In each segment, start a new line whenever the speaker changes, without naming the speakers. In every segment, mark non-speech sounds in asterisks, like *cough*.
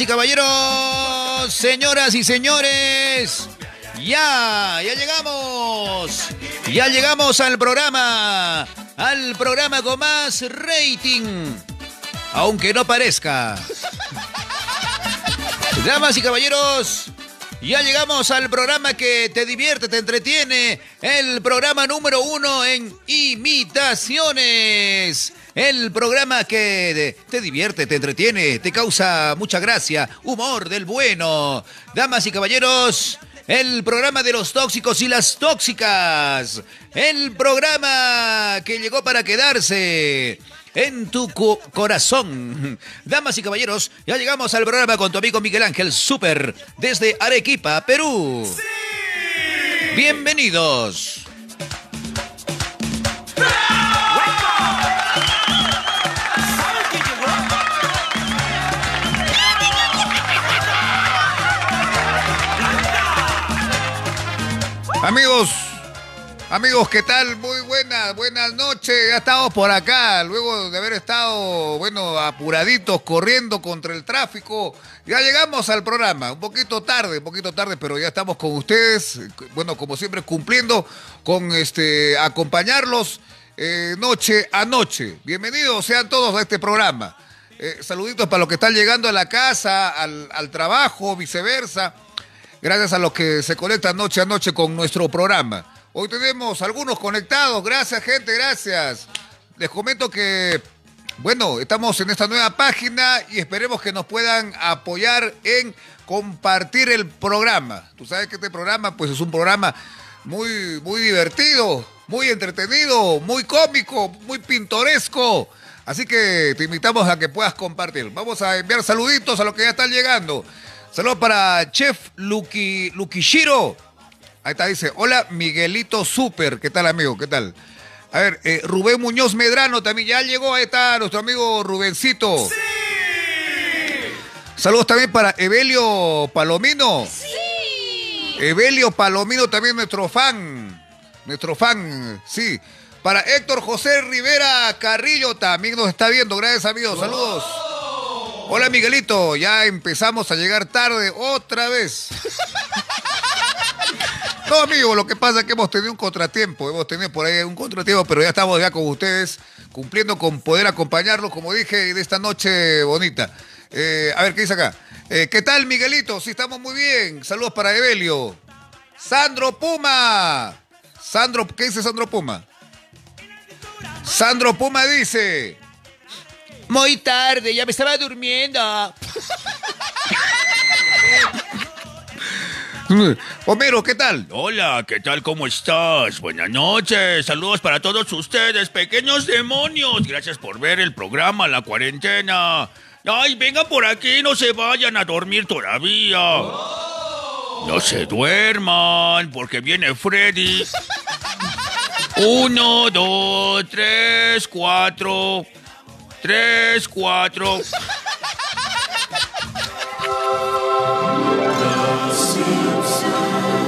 Y caballeros, señoras y señores, ya, ya llegamos. Ya llegamos al programa, al programa con más rating, aunque no parezca. Damas y caballeros, ya llegamos al programa que te divierte, te entretiene, el programa número uno en imitaciones. El programa que te divierte, te entretiene, te causa mucha gracia, humor del bueno. Damas y caballeros, el programa de los tóxicos y las tóxicas. El programa que llegó para quedarse en tu corazón. Damas y caballeros, ya llegamos al programa con tu amigo Miguel Ángel Super desde Arequipa, Perú. Bienvenidos. Amigos, amigos, ¿qué tal? Muy buenas, buenas noches. Ya estamos por acá, luego de haber estado, bueno, apuraditos, corriendo contra el tráfico. Ya llegamos al programa, un poquito tarde, un poquito tarde, pero ya estamos con ustedes, bueno, como siempre, cumpliendo con este, acompañarlos eh, noche a noche. Bienvenidos sean todos a este programa. Eh, saluditos para los que están llegando a la casa, al, al trabajo, viceversa. Gracias a los que se conectan noche a noche con nuestro programa. Hoy tenemos algunos conectados. Gracias, gente, gracias. Les comento que, bueno, estamos en esta nueva página y esperemos que nos puedan apoyar en compartir el programa. Tú sabes que este programa, pues es un programa muy, muy divertido, muy entretenido, muy cómico, muy pintoresco. Así que te invitamos a que puedas compartir. Vamos a enviar saluditos a los que ya están llegando. Saludos para Chef Luki, Lukishiro. Ahí está, dice, hola Miguelito Super. ¿Qué tal, amigo? ¿Qué tal? A ver, eh, Rubén Muñoz Medrano también ya llegó. Ahí está nuestro amigo Rubencito. ¡Sí! Saludos también para Evelio Palomino. ¡Sí! Evelio Palomino también nuestro fan. Nuestro fan, sí. Para Héctor José Rivera Carrillo también nos está viendo. Gracias, amigos. Saludos. Hola Miguelito, ya empezamos a llegar tarde otra vez. No, amigo, lo que pasa es que hemos tenido un contratiempo, hemos tenido por ahí un contratiempo, pero ya estamos ya con ustedes, cumpliendo con poder acompañarlos, como dije, de esta noche bonita. Eh, a ver, ¿qué dice acá? Eh, ¿Qué tal, Miguelito? Sí, estamos muy bien. Saludos para Evelio. Sandro Puma. Sandro, ¿qué dice Sandro Puma? Sandro Puma dice, muy tarde, ya me estaba durmiendo. *laughs* Homero, ¿qué tal?
Hola, ¿qué tal? ¿Cómo estás? Buenas noches. Saludos para todos ustedes, pequeños demonios. Gracias por ver el programa La Cuarentena. Ay, vengan por aquí, no se vayan a dormir todavía. No se duerman, porque viene Freddy. *laughs* Uno, dos, tres, cuatro. Tres, cuatro.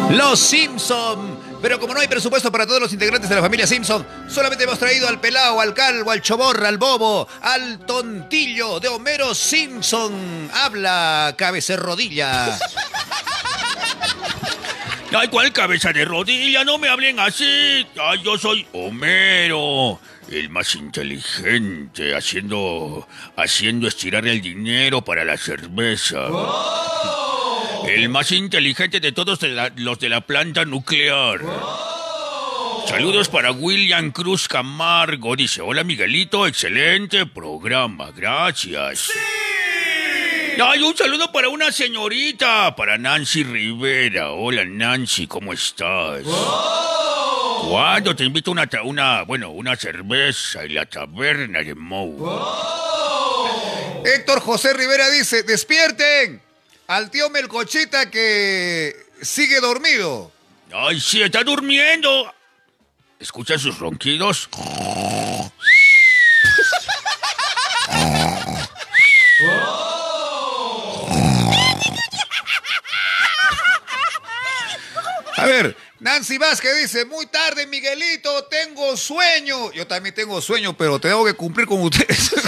Los Simpson. Pero como no hay presupuesto para todos los integrantes de la familia Simpson, solamente hemos traído al pelao, al calvo, al choborra, al bobo, al tontillo de Homero Simpson. Habla, cabeza rodilla.
Ay, ¿cuál cabeza de rodilla? No me hablen así. Ay, yo soy Homero el más inteligente, haciendo, haciendo estirar el dinero para la cerveza. El más inteligente de todos los de la planta nuclear. Saludos para William Cruz Camargo. Dice, hola Miguelito, excelente programa, gracias. Hay un saludo para una señorita, para Nancy Rivera. Hola Nancy, ¿cómo estás? ¿Cuándo te invito a una, una, bueno, una cerveza en la taberna de Mou?
Héctor José Rivera dice, despierten al tío Melcochita que sigue dormido.
Ay, sí, está durmiendo. ¿Escuchan sus ronquidos?
A ver, Nancy Vázquez dice, muy tarde, Miguelito, tengo sueño. Yo también tengo sueño, pero tengo que cumplir con ustedes. *laughs*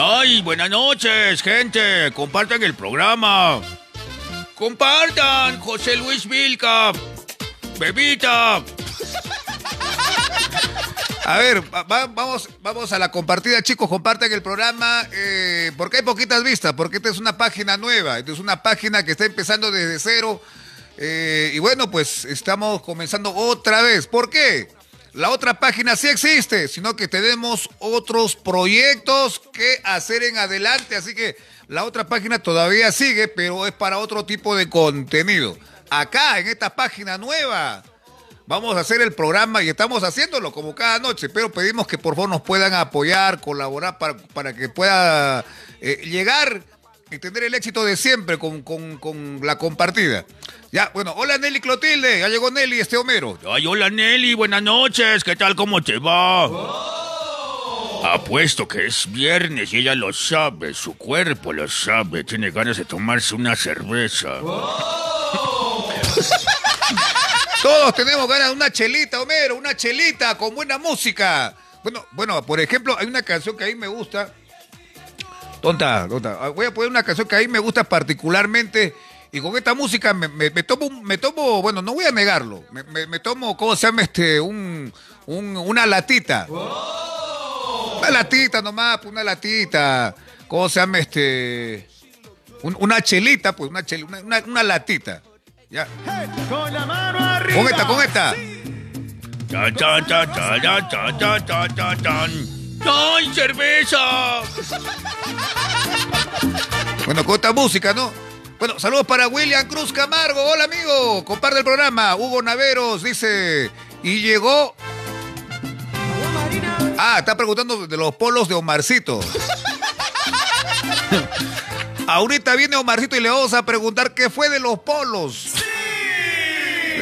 Ay, buenas noches, gente. Compartan el programa. Compartan, José Luis Vilca. Bebita.
A ver, vamos, vamos a la compartida, chicos, compartan el programa, eh, porque hay poquitas vistas, porque esta es una página nueva, esta es una página que está empezando desde cero, eh, y bueno, pues estamos comenzando otra vez. ¿Por qué? La otra página sí existe, sino que tenemos otros proyectos que hacer en adelante, así que la otra página todavía sigue, pero es para otro tipo de contenido. Acá, en esta página nueva, vamos a hacer el programa y estamos haciéndolo como cada noche, pero pedimos que por favor nos puedan apoyar, colaborar para, que pueda eh, llegar y tener el éxito de siempre con, la compartida. Ya, bueno, hola Nelly Clotilde, ya llegó Nelly, este Homero.
Ay, hola Nelly, buenas noches, ¿qué tal, cómo te va? Apuesto que es viernes y ella lo sabe, su cuerpo lo sabe, tiene ganas de tomarse una cerveza. *laughs*
Todos tenemos ganas de una chelita, Homero, una chelita con buena música. Bueno, bueno, por ejemplo, hay una canción que a mí me gusta. Tonta, tonta. Ah, voy a poner una canción que a mí me gusta particularmente. Y con esta música me, tomo, me tomo, bueno, no voy a negarlo. Me, tomo, ¿cómo se llama este? Un, una latita. Una latita nomás, pues, una latita. ¿Cómo se llama este? una chelita, pues, una, chelita, una latita. Ya. Con la mano arriba. Con esta, con esta.
¡Ay, cerveza! *laughs*
Bueno, con esta música, ¿no? Bueno, saludos para William Cruz Camargo. Hola, amigo. Comparte el programa. Hugo Naveros dice. Y llegó. Ah, está preguntando de los polos de Omarcito. *laughs* Ahorita viene Omarcito y le vamos a preguntar qué fue de los polos.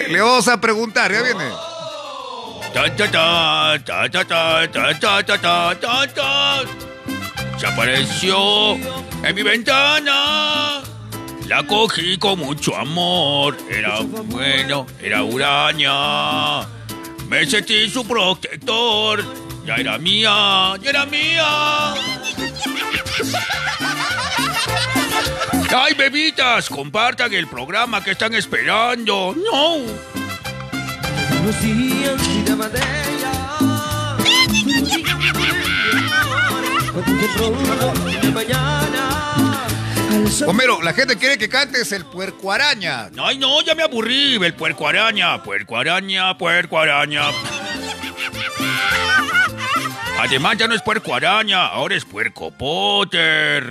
Le, vamos a preguntar, ya viene.
Se apareció en mi ventana. La cogí con mucho amor. Era bueno, era uraña. Me sentí su protector. Ya era mía, ya era mía. ¡Ay, bebitas! Compartan el programa que están esperando. ¡No!
Homero, la gente quiere que cantes el puerco araña.
Ay, no, ya me aburrí. El puerco araña, puerco araña, puerco araña. Además, ya no es puerco araña, ahora es puerco Potter.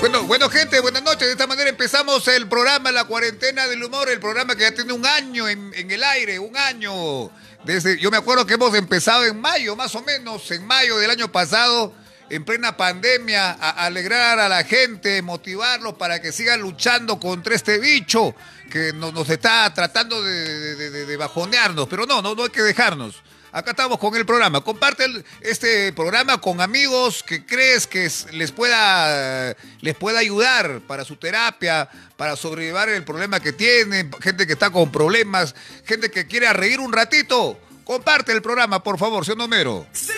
Bueno, bueno, gente, buenas noches. De esta manera empezamos el programa La Cuarentena del Humor, el programa que ya tiene un año en, el aire, un año. Desde, yo me acuerdo que hemos empezado en mayo, más o menos, en mayo del año pasado, en plena pandemia, a alegrar a la gente, motivarlos para que sigan luchando contra este bicho que nos, está tratando de, bajonearnos. Pero no, no, no hay que dejarnos. Acá estamos con el programa. Comparte este programa con amigos que crees que les pueda, les pueda ayudar para su terapia, para sobrevivir el problema que tienen, gente que está con problemas, gente que quiere reír un ratito. Comparte el programa, por favor, señor Homero. ¡Sí!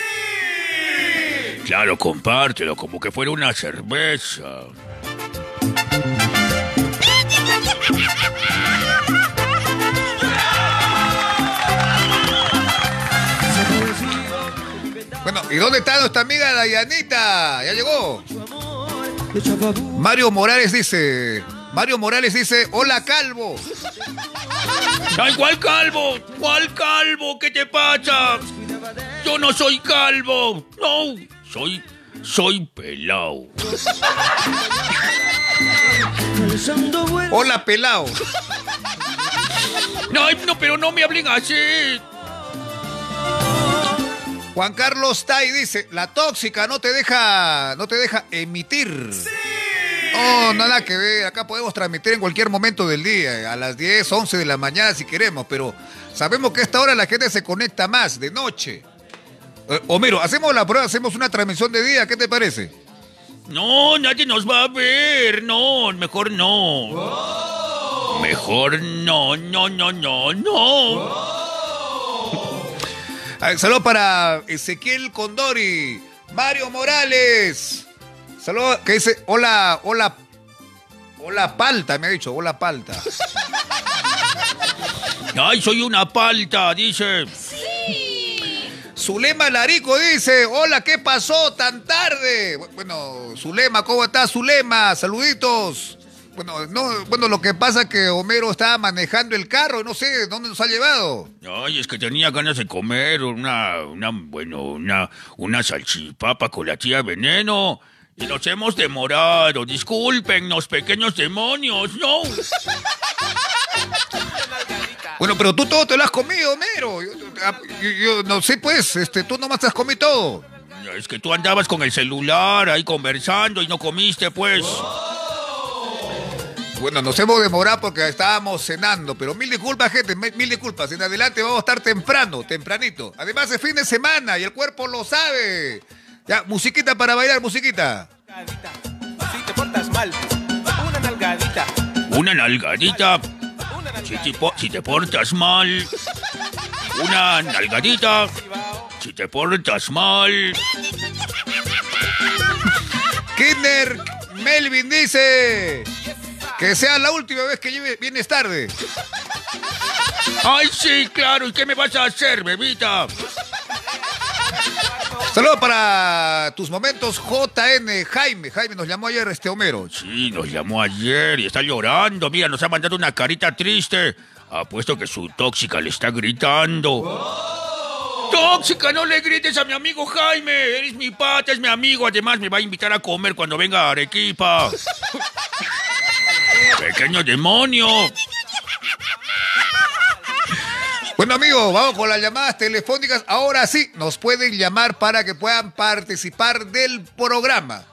Claro, compártelo como que fuera una cerveza.
Bueno, ¿y dónde está nuestra amiga Dayanita? Ya llegó. Mario Morales dice. Mario Morales dice, hola calvo.
Ay, ¿cuál calvo? ¿Cuál calvo? ¿Qué te pasa? Yo no soy calvo. No, soy. Soy pelao.
Hola, pelao.
No, no, pero no me hablen así.
Juan Carlos Tai dice, la tóxica no te deja, no te deja emitir. ¡Sí! Oh, nada que ver, acá podemos transmitir en cualquier momento del día, a las 10, 11 de la mañana si queremos, pero sabemos que a esta hora la gente se conecta más, de noche. Eh, Homero, hacemos la prueba, hacemos una transmisión de día, ¿qué te parece?
No, nadie nos va a ver, no, mejor no. Mejor no, no, no, no, no.
Saludos para Ezequiel Condori, Mario Morales. Saludos, que dice, hola, hola, hola palta, me ha dicho, hola palta. *laughs*
Ay, soy una palta, dice.
Zulema Larico dice, hola, ¿qué pasó tan tarde? Bueno, Zulema, ¿cómo estás, Zulema? Saluditos. Bueno, no, bueno, lo que pasa es que Homero estaba manejando el carro, no sé dónde nos ha llevado.
Ay, es que tenía ganas de comer una, una, bueno, una, una salchipapa con la tía Veneno. Y nos hemos demorado. Discúlpennos, pequeños demonios, no.
Bueno, pero tú todo te lo has comido, Homero. Yo, yo- yo no sé, pues, este, tú nomás te has comido todo.
Es que tú andabas con el celular ahí conversando y no comiste, pues.
Bueno, nos hemos demorado porque estábamos cenando, pero mil disculpas, gente, mil disculpas. En adelante vamos a estar temprano, tempranito. Además es fin de semana y el cuerpo lo sabe. Ya, musiquita para bailar, musiquita.
Nalgadita. Si te portas mal, una nalgadita.
Una nalgadita.
Una
Si
nalgadita.
te, si te portas mal. Una nalgadita. Si te portas mal.
Kinder Melvin dice que sea la última vez que lleve- vienes tarde.
Ay, sí, claro. ¿Y qué me vas a hacer, bebita?
Saludos para tus momentos, JN Jaime. Jaime nos llamó ayer este Homero.
Sí, nos llamó ayer y está llorando. Mira, nos ha mandado una carita triste. Apuesto que su tóxica le está gritando. ¡Tóxica! No le grites a mi amigo Jaime. Eres mi pata, es mi amigo. Además, me va a invitar a comer cuando venga a Arequipa. Pequeño demonio.
Bueno amigos, vamos con las llamadas telefónicas. Ahora sí, nos pueden llamar para que puedan participar del programa.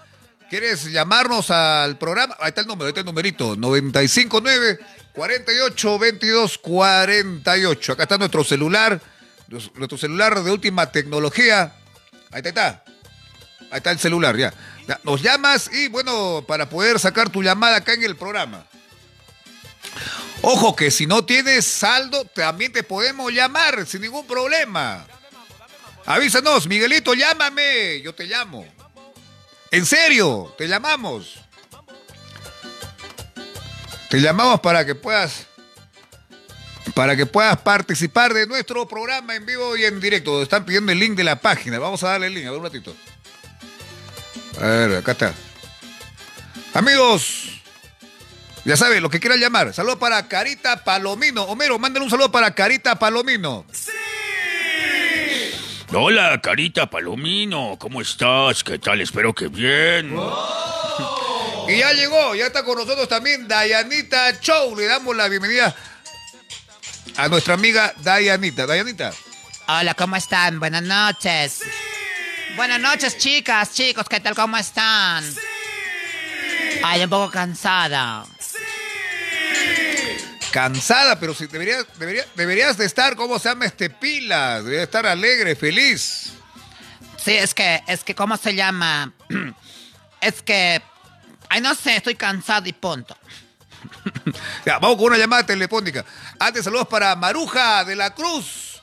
¿Quieres llamarnos al programa? Ahí está el número, ahí está el numerito. 959 48 22 48. Acá está nuestro celular, nues- nuestro celular de última tecnología. Ahí está, ahí está. Ahí está el celular, ya. Nos llamas y bueno, para poder sacar tu llamada acá en el programa. Ojo que si no tienes saldo, también te podemos llamar sin ningún problema. Avísanos, Miguelito, llámame, yo te llamo. En serio, te llamamos. Te llamamos para que puedas para que puedas participar de nuestro programa en vivo y en directo. Están pidiendo el link de la página. Vamos a darle el link, a ver un ratito. A ver, acá está. Amigos, ya saben, lo que quieran llamar. Saludos para Carita Palomino. Homero, mándale un saludo para Carita Palomino.
Hola, Carita Palomino. ¿Cómo estás? ¿Qué tal? Espero que bien.
Y ya llegó, ya está con nosotros también Dayanita Chow. Le damos la bienvenida a nuestra amiga Dayanita. Dayanita.
Hola, ¿cómo están? Buenas noches. Buenas noches, chicas, chicos, ¿qué tal? ¿Cómo están? Ay, un poco cansada.
Cansada, pero si deberías, deberías, deberías de estar, ¿cómo se llama este pila? Deberías estar alegre, feliz.
Sí, es que, es que, ¿cómo se llama? *clears throat* Es que, ay, no sé, estoy cansada y punto. *laughs*
Ya, vamos con una llamada telefónica. Antes, saludos para Maruja de la Cruz.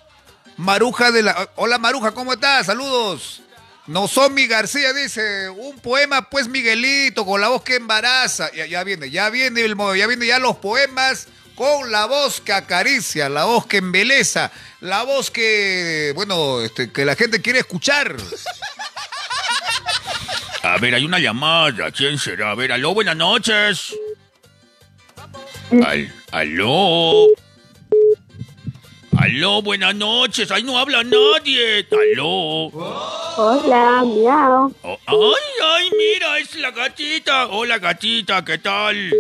Maruja de la... Hola Maruja, ¿cómo estás? Saludos. Nozomi García dice, un poema pues Miguelito con la voz que embaraza. Ya, ya viene, ya viene el ya viene ya los poemas con la voz que acaricia, la voz que embeleza, la voz que, bueno, este, que la gente quiere escuchar.
A ver, hay una llamada. ¿Quién será? A ver, aló, buenas noches. Al, aló. Aló, buenas noches. Ay, no habla nadie. Aló.
Hola, miau.
Oh, ay, ay, mira, es la gatita. Hola, gatita, ¿qué tal?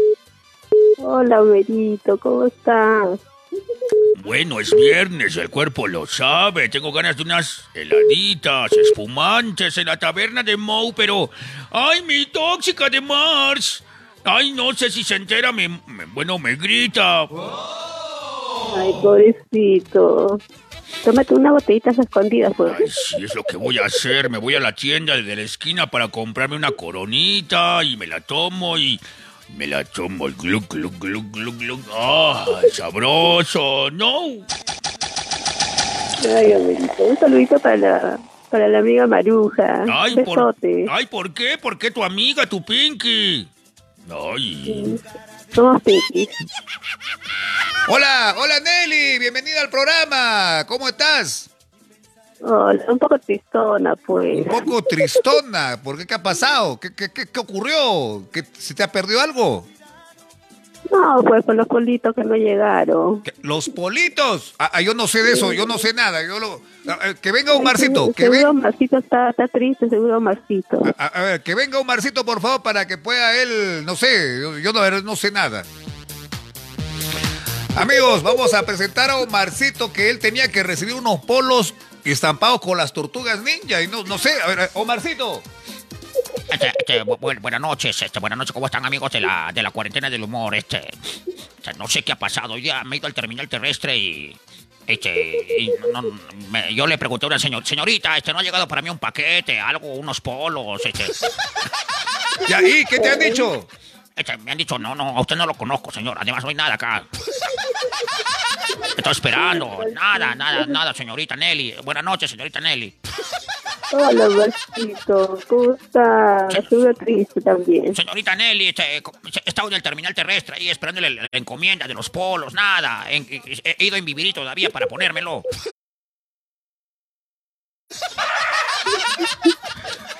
Hola, Homerito, ¿cómo estás?
Bueno, es viernes, el cuerpo lo sabe. Tengo ganas de unas heladitas, espumantes en la taberna de Moe, pero... ¡Ay, mi tóxica de Mars! Ay, no sé si se entera, me, me- bueno, me grita.
Ay, pobrecito. Tómate unas botellitas escondidas, pues.
Ay, sí, es lo que voy a hacer. Me voy a la tienda de la esquina para comprarme una coronita y me la tomo y... Me la tomo, glug, glug, glug, glug, glug. ¡Ah, sabroso! ¡No!
Ay, Amelito, un saludito para la, para la amiga Maruja.
Ay, por,
Besote.
ay, ¿por qué? ¿Por qué tu amiga, tu Pinky? Ay.
Somos Pinky.
Hola, hola Nelly, bienvenida al programa. ¿Cómo estás?
Hola, un poco tristona, pues.
Un poco tristona. ¿Por qué? ¿Qué ha pasado? ¿Qué, qué, qué, qué ocurrió? ¿Que ¿Se te ha perdido algo?
No, pues por los politos que no llegaron.
Los politos. Ah, ah, yo no sé de eso, yo no sé nada. Yo lo, a- a- que venga Omarcito, que
seguro
venga.
Marcito está, está triste, seguro Marcito.
A, a ver, que venga Omarcito, por favor, para que pueda él, no sé, yo, yo no, no sé nada. Amigos, vamos a presentar a Omarcito que él tenía que recibir unos polos estampados con las tortugas ninja y no, no sé, a ver, Omarcito.
Este, este, bu- bu- buenas noches, este, buenas noches, ¿cómo están amigos de la, de la cuarentena del humor? Este, este, no sé qué ha pasado, ya me he ido al terminal terrestre y, este, y no- no- me- yo le pregunté a una señor, señorita, este, no ha llegado para mí un paquete, algo, unos polos, este,
¿Y ahí qué te han dicho?
este, me han dicho, no, no, a usted no lo conozco, señor, además no hay nada acá. Estoy esperando, nada, nada, nada, señorita Nelly. Buenas noches, señorita Nelly.
Hola, Marcito, ¿cómo estás? Seguro triste también.
Señorita Nelly, este, he estado en el terminal terrestre ahí esperando la, encomienda de los polos, nada. En- he, he ido en vivir todavía para ponérmelo.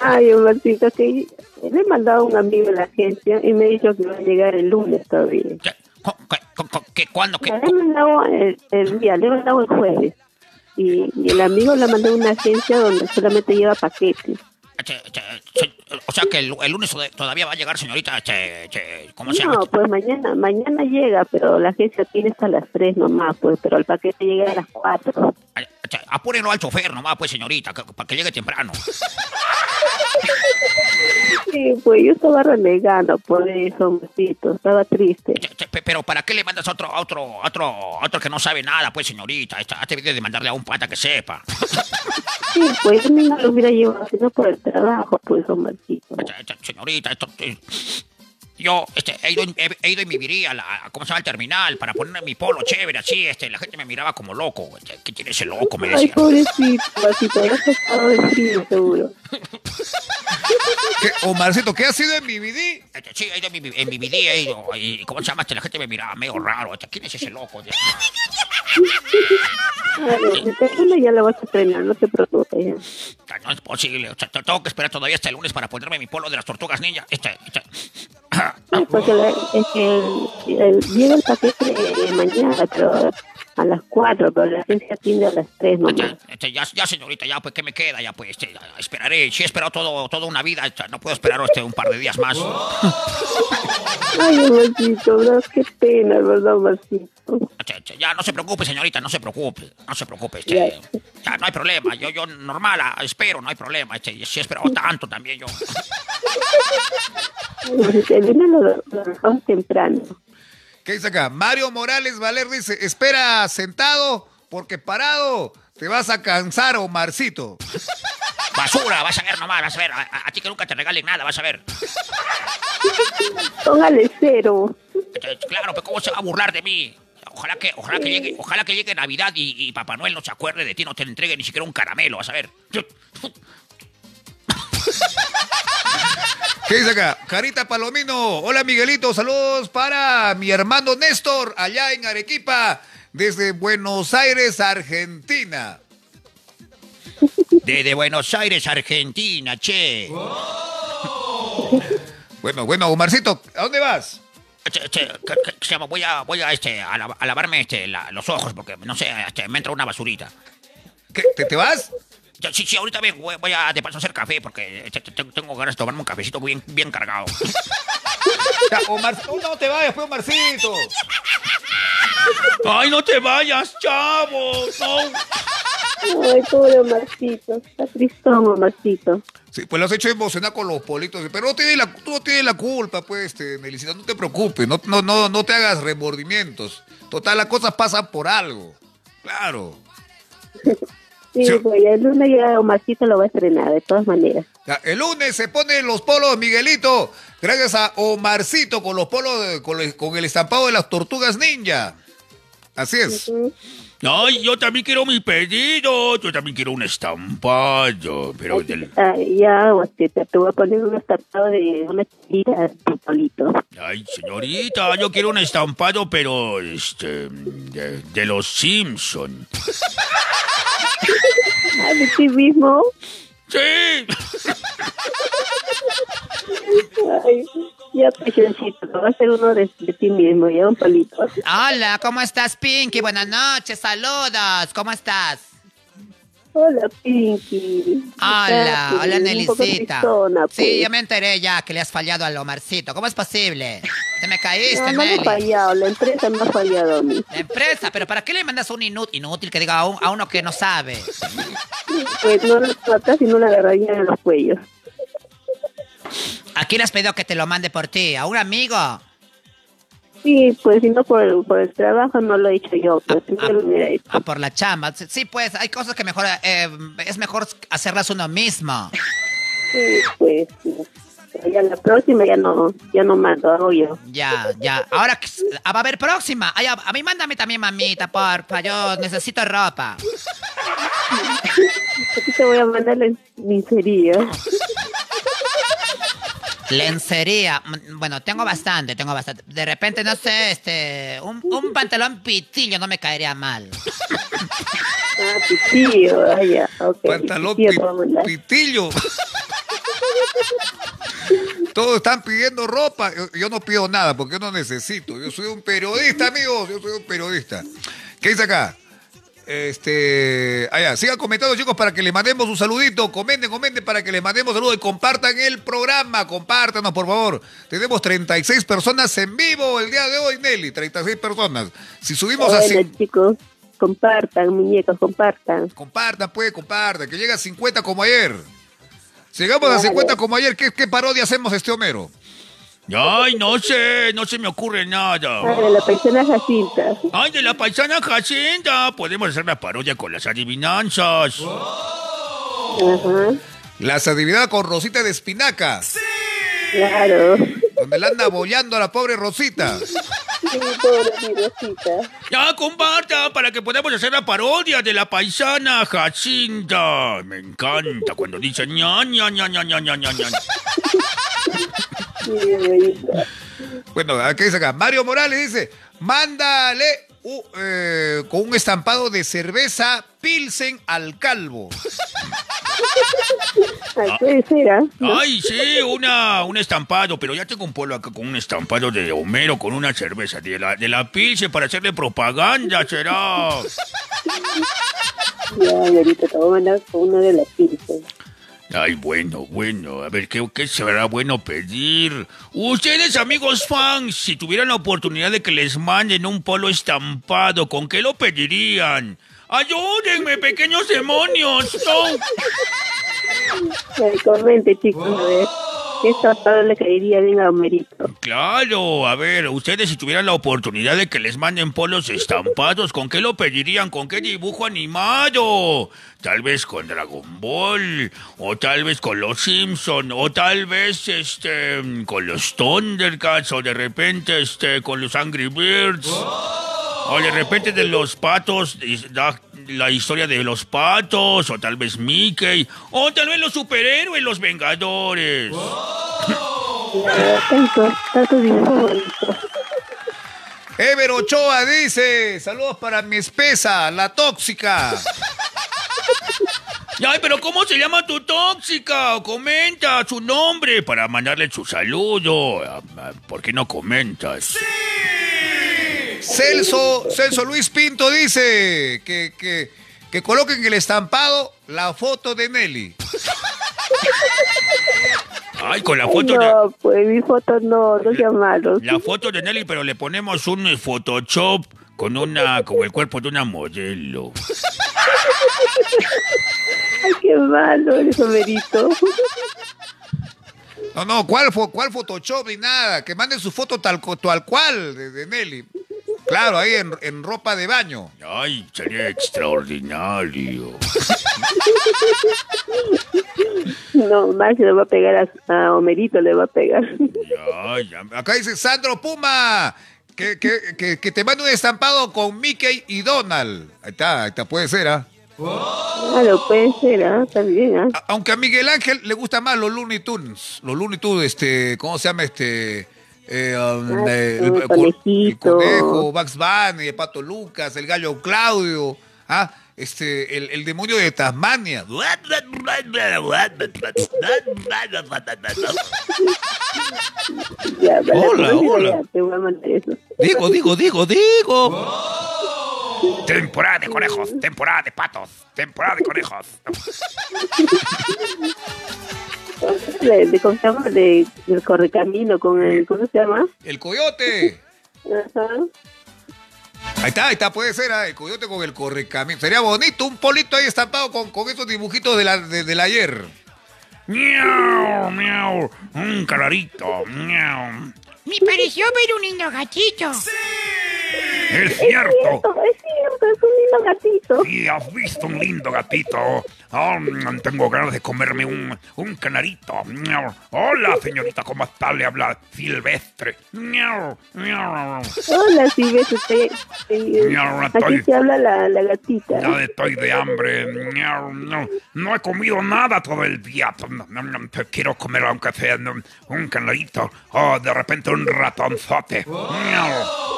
Ay, Marcito, que le he mandado a un amigo de la agencia y me ha dicho que va a llegar el lunes todavía.
¿Qué, co- qué- cuándo? qué-
Le he mandado el, el día, le he mandado el jueves. Y, y el amigo le mandó a una agencia donde solamente lleva paquetes.
Este, este, se- o sea que el, el lunes tod- todavía va a llegar, señorita, este, este, ¿cómo se llama?
No, pues mañana, mañana llega, pero la agencia tiene hasta las 3 nomás, pues, pero el paquete llega a las 4.
Este, apúrenlo al chofer nomás, pues, señorita, que- para que llegue temprano. *laughs*
Sí, pues yo estaba renegando por eso, Marcito, estaba triste.
Este, este, pe- Pero ¿para qué le mandas a otro, a otro, a otro, a otro que no sabe nada, pues, señorita? Hazte bien de mandarle a un pata que sepa.
Sí, pues yo mismo lo hubiera llevado, sino por el trabajo, pues, don Marcito.
Este, este, señorita, esto, eh, yo este, he, ido, en- he, he ido en mi viría a la, a- ¿cómo se llama? Al terminal para ponerme mi polo chévere, así, este, la gente me miraba como loco. Este, ¿Qué tiene ese loco? Me
Ay,
decía.
pobrecito, Marcito, habrás estado de frío, seguro.
¿Qué, Omarcito, ¿qué ha sido en BBD?
Este, sí, he ido en mi, en viría, he ido, y ¿cómo se llama? Este, la gente me miraba medio raro. Este, ¿Quién es ese loco? Este,
Ay, ya lo vas a estrenar, no te preocupes. ya.
No es posible. O sea, te- tengo que esperar todavía hasta el lunes para ponerme mi polo de las tortugas ninja. Este, este.
Porque es el, el- llega el paquete mañana, pero a las 4, pero la agencia atiende a las 3 nomás.
Este, este, ya, ya, señorita, ya, pues, ¿qué me queda? Ya, pues, este, esperaré. Sí, he esperado todo, toda una vida. este, no puedo esperar este, un par de días más. *laughs*
Ay, Marcito, bro, qué pena, ¿verdad, Marcito?
Ya, no se preocupe, señorita, no se preocupe. No se preocupe. Este, ya, no hay problema. Yo, yo, normal, ah, espero, no hay problema. Este, sí he esperado tanto también yo. *laughs*
El lunes lo, lo dejamos temprano.
¿Qué dice acá? Mario Morales Valer dice, espera sentado porque parado te vas a cansar, Omarcito. *laughs*
Basura, vas a ver nomás, vas a ver. A, a- a ti que nunca te regalen nada, vas a ver.
Póngale cero.
Este, este, claro, pero ¿cómo se va a burlar de mí? Ojalá que, ojalá que llegue, ojalá que llegue Navidad y, y Papá Noel no se acuerde de ti, no te entregue ni siquiera un caramelo, vas a ver. *laughs*
¿Qué dice acá? Carita Palomino. Hola Miguelito, saludos para mi hermano Néstor allá en Arequipa, desde Buenos Aires, Argentina.
Desde Buenos Aires, Argentina, che.
Bueno, bueno, Omarcito, ¿a dónde vas?
Voy a, voy a, este, a, la- a lavarme este, la- los ojos porque, no sé, este, me entra una basurita.
¿Qué, te, te vas?
Sí, sí, ahorita voy, voy a de paso a hacer café porque este, te- tengo ganas de tomarme un cafecito bien, bien cargado. *laughs*
Ya, Omar, tú no te vayas, pues, Omarcito.
¡Ay, no te vayas, chavo! ¡No!
Ay, pobre Marcito. Está tristón, Marcito.
Sí, pues lo has hecho emocionar con los politos. Pero no tienes la, tú no tienes la culpa, pues, este, no te preocupes, no, no, no, no te hagas remordimientos. Total, las cosas pasan por algo. Claro. *laughs*
Sí,
Sí.
pues el lunes ya Marcito lo va a estrenar, de todas maneras.
Ya, el lunes se ponen los polos, Miguelito, gracias a Omarcito con los polos, de- con, el, con el estampado de las tortugas ninja. Así es.
Ay, yo también quiero mi pedido. Yo también quiero un estampado. Pero del...
Ah, ya, Guacheta, te voy a poner un estampado de una chiquita de Polito.
Ay, señorita, yo quiero un estampado, pero este de, de los Simpson. *laughs*
De ti mismo.
Sí.
Ay, ya, Pechoncito, voy a hacer uno de, de ti mismo, ya un palito.
Hola, ¿cómo estás, Pinky? Buenas noches, saludos. ¿Cómo estás?
Hola, Pinky.
Hola, hola,
poco
Nelicita.
tristona,
Sí,
pues.
ya me enteré ya que le has fallado al Omarcito. ¿Cómo es posible? Te me caíste,
No, no me ha
Nelly.
fallado, la empresa me ha fallado a mí.
La empresa, pero ¿para qué le mandas un inútil, inútil que diga a, un- a uno que no sabe?
Pues no lo tratas y no la agarraría en los cuellos.
¿A quién le has pedido que te lo mande por ti? ¿A un amigo?
Sí, pues si no por el, por el trabajo no lo he hecho yo, pues lo hubiera hecho.
Ah, por la chamba. Sí, pues hay cosas que mejor eh, es mejor hacerlas uno mismo.
Sí, pues sí. Ya la próxima ya no, ya no mando, hago yo.
Ya, ya. Ahora ah, va a haber próxima. Ay, a, a mí mándame también, mamita, porfa. Yo necesito ropa. *laughs*
Aquí te voy a mandar la *laughs* lencería.
Lencería. Bueno, tengo bastante, tengo bastante. De repente, no sé, este. Un, un pantalón pitillo no me caería mal.
Ah, pitillo, ah, ya, ok.
Pantalón
Pitillo.
Todos están pidiendo ropa. Yo, yo no pido nada porque yo no necesito. Yo soy un periodista, amigos. Yo soy un periodista. ¿Qué dice acá? Este. Allá, sigan comentando, chicos, para que le mandemos un saludito. Comenten, comenten para que les mandemos saludos y compartan el programa. Compártanos, por favor. Tenemos 36 personas en vivo el día de hoy, Nelly. 36 personas. Si subimos a
Bueno,
100
chicos, compartan, muñecos, compartan.
Compartan, pues, compartan. Que llega a 50 como ayer. Llegamos a
Claro.
50 como ayer, ¿qué, qué parodia hacemos este Homero?
Ay, no sé, no se me ocurre nada.
Ah, de la persona Jacinta.
Ay, de la paisana Jacinta. Podemos hacer la parodia con las adivinanzas.
Ajá,
Las adivinaba con Rosita de Espinaca.
claro.
Donde la anda bollando a la pobre Rosita.
Sí, pobre mi Rosita.
Ya, comparta, para que podamos hacer la parodia de la paisana Jacinta. Me encanta cuando dice ña, ña, ña, ña, ña, ña, ña.
Sí. *laughs*
Bueno, ¿qué dice acá? Mario Morales dice, mándale u- eh, con un estampado de cerveza Pilsen al calvo.
Ay, ¿ah?
Sí, una, un estampado, pero ya tengo un pueblo acá con un estampado de Homero con una cerveza de la, de la Pilsen para hacerle propaganda, será.
Ya, ahorita te voy a mandar con uno de las pizzas.
Ay, bueno, bueno, a ver, ¿qué, ¿qué será bueno pedir? Ustedes, amigos fans, si tuvieran la oportunidad de que les manden un polo estampado, ¿con qué lo pedirían? ¡Ayúdenme, pequeños demonios! ¡No!
Ay, comente, chicos, a ver. ¿Qué le caería bien a Homerito?
Claro, a ver, ustedes si tuvieran la oportunidad de que les manden polos estampados, ¿con qué lo pedirían? ¿Con qué dibujo animado? Tal vez con Dragon Ball, o tal vez con los Simpson, o tal vez este con los Thundercats, o de repente este con los Angry Birds. O de repente de los patos, la historia de los patos, o tal vez Mickey, o tal vez los superhéroes, los Vengadores.
Bonito.
Ever Ochoa dice, saludos para mi espesa, la tóxica. *laughs*
Ay, pero ¿cómo se llama tu tóxica? Comenta su nombre para mandarle su saludo. Ah, ah, ¿Por qué no comentas?
Celso, Celso Luis Pinto dice que, que, que coloquen en el estampado la foto de Nelly.
Ay, con la foto de...
No, pues mi foto no, no sea malo.
La foto de Nelly, pero le ponemos un Photoshop con una... con el cuerpo de una modelo.
Ay, qué malo eres, Homerito.
No, no, ¿cuál, cuál Photoshop ni nada? Que manden su foto tal, cual de, de Nelly. Claro, ahí en, en ropa de baño.
Ay, sería extraordinario.
No, más le va a pegar a, a Homerito, le va a pegar.
Ay,
Acá dice Sandro Puma. Que, que, que, que te mande un estampado con Mickey y Donald. Ahí está, ahí está, puede ser, ¿ah?
Claro, puede ser, ¿ah? También, ¿ah?
Aunque a Miguel Ángel le gustan más los Looney Tunes. Los Looney Tunes, este, ¿cómo se llama este? Eh, um,
Ah,
eh,
el
el conejo, Bugs Bunny, el pato Lucas, el gallo Claudio, ah, este, el, el demonio de Tasmania.
Ya,
Hola,
próxima
hola.
ya Te voy a mandar eso.
Digo, digo, digo, digo.
Temporada de conejos, temporada de patos, temporada de conejos. *laughs*
De, de, ¿Cómo se llama? De, del correcamino con el... ¿Cómo se llama?
El coyote.
Ajá.
Ahí está, ahí está, puede ser, ah, el coyote con el correcamino. Sería bonito, un polito ahí estampado con, con esos dibujitos de la, de- del ayer.
Miau, miau, un clarito, miau.
Me pareció ver un lindo gatito.
Es cierto.
Cierto, es cierto, es un lindo gatito.
Y has visto un lindo gatito. Oh, mm, tengo ganas de comerme un, un canarito. Hola, señorita, ¿cómo está? Le habla Silvestre.
Hola, sí, ves usted.
Miau,
Aquí te habla la, la gatita.
Ya estoy de hambre. No, he comido nada todo el día. Quiero comer aunque sea un canarito. O de repente un ratonzote. Miau,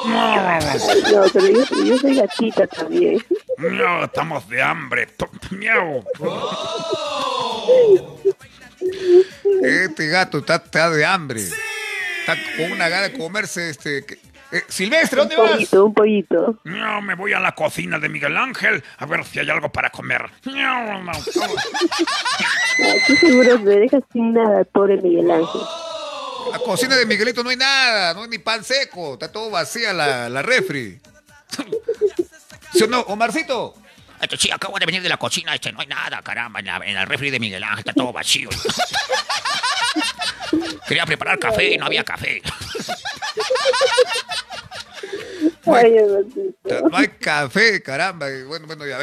miau.
No, pero yo, yo soy gatita también.
Miau, estamos de hambre. Miau.
Este gato está, está de hambre. Está con una gana de comerse este. eh, Silvestre,
Un
¿dónde vas?
pollito, un pollito.
No, me voy a la cocina de Miguel Ángel a ver si hay algo para comer. Miau, miau.
Aquí seguro me dejas sin nada, pobre Miguel Ángel.
La cocina de Miguelito no hay nada, no hay ni pan seco, está todo vacía la, la refri. ¿Sí o no, Omarcito?
Este, sí, acabo de venir de la cocina, este, no hay nada, caramba, en, la- en el refri de Miguel Ángel está todo vacío. *laughs* Quería preparar café y no había café. *laughs*
No hay café, caramba. Bueno, bueno, ya.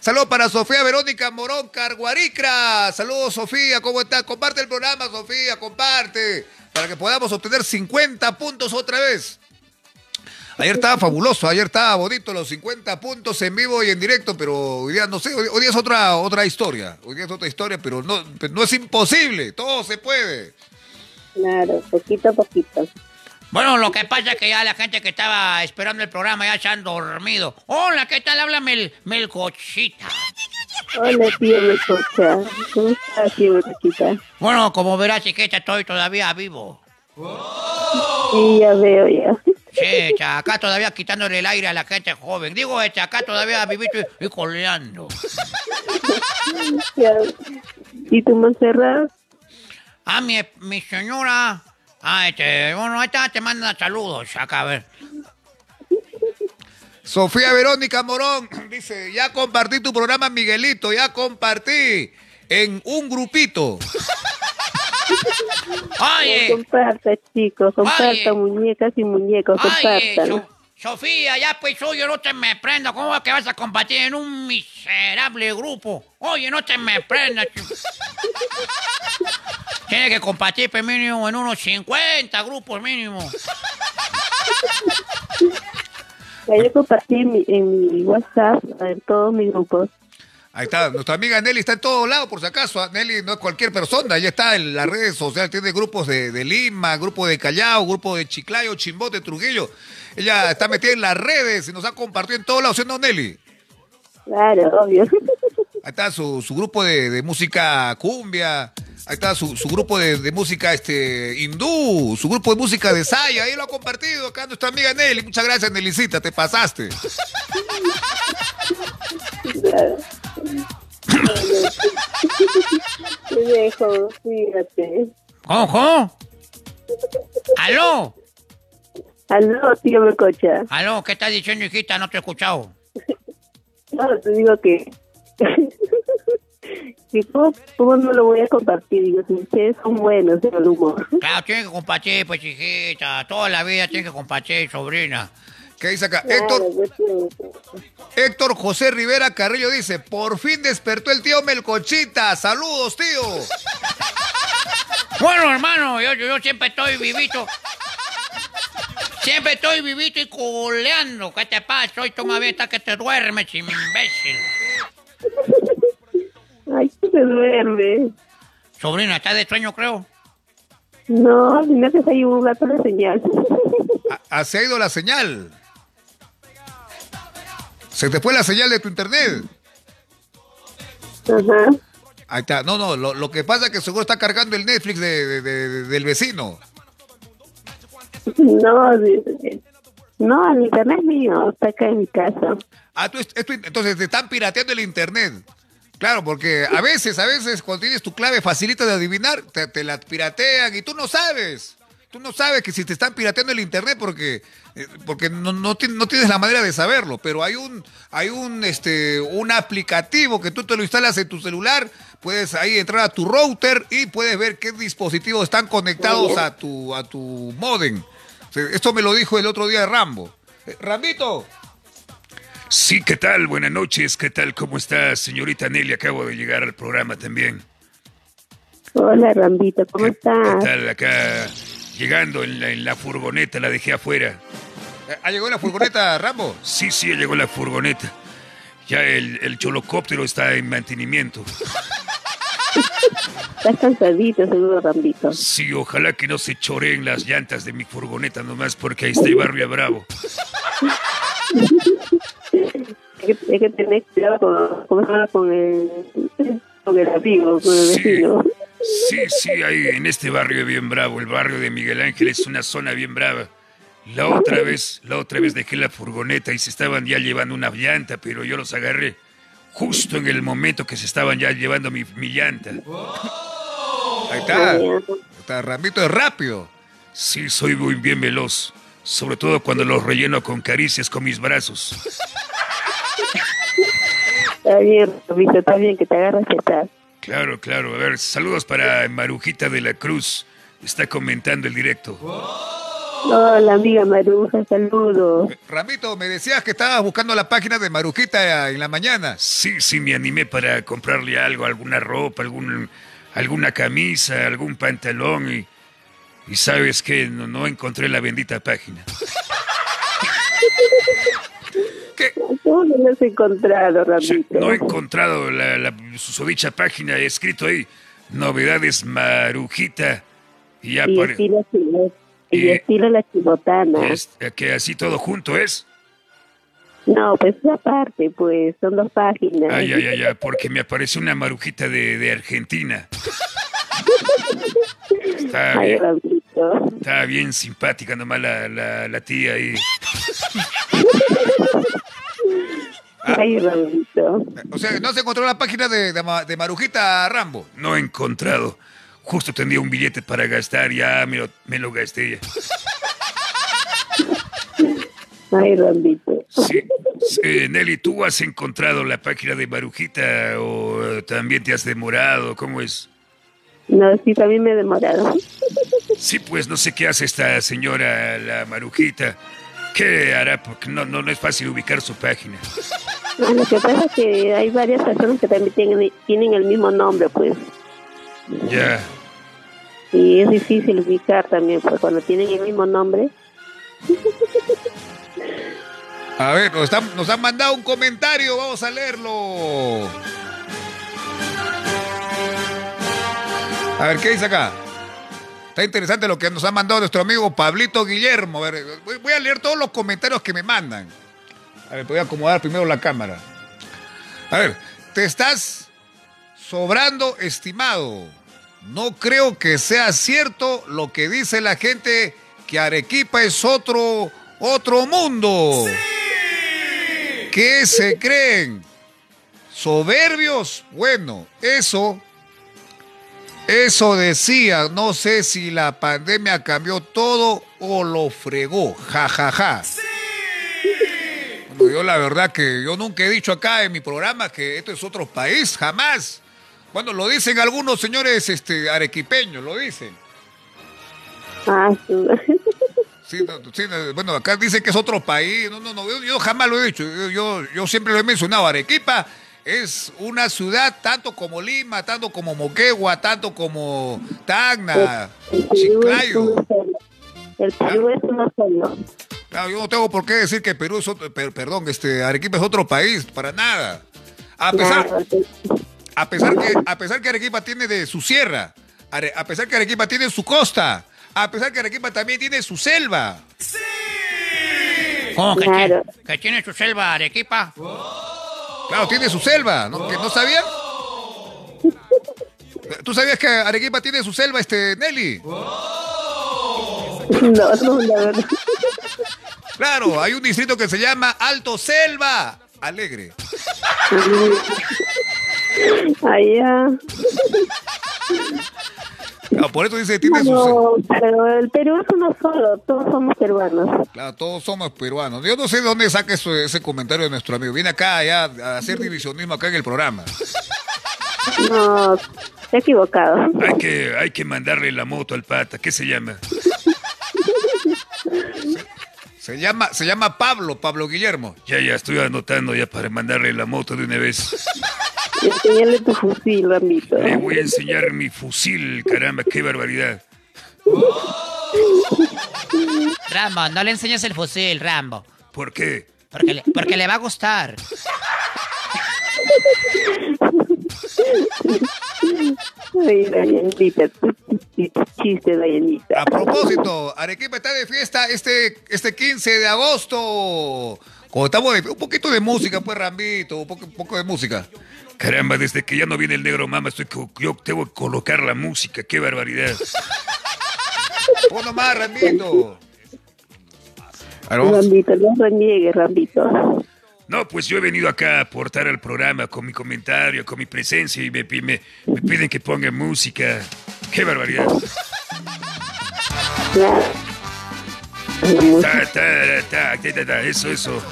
Saludos para Sofía Verónica Morón Carguaricra. Saludos, Sofía. ¿Cómo estás? Comparte el programa, Sofía. Comparte. Para que podamos obtener 50 puntos otra vez. Ayer estaba fabuloso, ayer estaba bonito los 50 puntos en vivo y en directo, pero hoy día no sé, hoy, día es otra, otra historia. Hoy día es otra historia, pero no, pero no es imposible, todo se puede.
Claro, poquito a poquito.
Bueno, lo que pasa es que ya la gente que estaba esperando el programa ya se han dormido. Hola, ¿qué tal? Habla Mel, Melcochita.
Hola, tío Mecocha. ¿Cómo estás, tío Mecochita?
Bueno, como verás, chiquita, estoy todavía vivo.
Sí, ya veo, ya.
Sí, acá todavía quitándole el aire a la gente joven. Digo, cha, acá todavía vivito y, y coleando. *laughs*
¿Y tu Montserrat?
Ah, mi, mi señora. Ah, este, bueno, ahí está, te manda saludos acá, a ver.
Sofía Verónica Morón *clears throat* dice, ya compartí tu programa, Miguelito, ya compartí en un grupito. *laughs*
Oye,
Comparta, chicos, comparta
Oye.
muñecas y muñecos,
oye,
compartan.
So- Sofía, ya pues, oye, no te me prenda. ¿Cómo es que vas a compartir en un miserable grupo? Oye, no te me prendas. *laughs* Tienes que compartir pues, mínimo en unos 50 grupos mínimo. *laughs*
Ya yo compartí en mi, en mi WhatsApp en todos mis grupos.
Ahí está, nuestra amiga Nelly está en todos lados, por si acaso. Nelly no es cualquier persona, ella está en las redes sociales, tiene grupos de, de Lima, grupo de Callao, grupo de Chiclayo, Chimbote, Trujillo. Ella está metida en las redes y nos ha compartido en todos lados, ¿sí o no, Nelly?
Claro, obvio. *laughs*
Ahí está su, su grupo de, de música cumbia. Ahí está su, su grupo de, de música este hindú, su grupo de música de Saya. Ahí lo ha compartido acá nuestra amiga Nelly. Muchas gracias, Nellycita, te pasaste.
Claro. Te dejo, fíjate.
¿Cómo, cómo? ¿Aló?
Aló, tío Mecocha.
¿Aló? ¿Qué estás diciendo, hijita? No te he escuchado. *laughs*
No, te digo que... *laughs* que ¿cómo, cómo no lo voy a compartir? Digo, si ustedes son buenos en el humor.
Claro, tienes que compartir, pues, hijita. Toda la vida tienes que compartir, sobrina.
¿Qué dice acá?
Claro,
Héctor,
pues.
Héctor José Rivera Carrillo dice, por fin despertó el tío Melcochita. Saludos, tío.
Bueno, hermano, yo, siempre estoy vivito. Siempre estoy vivito y coleando. ¿Qué te pasa? Hoy toma vista que te duermes, imbécil.
Ay, que se duerme.
Sobrina, ¿estás de sueño, creo?
No, sino que se hay un gato de señal. *laughs*
¿Ha- ¿Se ha ido la señal? ¿Se te fue la señal de tu internet?
Ajá.
Ahí está. No, no, lo, lo que pasa es que seguro está cargando el Netflix de- de- de- del vecino.
No, no, el internet mío está acá en mi casa.
Ah, tú, esto- entonces te están pirateando el internet. Claro, porque a veces, a veces cuando tienes tu clave facilita de adivinar, te, la piratean y tú no sabes. Tú no sabes que si te están pirateando el internet porque, eh, porque no, no, no tienes la manera de saberlo. Pero hay un, hay un, este, un aplicativo que tú te lo instalas en tu celular. Puedes ahí entrar a tu router y puedes ver qué dispositivos están conectados a tu, a tu modem. Esto me lo dijo el otro día Rambo. Eh, Rambito,
Sí, ¿qué tal? Buenas noches, ¿qué tal? ¿Cómo está, señorita Nelly? Acabo de llegar al programa también.
Hola, Rambito, ¿cómo
¿Qué,
estás?
qué tal? Acá, llegando en la, en la furgoneta, la dejé afuera.
¿Ha llegado la furgoneta, Rambo?
Sí, sí, llegó la furgoneta. Ya el, el cholocóptero está en mantenimiento. *laughs*
Estás cansadito, seguro, Rambito.
Sí, ojalá que no se choreen las llantas de mi furgoneta nomás porque ahí está el barrio Bravo. *laughs*
Hay que, hay que tener cuidado con, ¿cómo se llama? con, el, con el amigo, con el
Sí.
vecino.
Sí, sí, ahí en este barrio bien bravo, el barrio de Miguel Ángel es una zona bien brava. La otra vez, la otra vez dejé la furgoneta y se estaban ya llevando una llanta, pero yo los agarré justo en el momento que se estaban ya llevando mi, mi llanta.
Ahí está.
Ah,
Está Rambito es rápido.
Sí, soy muy bien veloz, sobre todo cuando los relleno con caricias con mis brazos.
Está bien, Rambito, está bien que te agarras que estás.
Claro, claro. A ver, saludos para Marujita de la Cruz. Está comentando el directo.
Hola, amiga Maruja, saludos.
Eh, Rambito, me decías que estabas buscando la página de Marujita en la mañana.
Sí, sí, me animé para comprarle algo, alguna ropa, algún, alguna camisa, algún pantalón y, y sabes que no, no encontré la bendita página. *laughs*
¿Cómo no lo has encontrado,
Sí,
Rambito?
No he encontrado la, la susodicha página, he escrito ahí, novedades Marujita. Y ya
Y estilo, y
Y-
estilo la chibotana.
es- que así todo junto es.
No, pues aparte, pues son dos páginas.
Ay, ay, ay, ay, porque me apareció una marujita de, de Argentina. *laughs* Está
Ay,
bien, está bien simpática nomás la, la, la tía ahí.
Ay, *laughs* Rambito.
O sea, ¿no se encontró la página de, de Ma- de Marujita Rambo?
No he encontrado. Justo tenía un billete para gastar, ya me lo, me lo gasté ya.
Ay, Rambito.
Sí. Eh, Nelly, ¿tú has encontrado la página de Marujita o eh, también te has demorado? ¿Cómo es?
No, sí, también me he demorado.
Sí, pues no sé qué hace esta señora, la Marujita. ¿Qué hará? Porque no, no, no es fácil ubicar su página.
No, lo que pasa es que hay varias personas que también tienen, tienen el mismo nombre, pues.
Ya.
Y es difícil ubicar también, pues cuando tienen el mismo nombre.
A ver, nos, están- nos han mandado un comentario, vamos a leerlo. A ver, ¿qué dice acá? Está interesante lo que nos ha mandado nuestro amigo Pablito Guillermo. A ver, voy, a leer todos los comentarios que me mandan. A ver, voy a acomodar primero la cámara. A ver, te estás sobrando, estimado. No creo que sea cierto lo que dice la gente que Arequipa es otro, otro mundo. ¿Qué se creen? ¿Soberbios? Bueno, eso, eso decía. No sé si la pandemia cambió todo o lo fregó. Ja, ja, ja. Bueno, yo la verdad que yo nunca he dicho acá en mi programa que esto es otro país, jamás. Bueno, lo dicen algunos señores este, arequipeños, lo dicen.
Ah, sí.
Sí, no, sí, no, bueno, acá dicen que es otro país. No, no, no, yo, yo jamás lo he dicho. Yo, yo, yo siempre lo he mencionado. Arequipa es una ciudad tanto como Lima, tanto como Moquegua, tanto como Tacna,
el Perú es
Chiclayo.
El Perú es uno solo.
Claro, yo no tengo por qué decir que Perú es otro, per- perdón, este, Arequipa es otro país, para nada. A pesar, a pesar que, a pesar que Arequipa tiene de su sierra, a pesar que Arequipa tiene su costa, a pesar que Arequipa también tiene su selva.
¿Cómo que,
Claro.
tiene, que tiene su selva Arequipa?
Claro, tiene su selva, ¿no? ¿Que no sabían? ¿Tú sabías que Arequipa tiene su selva, este, Nelly?
No, no, la verdad.
Claro, hay un distrito que se llama Alto Selva Alegre.
Allá.
Claro, por eso dice, tiene su...
No, pero el Perú es uno solo, todos somos peruanos.
Claro, todos somos peruanos. Yo no sé de dónde saca eso- ese comentario de nuestro amigo. Viene acá ya a hacer divisionismo acá en el programa.
No, he equivocado.
Hay que, hay que mandarle la moto al pata. ¿Qué se llama?
Se llama, se llama Pablo, Pablo Guillermo.
Ya, ya, estoy anotando ya para mandarle la moto de una vez.
Enseñale tu fusil, Rambito.
Le voy a enseñar mi fusil, caramba, qué barbaridad.
Rambo, no le enseñes el fusil, Rambo.
¿Por qué?
Porque le, porque le va a gustar.
Ay, Dayanita, chiste, Dayanita.
A propósito, Arequipa está de fiesta este, este 15 de agosto. Como estamos de- un poquito de música, pues, Rambito, un poco, un poco de música.
Caramba, desde que ya no viene el negro mama, estoy co- yo tengo que colocar la música, qué barbaridad. *laughs*
Uno más, Rambito.
Rambito, no reniegues, Rambito.
No, pues yo he venido acá a aportar al programa con mi comentario, con mi presencia y me, pi- me- me piden que ponga música. Qué barbaridad. Ta, ta, ta, eso, eso.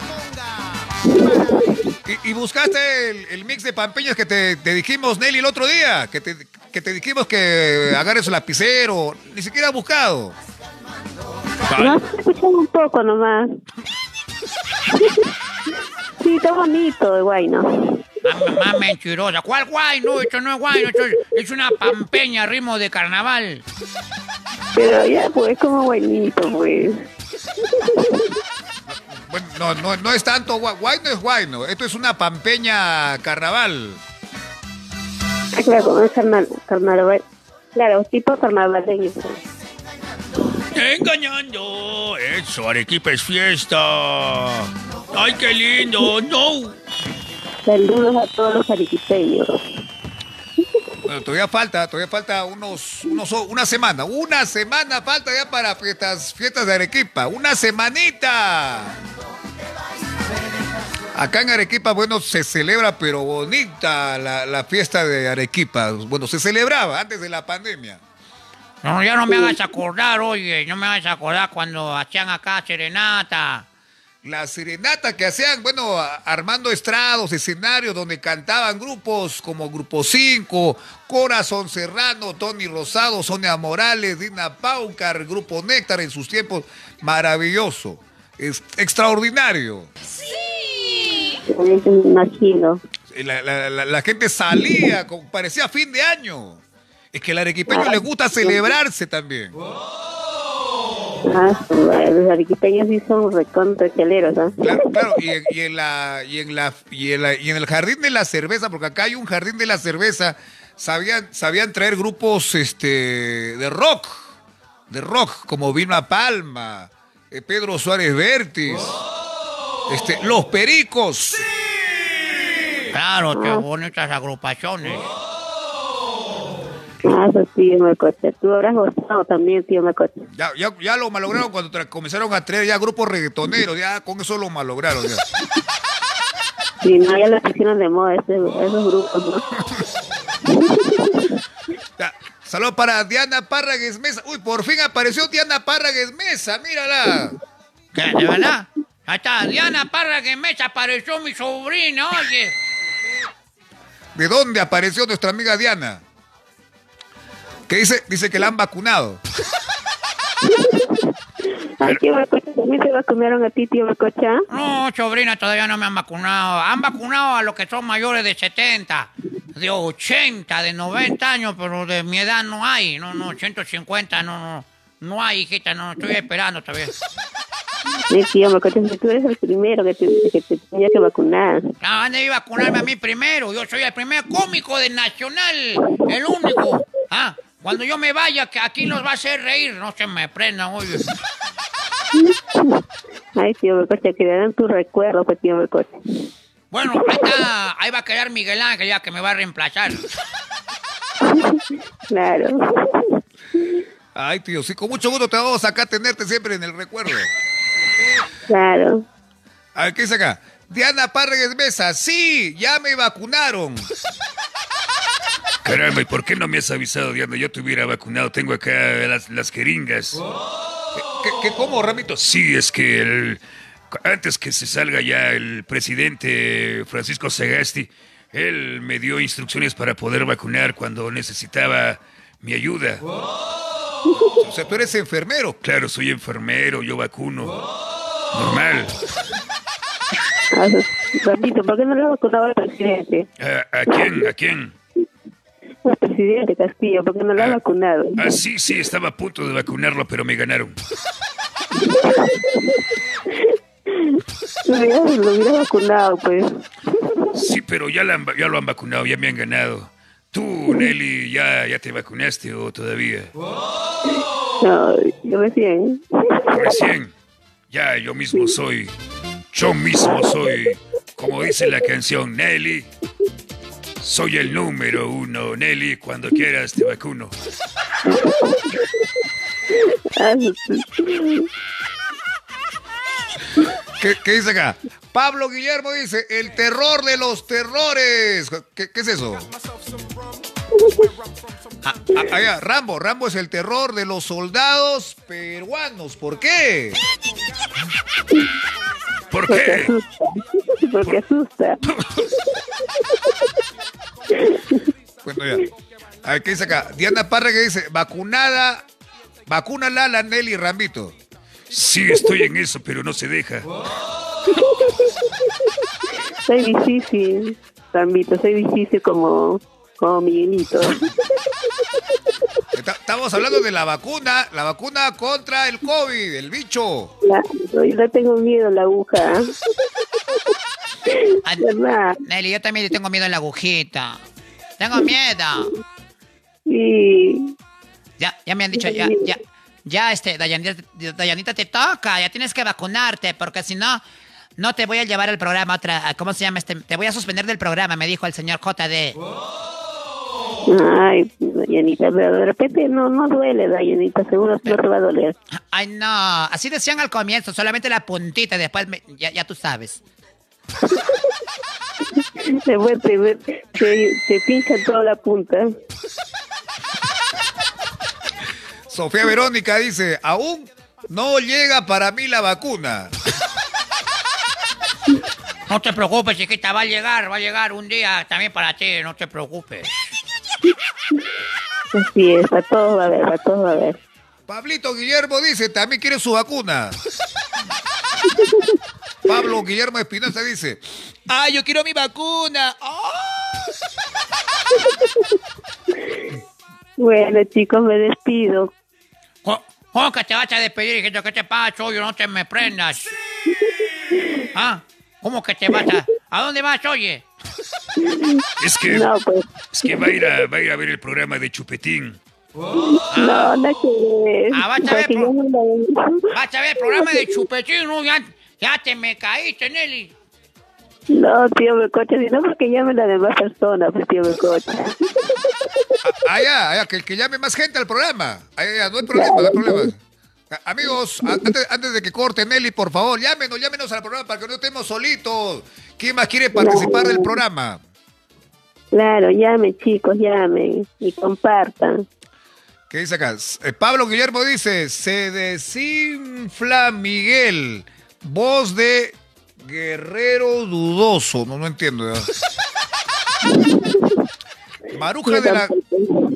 *laughs*
Y, y buscaste el, el mix de Pampeñas que te, te dijimos, Nelly, el otro día. Que te, que te dijimos que agarres el lapicero. Ni siquiera has buscado.
No, un poco nomás. Sí, está bonito, guay, ¿no?
Más, más mentirosa. ¿Cuál guay? No, esto no es guay. esto es, es una pampeña ritmo de carnaval.
Pero ya, pues, como buenito, pues.
Bueno, no, no, no es tanto guay. Guay no es guay, no. Esto es una pampeña carnaval.
Ah, claro, es carnaval, carnaval. Claro, tipo carnavaleño.
Engañando. Eso, Arequipa es fiesta. Ay, qué lindo. No.
Saludos a todos los arequipeños.
Bueno, todavía falta, todavía falta unos, unos, una semana. Una semana falta ya para fiestas, fiestas de Arequipa. Una semanita. Acá en Arequipa, bueno, se celebra, pero bonita la, la fiesta de Arequipa. Bueno, se celebraba antes de la pandemia.
No, ya no me hagas acordar, oye. No me hagas acordar cuando hacían acá serenata.
La serenata que hacían, bueno, armando estrados, escenarios donde cantaban grupos como Grupo 5, Corazón Serrano, Tony Rosado, Sonia Morales, Dina Paucar, Grupo Néctar en sus tiempos. Maravilloso. Es extraordinario.
También me imagino.
La, la- la- la gente salía, parecía fin de año. Es que al arequipeño le gusta celebrarse también.
Ah, los arequipeños sí son recontra chaleros, ¿ah?
Claro, claro, y en, y en la, y, en la, y, en la- y en el jardín de la cerveza, porque acá hay un jardín de la cerveza, sabían, sabían traer grupos este, de rock, de rock, como Vilma Palma, eh, Pedro Suárez Vértiz, este, Los Pericos.
Claro, qué bonitas agrupaciones.
Ah, eso tío Melcocha. Tú habrás gozado también, tío Melcocha.
Ya, ya, ya lo malograron cuando comenzaron a traer ya grupos reggaetoneros, ya con eso lo malograron. Ya.
Sí, no, ya lo pusieron de moda ese- esos grupos, ¿no? *laughs*
Ya, Saludos para Diana Párragues Mesa. Uy, por fin apareció Diana Párragues Mesa, mírala.
¿Qué? ¿De verdad? Ahí está, Diana Parra que me apareció mi sobrina, oye.
¿De dónde apareció nuestra amiga Diana? Que dice, dice que la han vacunado.
Ay, tío Melcocha, ¿también te vacunaron a ti, tío Melcocha?
No, sobrina, todavía no me han vacunado. Han vacunado a los que son mayores de 70, de 80, de 90 años, pero de mi edad no hay. No, no, 150, no, no. No hay, hijita, no, estoy esperando todavía.
Sí, tío Melcocha, si tú eres el primero que te, que te tenía que vacunar.
No, ¿dónde iba a vacunarme a mí primero? Yo soy el primer cómico del Nacional, el único. Ah, cuando yo me vaya, que aquí nos va a hacer reír, no se me prendan, oye.
Ay, tío Melcocha, que le dan tu recuerdo, pues, tío Melcocha.
Bueno, ahí está, ahí va a quedar Miguel Ángel ya que me va a reemplazar. *laughs*
Claro.
Ay, tío, sí, con mucho gusto te vamos acá a tenerte siempre en el recuerdo.
Claro.
A ver, ¿qué dice acá? Diana Párregues Mesa, sí, ya me vacunaron.
Caramba, ¿y por qué no me has avisado, Diana? Yo te hubiera vacunado. Tengo acá las, las jeringas.
¿Qué, qué, cómo, Ramito?
Sí, es que el, antes que se salga ya el presidente Francisco Sagasti, él me dio instrucciones para poder vacunar cuando necesitaba mi ayuda.
O sea, tú eres enfermero.
Claro, soy enfermero, yo vacuno. Normal. *laughs*
Ah, Rapito, ¿por qué no le has vacunado al presidente?
¿A, a quién? ¿A quién?
Al presidente Castillo, ¿por qué no lo has vacunado?
Ah, sí, sí, estaba a punto de vacunarlo, pero me ganaron. *laughs*
Lo hubieras, lo hubieras vacunado, pues.
Sí, pero ya, la ya lo han vacunado, ya me han ganado. Tú, Nelly, ¿ya, ya te vacunaste o todavía?
No, yo recién.
Recién. Ya, yo mismo soy. Yo mismo soy. Como dice la canción, Nelly. Soy el número uno, Nelly. Cuando quieras te vacuno.
Ah.
¿Qué, qué dice acá? Pablo Guillermo dice, el terror de los terrores. ¿Qué, qué es eso? Ah, ah, allá, Rambo, Rambo es el terror de los soldados peruanos. ¿Por qué?
¿Por
Porque
qué?
asusta. Porque asusta. *laughs*
Bueno, ya. A ver, ¿qué dice acá? Diana Parra que dice, vacunada, vacúnala la Nelly Rambito.
Sí, estoy en eso, pero no se deja.
Soy difícil, Rambito, soy difícil como, como Miguelito.
Estamos hablando de la vacuna, la vacuna contra el COVID, el bicho.
La, yo tengo miedo a la aguja. *laughs* ¿Verdad?
Nelly, yo también le tengo miedo a la agujita. Tengo miedo.
Sí.
Ya, ya me han dicho, ya, ya, ya, este, Dayanita, Dayanita, te toca, ya tienes que vacunarte, porque si no, no te voy a llevar al programa otra, ¿cómo se llama este? Te voy a suspender del programa, me dijo el señor JD.
Ay, Dayanita, pero de repente no, no duele, Dayanita, seguro no te va a doler.
Ay, no, así decían al comienzo, solamente la puntita después, me- ya, ya tú sabes.
Te, te, te pincha toda la punta.
Sofía Verónica dice, aún no llega para mí la vacuna.
No te preocupes, chiquita, va a llegar, va a llegar un día también para ti, no te preocupes.
Así es, para todos va a haber, para todos va a haber.
Pablito Guillermo dice, también quiere su vacuna. Pablo Guillermo Espinosa dice, ¡ay, yo quiero mi vacuna! *laughs*
Bueno, chicos, me despido.
¿Cómo, que te vas a despedir, hijito? ¿Qué te pasa, oye? No te me prendas. ¿Ah? ¿Cómo que te vas a...? ¿A dónde vas, oye?
Es que,
No, pues,
es que va, a ir a, va a ir a ver el programa de Chupetín.
no, no que ver.
Ah, vas a ver, pro-
yo no
Vas a ver el programa de Chupetino, ya, ya te me caíste, Nelly.
No, tío Becocha, sino porque llamen a demás personas, pues, tío Becocha.
Ah, Allá, allá, que, que llame más gente al programa. Allá, no hay problema, no hay problema. A- Amigos, antes de que corte Nelly, por favor, llámenos, llámenos al programa para que no estemos solitos. ¿Quién más quiere participar del programa?
Claro, llamen, chicos, llamen y compartan.
¿Qué dice acá? Eh, Pablo Guillermo dice, se desinfla Miguel, voz de guerrero dudoso. No, no entiendo. ¿verdad? *laughs* Maruja de la.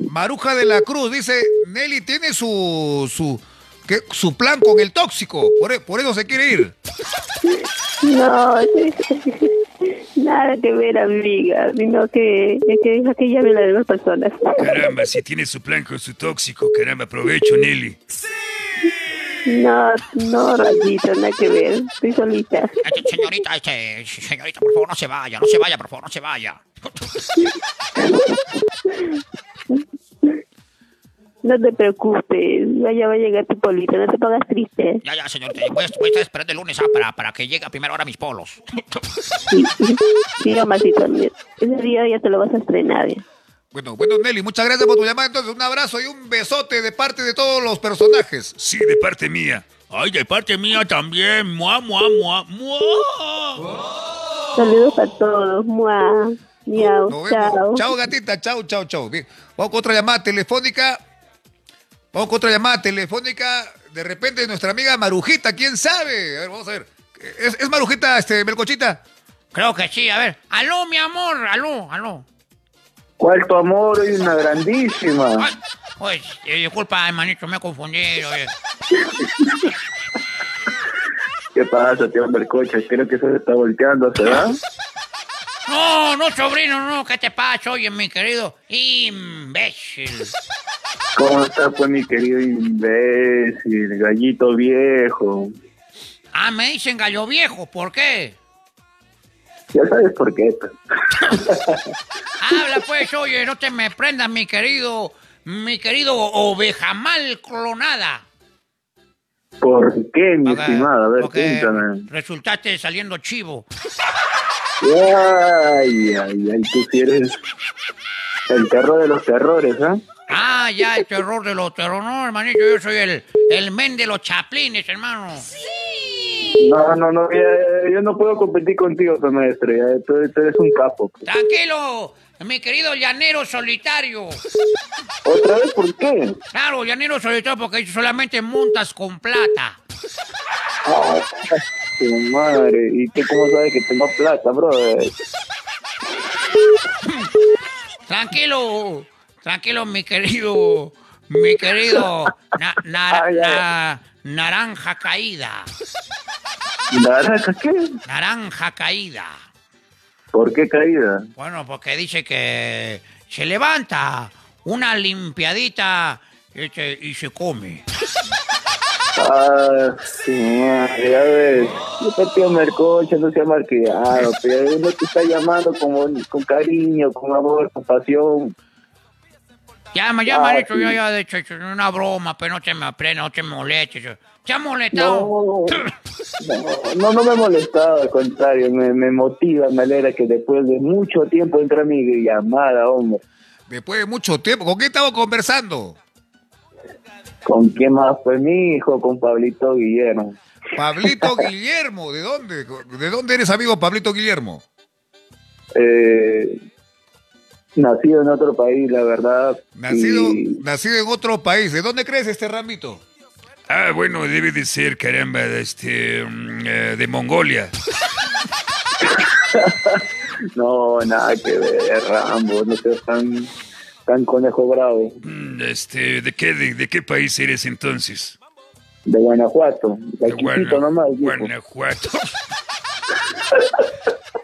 Maruja de la Cruz dice, Nelly tiene su su su plan con el tóxico, por, e- por eso se quiere ir.
No, nada que ver, amiga, sino que es que deja que llamen a demás personas.
Caramba, si tiene su plan con su tóxico, caramba, aprovecho, Nelly.
No, no, Rayito, nada que ver. Estoy solita.
Este, señorita, este, señorita, por favor, no se vaya, no se vaya, por favor, no se vaya.
No te preocupes, ya, va a llegar tu polito, no te pongas triste.
Ya, ya, señorita, voy a, voy a estar esperando el lunes ah, para, para que llegue a primera hora mis polos.
Sí, sí, mira, ese día ya te lo vas a estrenar.
Bueno, bueno, Nelly, muchas gracias por tu llamada. Entonces, un abrazo y un besote de parte de todos los personajes.
Sí, de parte mía. Ay, de parte mía también. Mua, mua, mua, mua.
Saludos a todos, mua, miau,
Nos vemos.
chao.
Chao, gatita. Chao, chao, chao. Bien. Vamos con otra llamada telefónica. Vamos con otra llamada telefónica. De repente, nuestra amiga Marujita, ¿quién sabe? A ver, vamos a ver. ¿Es, es Marujita, este, Melcochita?
Creo que sí, a ver. Aló, mi amor, aló, aló.
¿Cuál tu amor? Hay una grandísima.
Pues, eh, disculpa, hermanito, me he confundido. eh. *laughs*
¿Qué pasa, tío Mercocha? Creo que se está volteando, ¿se?
No, no, sobrino, no, ¿qué te pasa? Oye, mi querido imbécil.
¿Cómo está, pues, mi querido imbécil, gallito viejo?
Ah, me dicen gallo viejo, ¿por qué?
Ya sabes por qué. pues. *laughs*
Habla pues, oye, no te me prendas, mi querido, mi querido oveja mal clonada.
¿Por qué, mi estimado? A ver, cuéntame.
resultaste saliendo chivo.
Ay, ay, ay, tú sí eres el terror de los terrores, ¿ah?
Ah, ya, el terror de los terror. No, hermanito, yo soy el, el men de los chaplines, hermano.
No, no, no, ya- yo no puedo competir contigo, maestro. Ya, tú, tú eres un capo.
Tranquilo, mi querido llanero solitario.
¿Otra vez por qué?
Claro, llanero solitario porque solamente montas con plata.
Ay, tu madre. ¿Y tú cómo sabes que tengo plata, brother?
Tranquilo, tranquilo, mi querido, mi querido *laughs* na- na- naranja caída.
¿Naranja qué?
Naranja caída.
¿Por qué caída?
Bueno, porque dice que se levanta una limpiadita este, y se come.
Ah, sí, madre, ya ves. Este tío Mercocha no se ha marqueado, pero uno te está llamando como, con cariño, con amor, con pasión.
Llama, llama,
Ah,
hecho,
sí.
yo ya de hecho, es una broma, pero no te me aprenda, no te molestes. ¿Te ha molestado?
No, no, me ha molestado, al contrario, me, me motiva, me alegra que después de mucho tiempo entra mi llamada, hombre.
Después de mucho tiempo. ¿Con quién estamos conversando?
¿Con quién más? Pues mi hijo, con Pablito Guillermo.
Pablito *laughs* Guillermo. ¿De dónde? ¿De dónde eres amigo Pablito Guillermo?
Eh, nacido en otro país, la verdad.
Nacido,
y-
nacido en otro país. ¿De dónde crees este ramito?
Ah, bueno, debe de ser, caramba, de, este, mm, eh, de Mongolia. *laughs*
No, nada que ver, Rambo, no seas tan, tan conejo bravo.
Mm, Este, ¿de qué, de, de qué país eres entonces?
De Guanajuato, de
De
chiquito
Guana-
nomás.
Guanajuato. *laughs*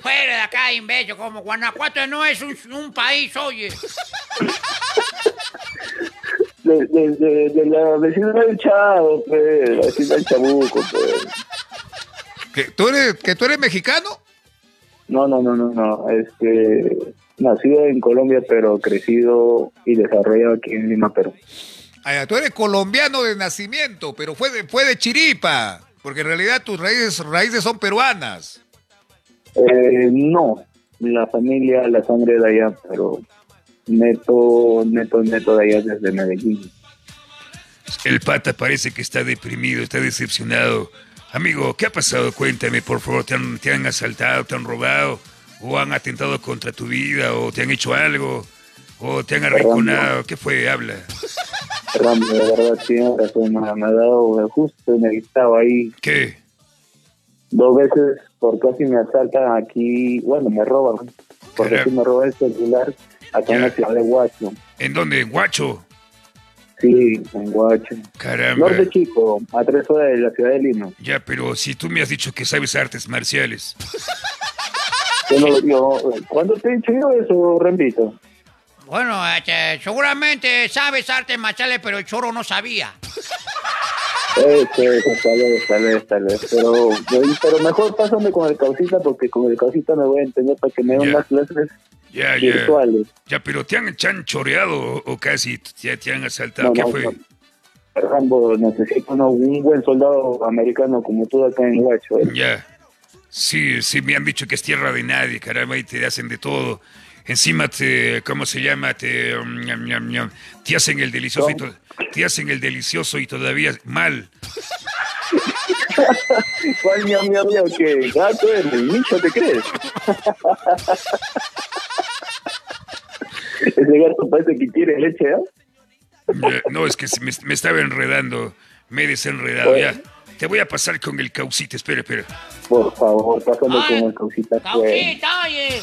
Fuera de acá, imbécil, como Guanajuato no es un, un país, oye.
De, de, de, de la vecina del Chavo, pues, la vecina del Chabuco, pues.
¿Que tú eres, que tú eres mexicano?
No, no, no, no, no, este, nacido en Colombia, pero crecido y desarrollado aquí en Lima, Perú.
Ah, tú eres colombiano de nacimiento, pero fue de, fue de Chiripa. Porque en realidad tus raíces, raíces son peruanas.
Eh, no, la familia, la sangre de allá, pero neto, neto, neto de allá desde Medellín.
El pata parece que está deprimido, está decepcionado. Amigo, ¿qué ha pasado? Cuéntame, por favor. ¿Te han, te han asaltado, te han robado? ¿O han atentado contra tu vida? ¿O te han hecho algo? ¿O te han arrinconado? ¿Qué fue? Habla.
Rambo, de verdad razón, me, me ha dado justo en el estado ahí
¿Qué?
dos veces por casi me asaltan aquí, bueno, me roban, porque
Caramba.
así me roban el celular acá en la ciudad de Huacho.
¿En dónde? ¿En Guacho?
Sí, en Huacho.
Caramba.
Norte Chico, a tres horas de la ciudad de Lima.
Ya, pero si tú me has dicho que sabes artes marciales.
Yo no- yo- ¿Cuándo te he dicho yo eso, Rembito?
Bueno, este, seguramente sabes artes marciales, pero el choro no sabía.
Ese, ese, tal vez, tal vez, tal vez. Pero, pero mejor pásame con el causita porque con el causita me voy a entender para que me den
Ya.
unas clases virtuales.
Ya, pero te han, te han choreado o, casi ya te han asaltado.
No,
¿Qué
no,
fue?
no. Rambo, necesito un buen soldado americano como tú acá en Guacho. ¿eh?
Ya. Sí, sí, me han dicho que es tierra de nadie, caramba, y te hacen de todo. Encima te, ¿cómo se llama? Te, um, ñam, te hacen el delicioso te hacen el delicioso y todavía mal.
¿Cuál mi amigo que gato es el nicho, te crees? *laughs* Ese gato parece que quiere leche, ¿eh?
Ya, No, es que me, me estaba enredando, me he desenredado
Bueno.
ya. Te voy a pasar con el caucite, espera, espera.
Por favor, pásame
Ay,
con el causita. pues.
Causita, oye.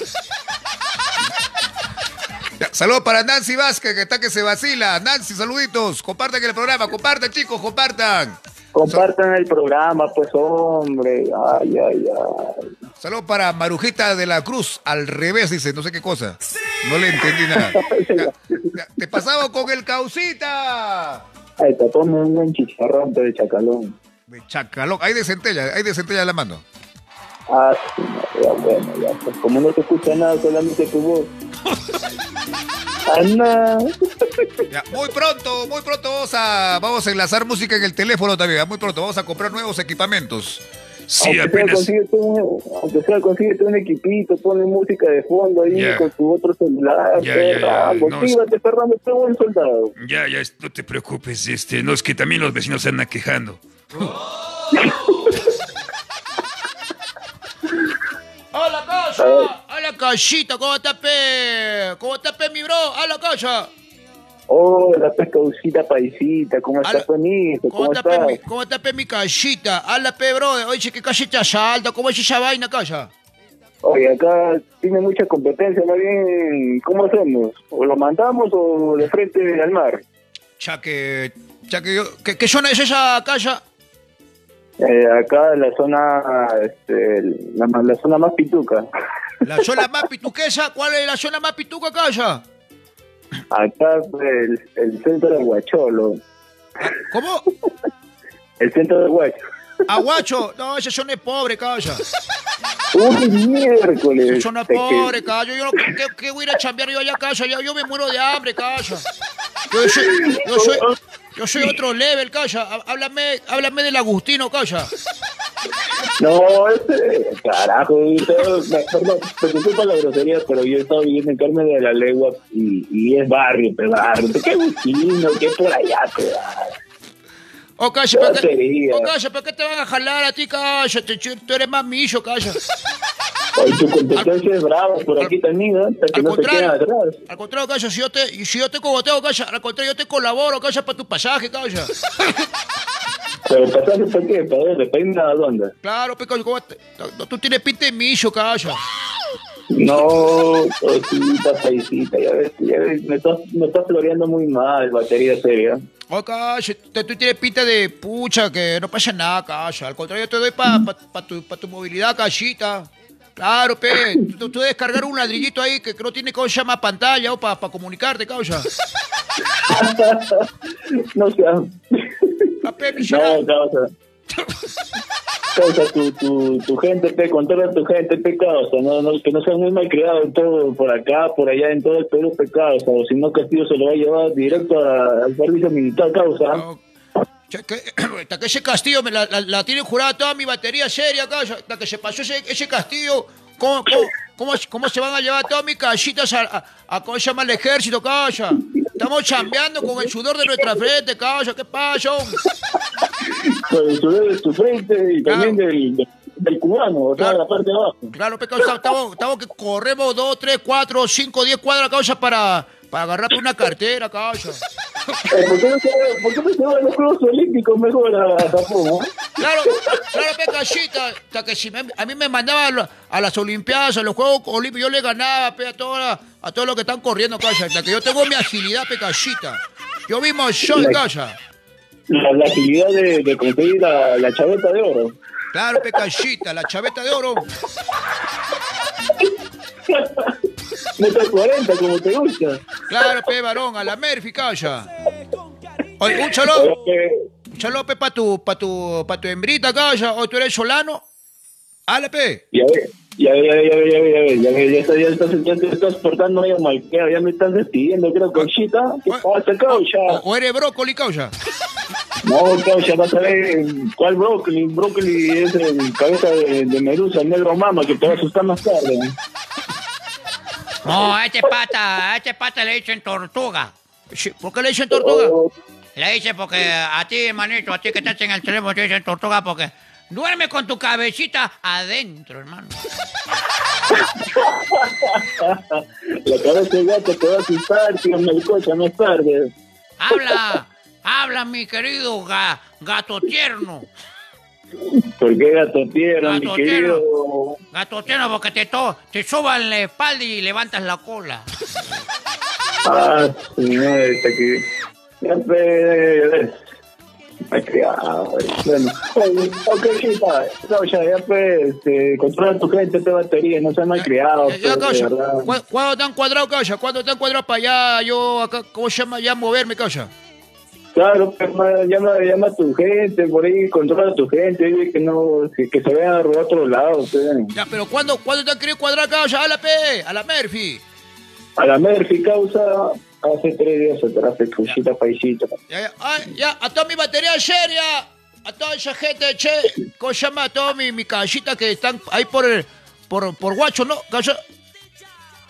Saludos para Nancy Vázquez, que está que se vacila. Nancy, saluditos. Compartan el programa, compartan, chicos, compartan.
Compartan el programa, pues, hombre. Ay, ay, ay.
Saludos para Marujita de la Cruz, al revés, dice, no sé qué cosa. No le entendí nada. *laughs* Ya, ya, te pasamos con el causita.
Ahí está, ponme un buen chicharrón pero de chacalón.
De chacalón. Hay de centella, hay de centella en la mano.
Ah, ya, bueno, ya. Pues, como no te escucha nada, solamente tu voz. *laughs* Ana.
Ya, muy pronto, muy pronto vamos a, vamos a enlazar música en el teléfono también. ya, Muy pronto vamos a comprar nuevos equipamientos.
Sí,
aunque,
apenas.
un, aunque sea, consíguete un equipito, ponle música de fondo ahí con tu otro celular.
Ya, no,
actívate, Fernando, qué buen soldado.
Ya, ya, no te preocupes, este, no es que también los vecinos se andan quejando. *laughs*
Hola, casa. Hola, casita. ¿Cómo estás, pe? ¿Cómo estás, pe, mi bro? Hola, casa.
Hola, pescaucita paisita, ¿cómo estás, Juanito?
¿Cómo
¿Cómo
está, pe, mi,
estás?
¿Cómo está, pe, mi casita? Habla, pe, bro. Oye, ¿qué casita salta? ¿Cómo es esa vaina, casa?
Oye, acá tiene mucha competencia, más bien, ¿cómo hacemos? ¿O lo mandamos o de frente al mar?
Ya que, ya que yo,
¿Qué, qué zona es esa casa?
Eh, acá en la zona, este, la, la zona más pituca.
La zona más pituquesa. ¿Cuál es la zona más pituca, casa?
Acá el, el centro de Huacholo,
¿Cómo?
el centro de Huacho.
Aguacho. No, esa zona es pobre, casa.
Uy, miércoles.
Esa zona es pobre, casa. Yo no, ¿qué, qué voy a ir a chambear yo allá, casa? Yo, yo me muero de hambre, casa. Yo soy, yo soy, yo soy otro level. Há- Háblame, háblame del Agustino, casa.
No, este, carajo, todo- me- perdón, me disculpa la grosería, pero yo he estado viviendo en Carmen de la Legua y, y es barrio, pero barrio. ¿Qué gustino? ¿Qué por allá, pero
Oh, calla, ¿pero qué, oh, calla, ¿pero qué te van a jalar a ti, calla? Te- Tú eres más millo, calla.
Hoy tu competencia es brava por aquí también, ¿eh? Hasta que
Al
no atrás.
al contrario, calla, si yo te, si yo te cogoteo, calla, al contrario, yo te colaboro, calla, para tu pasaje, calla. *laughs*
Pero pasaje para qué, para dónde, para irme a dónde.
Claro, ¿cómo te- tú- tienes pinta de millo, calla.
No, cosita, paisita, ya ves, ya ves, me estás, me estás floreando muy mal, batería seria.
Oh, calla, tú tienes pinta de pucha, que no pasa nada, calla. Al contrario, yo te doy para pa, pa tu, pa tu movilidad, callita. Claro, pe, tú, tú debes cargar un ladrillito ahí que, que no tiene cómo se llama pantalla o para comunicarte, calla. *laughs*
No seas...
Ah,
No, causa. Causa tu, tu, tu gente, pe, controla tu gente, pe, causa. No, no, que no sean muy malcriados todo por acá, por allá, en todo el Perú, pe, causa. O si no, Castillo se lo va a llevar directo a- al servicio militar, causa.
No, *clears throat* hasta que ese castillo me la, la, la tiene jurada toda mi batería seria, calla. Hasta que se pasó ese, ese castillo, ¿cómo, cómo, cómo, cómo se van a llevar todas mis casitas a, a, a cómo se llama el ejército, calla? Estamos chambeando con el sudor de nuestra frente, calla. ¿Qué pasa?
Con el sudor de tu frente y también del, del cubano, o sea,
Claro.
la parte de abajo.
Claro, pecado, estamos, que corremos dos, tres, cuatro, cinco, diez cuadras, causa, para, para agarrarte una cartera, causa.
Eh, ¿Por qué no se va- por qué no se van a los Juegos Olímpicos mejor a, a Japón? eh?
Claro, claro, pecachita, hasta que si me- a mí me mandaban a, la- a las Olimpiadas, a los Juegos Olímpicos, yo le ganaba pe, a, toda, a todos los que están corriendo, calla, hasta que yo tengo mi agilidad, pecachita. Yo mismo soy, calla.
La, la agilidad de, de conseguir la, la chaveta de oro.
Claro, pecachita, la chaveta de oro.
Metro 40, como te gusta.
Claro, pe, varón, a la Murphy, calla. Oye, un
Eh,
un échalo, pe, pa' tu, pa' tu, pa' tu hembrita, causa. O tú eres solano. Hale, pe.
Ya ve, ya ve, ya ve, ya ve, ya ve, ya ve, ya estás, ya estás, ya te estás portando medio malqueado, ya me estás despidiendo, creo, conchita. ¿Qué pasa,
O,
causa?
o eres brócoli, causa.
No, causa, vas a ver cuál brócoli. Brócoli es el cabeza de, de medusa, el negro mama, que te va a asustar más tarde.
No, a este pata, a este pata le dicen tortuga.
¿Por qué le dicen tortuga?
Oh,
Le dicen porque a ti, hermanito, a ti que estás en el teléfono, te dicen tortuga porque duerme con tu cabecita adentro, hermano. *laughs*
la cabeza gato te va a asustar, tío, melcocha, más tarde.
Habla, habla, mi querido ga- gato tierno.
¿Por qué gato tierno, mi
Gato
querido?
Gato tierno porque te, to te soban la espalda y levantas la cola.
Ah, señorita, que... Ya, Bueno, ok. No, ya, pues, este, controla tu gente, te batería, no seas mal criado,
Ya, ya,
pues, de
causa.
verdad.
¿Cu- ¿Cuándo te han cuadrado, causa? ¿Cuándo te han cuadrado para allá, yo acá, ¿cómo se llama? Ya moverme, causa.
Claro, pues, ma, llama, llama a tu gente, por ahí, controla a tu gente, dile que no, que, que se vayan a robar a otro lado, pues.
Ya, pero ¿cuándo, ¿cuándo te han querido cuadrar, causa? A la P, a la Murphy.
A la Murphy causa hace tres días atrás, de crucita paisita.
Ya, ya, ya, a toda mi batería seria, a toda esa gente, che, ¿cómo llama? A toda mi, mi casita que están ahí por el, por, por Guacho, ¿no? Causa,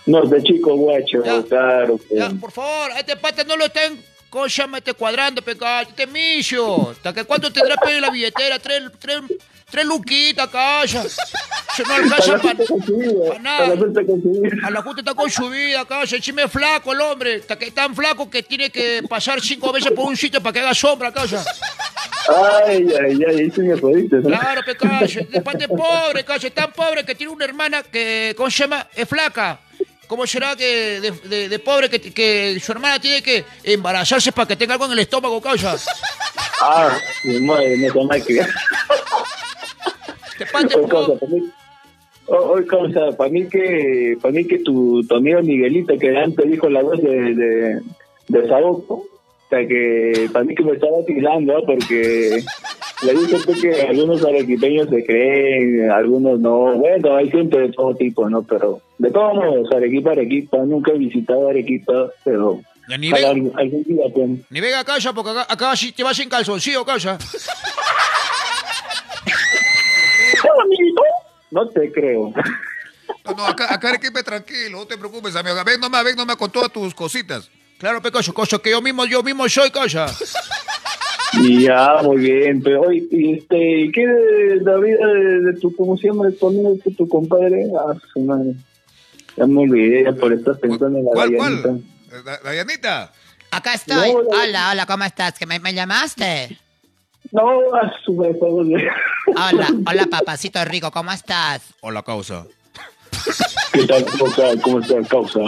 Norte chico, guacho,
Ya.
claro. pues.
ya, por favor, a este pata no lo estén, ¿cómo llama? Este cuadrando, pecado, este micio. ¿Hasta que cuánto tendrá pe en la billetera? Tres, tres, tres luquitas, causa. Se no alcanza
Para
para... nada. A la justa está con su vida, causa. Encima es flaco el hombre. Está que tan flaco que tiene que pasar cinco veces por un sitio para que haga sombra, causa.
Ay, ay, ay, ahí sí me jodiste, ¿no?
Claro, pecacho. Después de pobre. Es tan pobre que tiene una hermana que, ¿cómo se llama? Es flaca. ¿Cómo será que de, de- de pobre que, que su hermana tiene que embarazarse para que tenga algo en el estómago, causa?
Ah, mi madre, no se
de
Oye, causa, para mí, oh, causa, para mí que, para mí que tu, tu amigo Miguelito, que antes dijo la voz de, de, de Saoco, o sea que para mí que me estaba tirando, ¿ah? porque le dije pues, que algunos arequipeños se creen, algunos no, bueno, hay gente de todo tipo, ¿no? Pero de todos modos, Arequipa, Arequipa, nunca he visitado Arequipa, pero
Ya Ni,
algún, día, pues,
ni venga, causa, porque acá, acá te vas sin calzoncillo, causa.
no te creo.
No, no, acá, acá Arequipa es tranquilo, no te preocupes, amigo. Ven nomás, ven nomás con todas tus cositas. Claro, pecacho, cosa que yo mismo, yo mismo soy, causa.
Ya, muy bien, pero hoy, y este, ¿qué de la vida de, de tu, cómo se llama, tu amigo, tu, tu compadre? Ah, su madre. Ya me olvidé, ya por estar pensando en la
¿Cuál,
Dayanita.
cuál? Da- Dayanita.
Acá estoy.
No.
Hola, hola, ¿cómo estás? ¿Que me, me llamaste?
No, a su madre, por favor.
Hola, *laughs* hola, papacito rico, ¿cómo estás?
Hola, causa.
¿Qué tal, cómo está, cómo está la causa?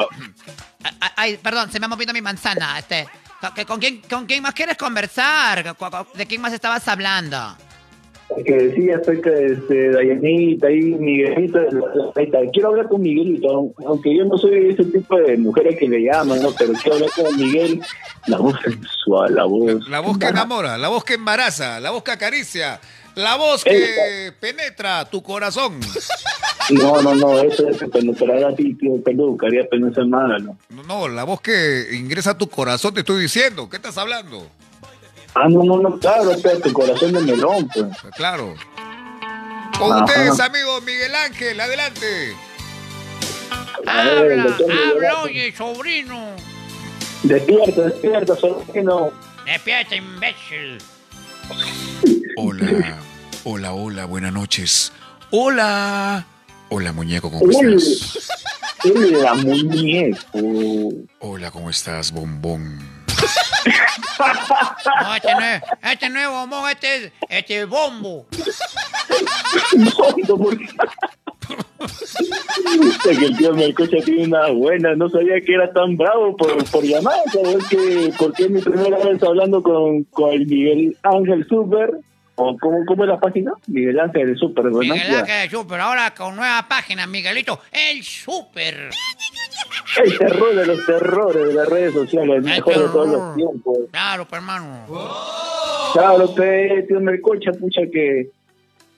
Ay, Ay, perdón, se me ha movido mi manzana. Este, ¿con- ¿con, quién, ¿Con quién más quieres conversar? ¿Cu- cu- ¿De quién más estabas hablando?
Que decía acerca de este, Dayanita y está. Quiero hablar con Miguelito, aunque yo no soy ese tipo de mujeres que le llaman, ¿no? Pero quiero hablar con Miguel. La voz sensual, la voz.
La voz que enamora, la voz que embaraza, la voz que acaricia, la voz que penetra tu corazón.
No, no, no, eso es penetrar a ti, tío, peluca, haría pena ser malo.
No, no, la voz que ingresa a tu corazón, te estoy diciendo. ¿Qué estás hablando?
Ah, no, no, no, claro, tu corazón de melón, pues.
Claro. Con
Ajá.
ustedes, amigos, Miguel Ángel, adelante.
Habla, habla, oye, sobrino.
Despierta, despierta, solo que no.
Despierta, imbécil.
Hola, hola, hola, buenas noches. Hola. Hola, muñeco, ¿cómo
Uy,
estás?
Hola, muñeco.
Hola, ¿cómo estás, bombón?
No, este no es, este no es bombón, este es, este es bombo.
Es que el tío Melcocha tiene una buena, no sabía que era tan bravo por, por llamar, ¿sabes? Que, porque es mi primera vez hablando con, con el Miguel Ángel Super, o ¿cómo, cómo es la página? Miguel Ángel Super, ¿verdad?
Miguel. Ángel Super, ahora con nueva página, Miguelito, el Super.
El terror de los terrores de las redes sociales, el mejor de todos los tiempos.
Claro, pues, hermano.
Claro, pe, tío Melcocha, pucha que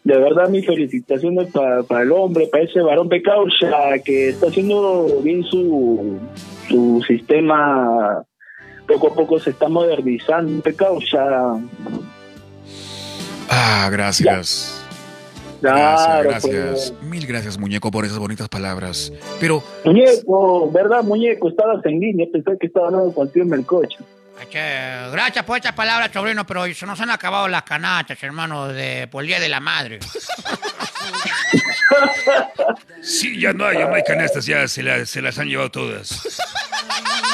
de verdad mis felicitaciones para el hombre, para ese varón Pecaucha que está haciendo bien su, su sistema, poco a poco se está modernizando, Pecaucha.
Ah, gracias.
Claro,
gracias, gracias.
pues.
Mil gracias, muñeco, por esas bonitas palabras. Pero,
Muñeco, ¿verdad, muñeco? Estabas en línea, pensé que estaba hablando con tío Melcocha.
Che, Gracias por estas palabras, sobrino, pero se nos han acabado las canastas, hermano, de, por el Día de la Madre.
Sí, ya no hay, ya no hay canastas, ya se, la- se las han llevado todas.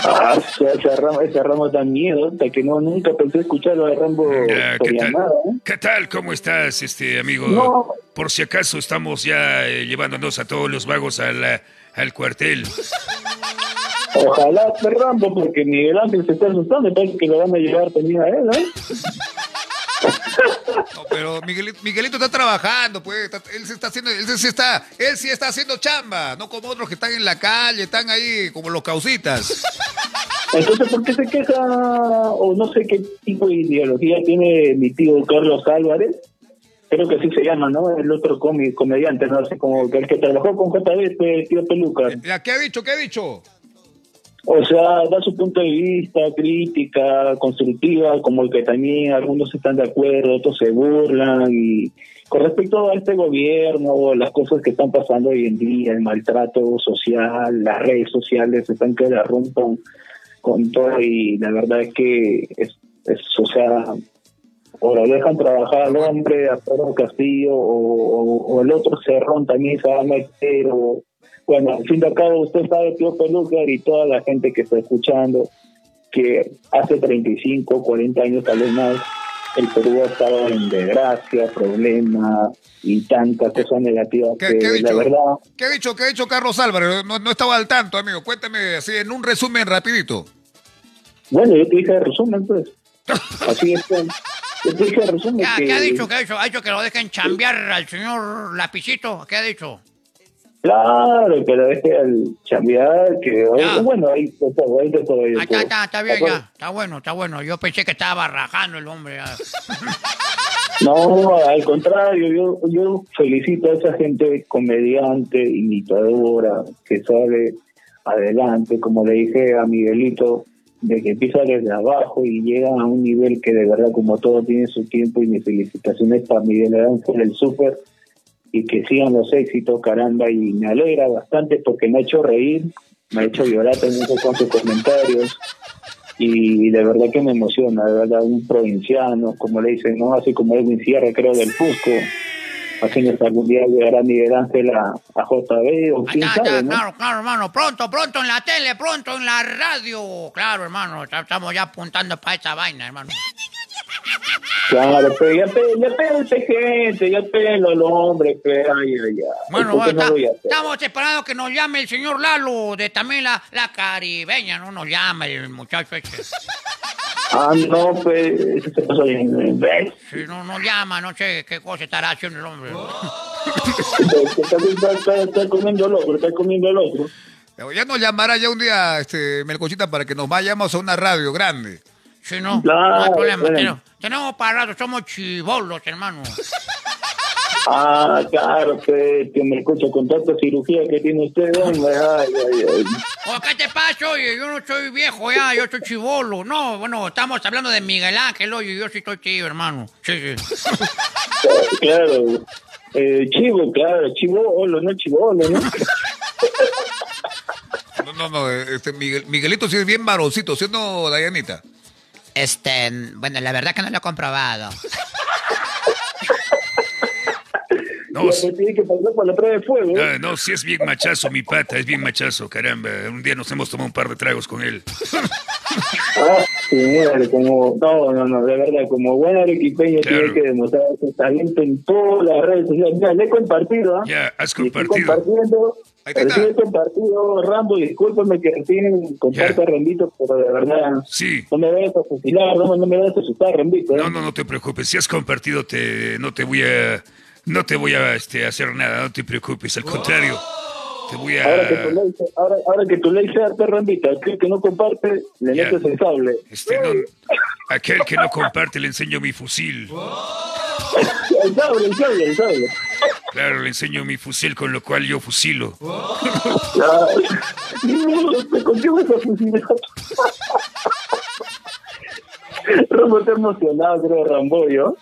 Ah, esa rama, esa rama da miedo, hasta que no, nunca pensé escucharlo de Rambo
Ya, ¿qué tal?
¿eh?
¿Qué tal? ¿Cómo estás, este amigo?
No.
Por si acaso estamos ya eh, llevándonos a todos los vagos a la- al cuartel.
Ojalá Rambo, porque Miguel Ángel se está asustando, parece que lo van a llevar también a él, ¿eh?
No, pero Miguelito, Miguelito está trabajando, pues. está- él se está haciendo, él sí está, él sí está haciendo chamba, no como otros que están en la calle, están ahí como los causitas.
Entonces, ¿por qué se queja? O no sé qué tipo de ideología tiene mi tío Carlos Álvarez. Creo que así se llama, ¿no? El otro comediante, no sé, como el que trabajó con JB, este tío Peluca.
Ya, ¿Qué ha dicho? ¿Qué ha dicho?
O sea, da su punto de vista, crítica, constructiva, como el que también algunos están de acuerdo, otros se burlan. Y con respecto a este gobierno, las cosas que están pasando hoy en día, el maltrato social, las redes sociales están que la con todo. Y la verdad es que, es, es, o sea, o lo dejan trabajar al hombre, a Pedro Castillo, o, o- o el otro cerrón también se va a meter, o bueno, al fin de cabo usted sabe, tío Pelúcar y toda la gente que está escuchando, que hace 35, 40 años tal vez más, el Perú ha estado en desgracia, problemas y tantas cosas negativas
¿Qué,
que
qué ha
la
dicho?
verdad,
¿Qué ha dicho? ¿Qué ha dicho Carlos Álvarez? No, no estaba al tanto, amigo. Cuéntame así en un resumen rapidito.
bueno, yo te dije resumen pues, así es, pues. yo te dije resumen
Ya,
que,
¿Qué ha dicho? ¿Qué ha dicho? ¿Ha dicho que lo dejen chambear al señor Lapicito? ¿Qué ha dicho?
Claro, que lo deje al chambear, que
Ya.
bueno, ahí todo, ahí de todo. ahí
Ah, está,
todo.
está, está bien, ya. Está bueno, está bueno. Yo pensé que estaba rajando el hombre. *laughs*
No, al contrario, yo, yo felicito a esa gente comediante, imitadora, que sale adelante, como le dije a Miguelito, de que empieza desde abajo y llega a un nivel que de verdad, como todo tiene su tiempo, y mis felicitaciones para Miguel Ángel, el súper, y que sigan los éxitos, caramba, y me alegra bastante porque me ha hecho reír, me ha hecho llorar también con sus comentarios, y de verdad que me emociona, de verdad, un provinciano, como le dicen, ¿no? Así como Edwin Sierra, creo, del Cusco, haciendo que algún día llegará Miguel Ángel a, a JB, o
Ah,
quién
está,
sabe, ¿no?
claro, claro, hermano. Pronto, pronto en la tele, pronto en la radio. Claro, hermano. Estamos ya apuntando para esa vaina, hermano.
Claro, pero ya pe, ya pe, gente, ya pelo al hombre, pe, ay, ay, ay.
Bueno,
¿Por qué
bueno,
no
está- estamos esperando que nos llame el señor Lalo de también la, la caribeña. No nos llama el muchacho ese.
Ah, no, pues, eso se pasó bien.
Si no nos llama, no sé qué cosa estará haciendo el hombre.
Está, está- está- está comiendo el otro, está comiendo el otro.
Ya nos llamará ya un día, este, Melcochita, para que nos vayamos a una radio grande.
Si no, no
Claro,
hay problema.
bueno.
Tenemos para rato, somos chivolos, hermano. *laughs*
Ah, claro, pues, que me escucha con tanta cirugía que tiene usted, hombre, ay, ay, ay.
¿O qué te pasa, oye? Yo no soy viejo ya, yo soy chivolo. No, bueno, estamos hablando de Miguel Ángel, oye, yo sí estoy chivo, hermano. Sí, sí.
Claro, eh, chivo, claro, chivolo, no chivolo, ¿no?
No, no, no, este, Miguel- Miguelito sí es bien varoncito, ¿sí o no, Dayanita?
Este, bueno, la verdad que no lo he comprobado. *laughs*
No,
pues, tiene que pasar por la prueba de fuego. ¿eh?
Ah, no, sí es bien machazo, mi pata, es bien machazo, caramba. Un día nos hemos tomado un par de tragos con él. *laughs*
Ah, sí, mírale, como, no, no, no, de verdad, como buen arequipeño
Claro.
tiene que demostrar su talento en todas las redes sociales. Mira, le he compartido, ¿ah?
Ya, has compartido.
Ahí está.
Rambo, discúlpame que recién comparto
Ya.
Rambito, pero de verdad,
Sí.
no me vayas a fusilar, no, no me vayas a asustar, Rambito. ¿eh?
No, no, no te preocupes. Si has compartido, te, no te voy a, no te voy a este, hacer nada. No te preocupes. Al contrario, te voy
Ahora que tu
a,
ley, ahora, ahora que tu ley sea Rambito, aquel que no comparte, le
Ya.
metes el sable.
este, no, Aquel que no comparte le enseño mi fusil. *laughs*
El sable, el sable, el sable.
Claro, le enseño mi fusil, con lo cual yo fusilo. *laughs*
No, te contigo esa fusilada. *laughs* *laughs* Rambo está emocionado, creo, Rambo, ¿yo?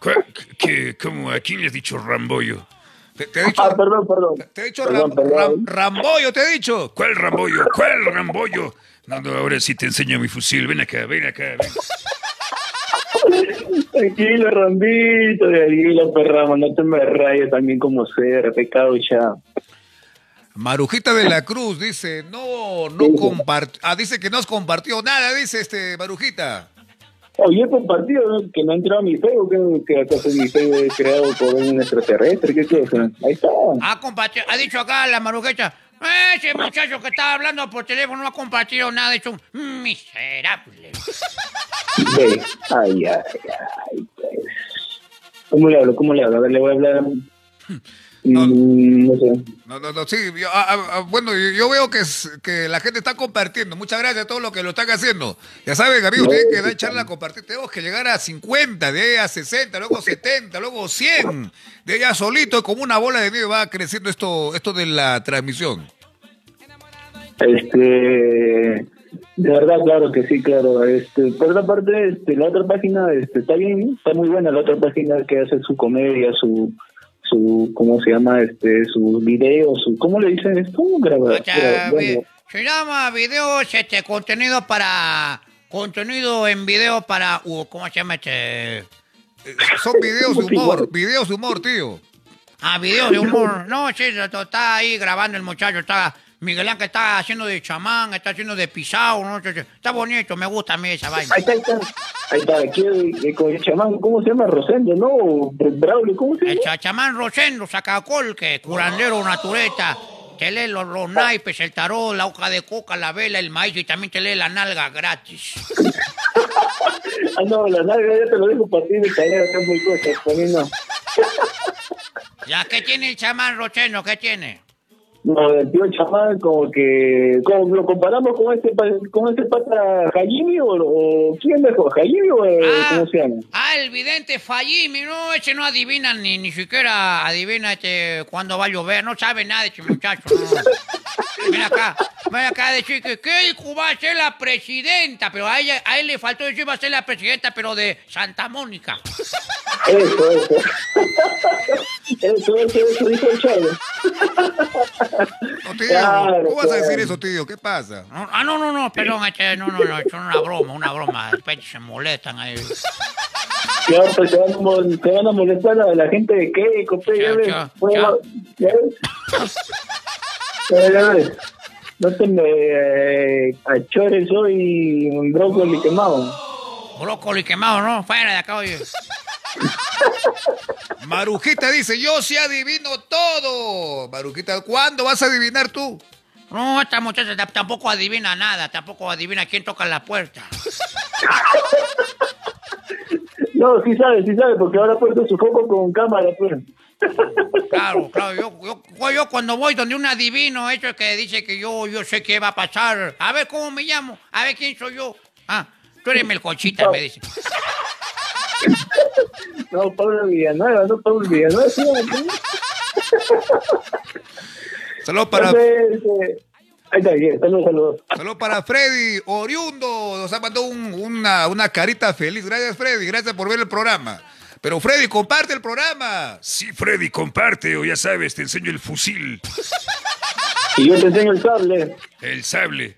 ¿Cuál- qué- cómo, ¿A quién le has dicho Ramboyo?
Te, te he dicho,
Ah, perdón, perdón.
te he dicho
Perdón,
Ram-
perdón.
Ram- Ramboyo, te he dicho.
¿Cuál Ramboyo? ¿Cuál Ramboyo? No, no, ahora sí te enseño mi fusil. Ven acá, ven acá. Ven. *laughs*
Tranquilo, Rambito, tranquilo, perramo, no te me rayes también como ser, pecado ya.
Marujita de la Cruz dice, no, no compartió. Ah, dice que no has compartido nada, dice este Marujita.
Oye, he compartido ¿no? que no ha entrado a mi Facebook, que, acaso mi Facebook es creado por un extraterrestre, ¿qué cosa? Ahí está.
Ha, compartido, ha dicho acá la marujecha. Ese muchacho que estaba hablando por teléfono no ha compartido nada. Es un miserable.
Ve. Ay, ay, ay. pues. ¿Cómo le hablo? ¿Cómo le hablo? A ver, le voy a hablar.
No.
Mm, no sé.
No, no, no, sí. yo- ah, ah, ah, bueno, yo, yo veo que, es- que la gente está compartiendo. Muchas gracias a todos los que lo están haciendo. Ya saben, amigos, tienen que dar
sí,
echarle a compartir. Tenemos que llegar a 50, de ahí a 60, luego 70, luego 100. De allá solito, como una bola de nieve, va creciendo esto, esto de la transmisión.
Este, de verdad, claro que sí, claro. Este, por otra parte, este, la otra página, este, está bien, está muy buena la otra página que hace su comedia, su, su, ¿cómo se llama? Este, sus videos, su, ¿cómo le dicen esto? Graba,
O sea,
graba-
vi-
bueno,
se llama videos, este, contenido para... Contenido en video para... uh, ¿Cómo se llama este...?
Eh, Son videos de *laughs* humor, videos de humor, tío.
Ah, videos de humor. No, sí, está ahí grabando el muchacho. Está Miguel Ángel está haciendo de chamán, está haciendo de pisado, ¿no? Está bonito, me gusta a mí esa vaina.
Ahí está, ahí está. Ahí está, aquí con el chamán, ¿cómo se llama? Rosendo, ¿no? Braulio, ¿cómo se
El
llama?
cha- chamán Rosendo, sacacol, que curandero, natureta, te lee los, los naipes, el tarot, la hoja de coca, la vela, el maíz y también te lee la nalga gratis. *laughs*
Ah, no, la nalga ya te lo dejo para ti de tarea, está muy cosa, para mí no.
¿Ya qué tiene el chamán Rosendo? ¿Qué tiene?
No, el tío chamán como que... ¿cómo lo comparamos con este, con este pata Jaime o, o quién mejor, Jaime o eh,
Ah.
cómo se llama?
Ah, el vidente Fallimi, no, ese no adivina ni, ni siquiera adivina este cuándo va a llover, no sabe nada ese muchacho, no. Ven acá, ven acá a decir que Keiko va a ser la presidenta, pero a ella, a él le faltó decir va a ser la presidenta, pero de Santa Mónica.
Eso, eso. *laughs* eso, eso, eso dijo el chavo.
No, *laughs* tío,
Claro,
¿cómo vas a decir eso, tío? ¿Qué pasa?
No, ah, no, no, no, perdón, este, no, no, no, es una broma, una broma, después se molestan ahí.
Ya, pues se van, a van molestar a la gente de Keiko, pe, ya ves. Bueno, ya ves. Ya, ya ves. No te me eh, achores hoy un brócoli quemado.
Brócoli quemado, ¿no? Fuera de acá, oye.
Marujita dice, yo sí adivino todo. Marujita, ¿cuándo vas a adivinar tú?
No, esta muchacha tampoco adivina nada, tampoco adivina quién toca la puerta.
No, sí sabe, sí sabe, porque ahora ha puesto su foco con cámara, pues.
Claro, claro, yo, yo, yo cuando voy donde un adivino, eso es que dice que yo, yo sé qué va a pasar. A ver cómo me llamo, a ver quién soy yo. Ah, tú eres Melcochita, me dice. *laughs* *laughs*
No, Pablo Villanueva, no Pablo Villanueva. Sí, *laughs*
Saludos para,
eh, ahí está, bien, saludos, saludos.
saludos para Freddy Oriundo. Nos ha mandado un- una, una carita feliz. Gracias, Freddy. Gracias por ver el programa. Pero Freddy, comparte el programa.
Sí, Freddy, comparte o ya sabes, te enseño el fusil,
Y yo te enseño el sable.
el sable.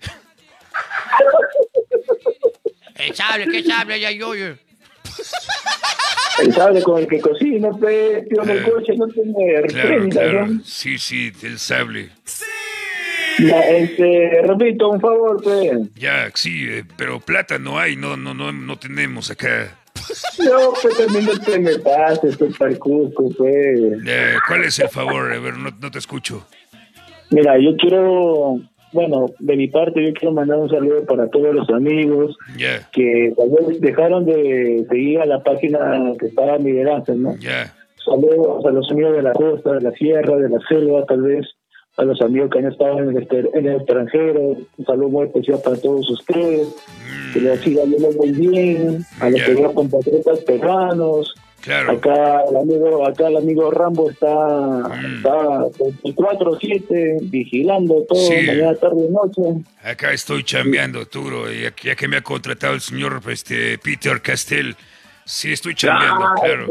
El sable, ¿qué sable? Ya yo, yo.
El sable con el que cocina, pues, tío, en el coche, no tiene
Eh, Claro,
reprenda,
claro.
¿no?
Sí, sí, el sable.
Ya, este, repito, un favor, pues.
Ya, sí, eh, pero plata no hay, no, no, no, no tenemos acá.
No, pues también no te me pases, pues, para el Cusco, pues.
Eh, ¿Cuál es el favor? A ver, no, no te escucho.
Mira, yo quiero, bueno, de mi parte, yo quiero mandar un saludo para todos los amigos que tal vez dejaron de seguir a la página que estaba Ángel, ¿no? Saludos a los amigos de la costa, de la sierra, de la selva, tal vez, a los amigos que han estado en el, en el extranjero. Un saludo muy especial para todos ustedes. Que les siga yendo muy bien. A los queridos compatriotas peruanos.
Claro.
Acá el amigo, acá el amigo Rambo está,
Mm.
está 24-7 vigilando todo,
Sí.
mañana, tarde y noche.
Acá estoy chambeando, Turo, ya, ya que me ha contratado el señor este, Peter Castell. Sí, estoy chambeando,
Ah,
claro.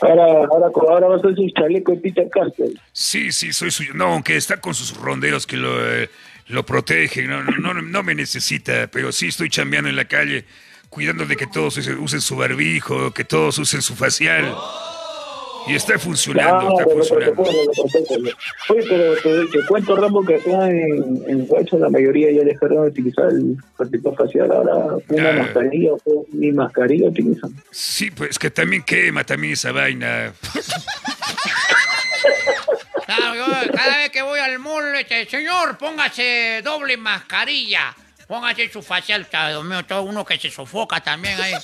Ahora, ahora, ahora va a ser su chaleco de Peter Castle.
sí, sí, soy suyo. No, aunque está con sus ronderos que lo, eh, lo protegen, no, no, no, no me necesita, pero sí estoy chambeando en la calle, cuidando de que todos usen, su barbijo, que todos usen su facial. Y está funcionando, está
Claro,
funcionando.
Oye, pero te, te cuento, Rambo, que acá en, en Huacho la mayoría ya dejaron de utilizar el protector facial. Ahora una
Ah.
mascarilla o ni mascarilla utilizan.
Sí, pues que también quema también esa vaina.
Claro, yo cada vez que voy al mall, este, señor, póngase doble mascarilla. Póngase su facial, Dios mío, todo uno que se sofoca también ahí.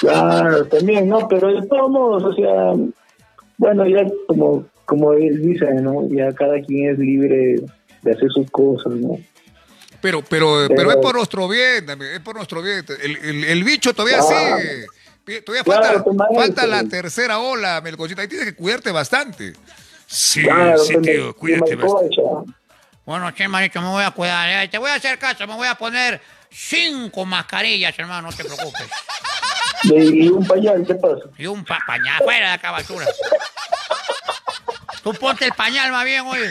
Claro, también, ¿no? Pero de todos modos, o sea, bueno, ya como, como él dice, ¿no? Ya cada quien es libre de hacer sus cosas, ¿no?
Pero, pero, pero,
Pero-
es por nuestro bien, es por nuestro bien. El, el- el bicho todavía
Claro.
sigue. Todavía
Claro,
falta, falta la tercera ola, Melcochita. Ahí tienes que cuidarte bastante.
Sí,
Claro,
sí, tío, cuídate bastante.
Bueno, che, manito, me voy a cuidar. eh. Te voy a hacer caso, me voy a poner cinco mascarillas, hermano, no te preocupes.
Y un pañal, ¿qué pasa?
Y un pa- pañal, fuera de acá, basura. Tú ponte el pañal más bien, oye.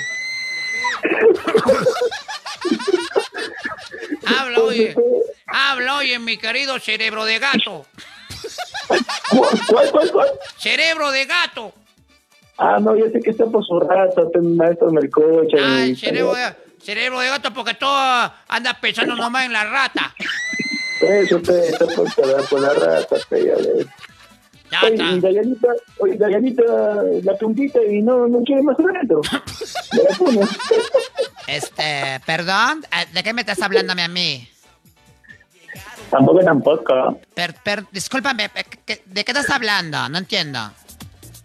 Habla, oye. Habla, oye, mi querido cerebro de gato.
¿Cuál, cuál, cuál? cuál?
Cerebro de gato.
Ah, no, yo sé que está por su rata, está el maestro Melcocha.
Ah, el cerebro de, cerebro de gato porque todo anda pensando nomás en la rata.
Eso, pe, está por, por, la rata, pe, ya ves. Oye, Dayanita, oye, Dayanita, la puntita y no, no quiere más adentro. *laughs*
Este, perdón, eh, ¿de qué me estás hablando a mí?
Tampoco, tampoco.
Per, per- discúlpame, eh, ¿qué- ¿de qué estás hablando? No entiendo.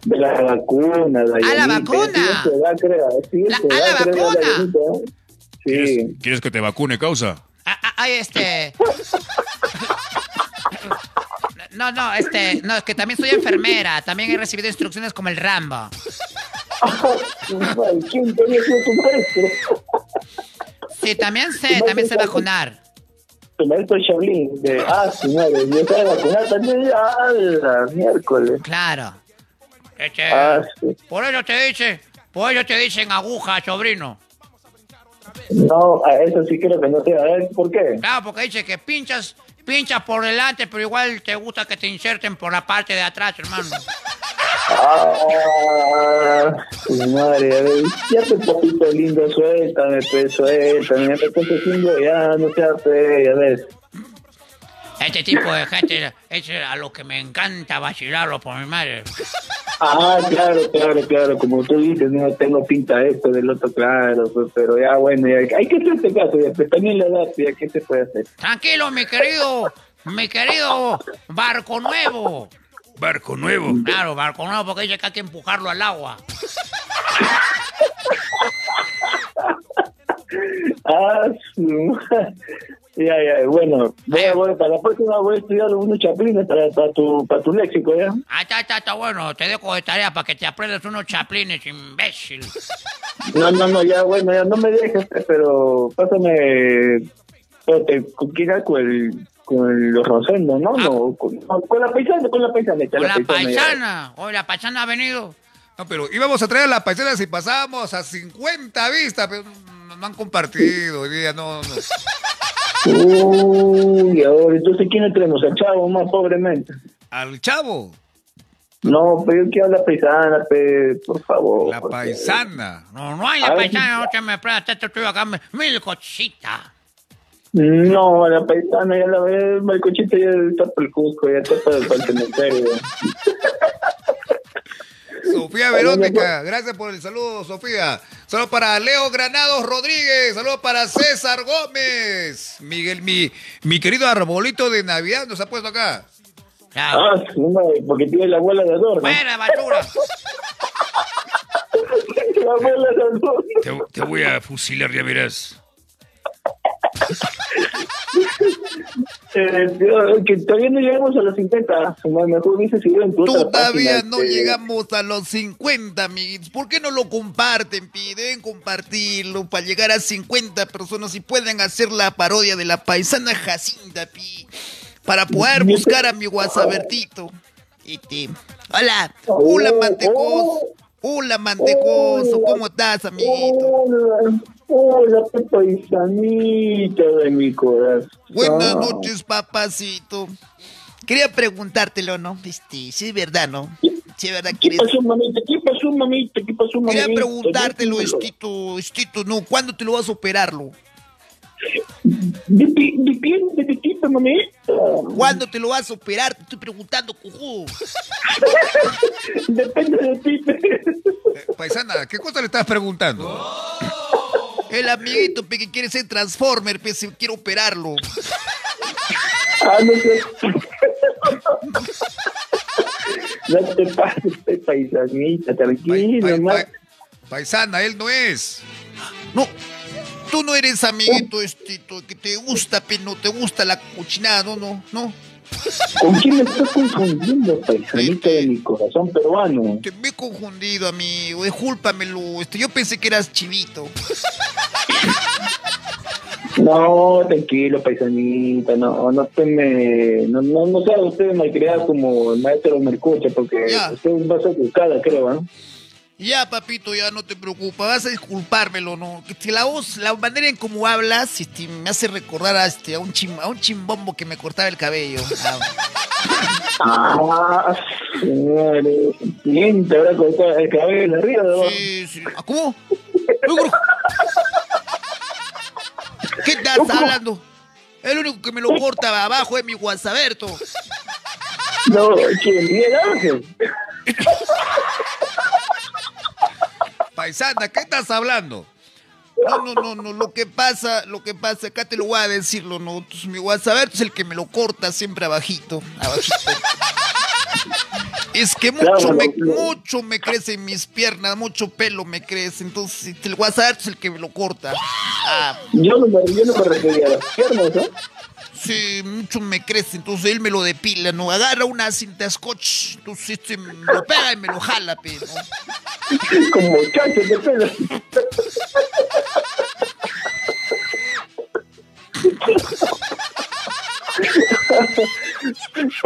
De la vacuna,
la vacuna.
Sí. Sí,
La-
se
ah,
va,
la vacuna.
Sí.
¿Quieres que te vacune, causa?
Ah, ah, Ay, este. No, no, este. No, es que también soy enfermera. También he recibido instrucciones como el Rambo.
¿Quién te había sido tu maestro?
Sí, también sé, también sé vacunar.
Tu maestro Shaolin. De, ah, madre, yo estaba vacunada también. Ah, miércoles.
Claro. Este,
Ah, sí.
por eso te dice, por eso te dicen aguja, sobrino.
No, a eso sí creo que no sé. A ver, ¿por qué?
Claro, porque dice que pinchas, pinchas por delante, pero igual te gusta que te inserten por la parte de atrás, hermano.
Ah, madre, a ver, ya te poquito lindo, suéltame, pues, suéltame, ya te estás haciendo, ya, no seas fe, ya ves.
Este tipo de gente es a lo que me encanta vacilarlo por mi madre.
Ah, claro, claro, claro, como tú dices, no tengo pinta de esto, del otro, claro, pues, pero ya, bueno, ya, hay que hacerse caso, ya, pues, también la edad, ya, ¿qué se puede hacer?
Tranquilo, mi querido, mi querido barco nuevo.
Barco nuevo.
Claro, barco nuevo, porque dice que hay que empujarlo al agua. *laughs*
Ah, su madre. Ya, ya, bueno, voy a, voy, para la próxima voy a estudiar unos chaplines para, para, tu, para tu léxico, ¿ya?
Ah, está, está, está bueno. Te dejo de tarea para que te aprendas unos chaplines, imbécil.
No, no, no, ya, bueno, ya no me dejes, pues, pero pásame, espérate, ¿con quién era? Con el, con los Rosendo, ¿no? No, con, con la paisana, con la paisana.
Con la
ya.
paisana. Hoy la paisana ha venido.
No, pero íbamos a traer a la paisana si pasábamos a 50 vistas, pero no, no han compartido hoy día, no, no.
Uy, ahora, entonces, ¿quién le tenemos? Al chavo, más pobremente.
Al chavo,
No, pero yo quiero la paisana, pe, por favor.
la
porque-
paisana.
No, no hay la paisana, no te me prestas, te estoy acá, me- mil cositas.
No, la paisana, ya la ve, el cochito ya está por el Cusco, ya está para el, para el cementerio.
Sofía Verónica, gracias por el saludo, Sofía. Saludos para Leo Granados Rodríguez, saludos para César Gómez. Miguel, mi, mi querido arbolito de Navidad nos ha puesto acá.
Ah, porque tiene la abuela de adorno.
Fuera, basura. *laughs*
La abuela no.
Te, te voy a fusilar, ya verás.
Eh, que todavía no llegamos a los 50. No, Mejor dice si en
Todavía
página,
no
este,
llegamos a los 50, amiguitos. ¿Por qué no lo comparten, pi? Deben compartirlo para llegar a 50 personas y pueden hacer la parodia de la paisana Jacinta, pi. Para poder buscar a mi guasabertito. Este, hola, hola, mantecoso. Hola, mantecoso. ¿Cómo estás, amiguito?
Hola, paisanita de mi corazón.
Buenas noches, papacito. Quería preguntártelo, ¿no? Este, si es verdad, ¿no? Si es verdad,
¿Qué
quieres...
pasó, mamita? ¿Qué pasó, mamita? ¿Qué pasó, mamita?
Quería preguntártelo. Estito, Estito, no, ¿cuándo te lo vas a operarlo?
¿De, pi- de tipo, mamita?
¿Cuándo te lo vas a operar? Te estoy preguntando, cojudo. *laughs*
Depende de ti.
paisana, ¿qué cosa le estás preguntando? *laughs* El amiguito pe, que quiere ser Transformer, pe, se quiere operarlo.
Ah, no sé. No te pases, paisanita, tranquilo,
Pa- pa-
ma.
pa- paisana, él no es. No, tú no eres amiguito, Estito, que te gusta, pe, no te gusta la cochinada, no, no, no.
¿Con quién me estás confundiendo, paisanita de mi corazón peruano?
Te me he confundido, amigo, discúlpamelo. Este, yo pensé que eras chivito.
No, tranquilo, paisanita, no, no te me, no, no, no sea usted malcriada como el maestro Mercucha, porque
Ya.
usted va a ser educada, creo, ¿no?
Ya, papito, ya no te preocupes, vas a disculpármelo, ¿no? Si la voz, la manera en cómo hablas, este, me hace recordar a, este, a, un chim- a un chimbombo que me cortaba el cabello. Ah,
Ah, señores, siente ahora con el cabello de arriba, ¿no?
sí, sí. ¿Ah, ¿Cómo? ¿Qué estás hablando? El único que me lo corta abajo es mi guasaberto.
No, ¿quién? Miguel Ángel. *laughs*
Paisana, ¿qué estás hablando? No, no, no, no, lo que pasa, lo que pasa, acá te lo voy a decirlo, no, Entonces, mi WhatsApp es el que me lo corta siempre abajito, abajito. Es que mucho me, mucho me crece en mis piernas, mucho pelo me crece, entonces el WhatsApp es el que me lo corta. Ah,
Yo no me, yo no me refería a las piernas, ¿no?
Sí, mucho me crece, entonces él me lo depila, ¿no? Agarra una cinta scotch, entonces este, me lo pega y me lo jala, pero. *laughs*
Como muchachos de pelo. *laughs*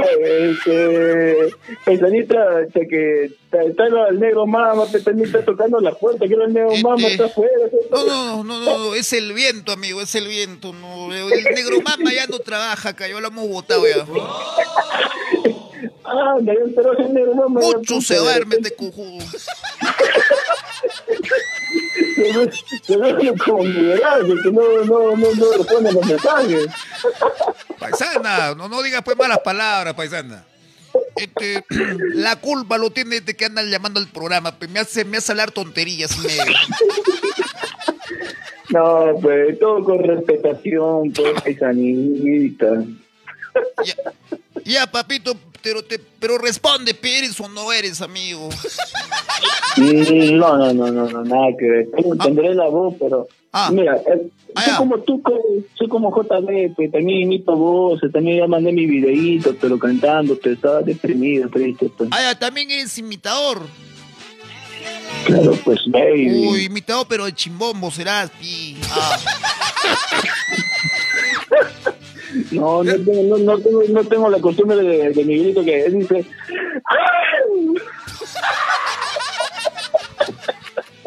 Este, Pesanita, che, que está, el negro mama, Pesanita tocando la puerta, que el negro mama
Este,
está afuera.
No, no, no, no, es el viento, amigo, es el viento. No, el negro mama ya no trabaja acá, ya lo hemos votado ya. *laughs*
Ya entró el negro mama.
Mucho se
de
duerme
repente
este cojudo. *laughs*
Se ve- como que no, no, no, no responde los mensajes.
Paisana, no, no digas pues malas palabras, paisana. Este, la culpa lo tiene de que andan llamando al programa, pues me hace, me hace hablar tonterías medio.
No, pues todo con respetación, pues, paisanita.
Ya, ya papito, pero, te, pero responde, ¿pe ¿eres o no eres, amigo?
Mm, No, no, no, no, no, nada que ver. Tendré la voz, pero.
Ah.
Mira, eh,
Ah,
soy como tú, soy como JB, pues también imito voces, también ya mandé mi videíto, pero cantando, pero estaba deprimido, triste, pues.
Ah, también eres imitador.
Claro, pues, baby.
Uy, imitador, pero de chimbombo serás, pi. Ah. *laughs*
No, no tengo, no, no tengo, no tengo la costumbre de, de mi grito que dice. *laughs*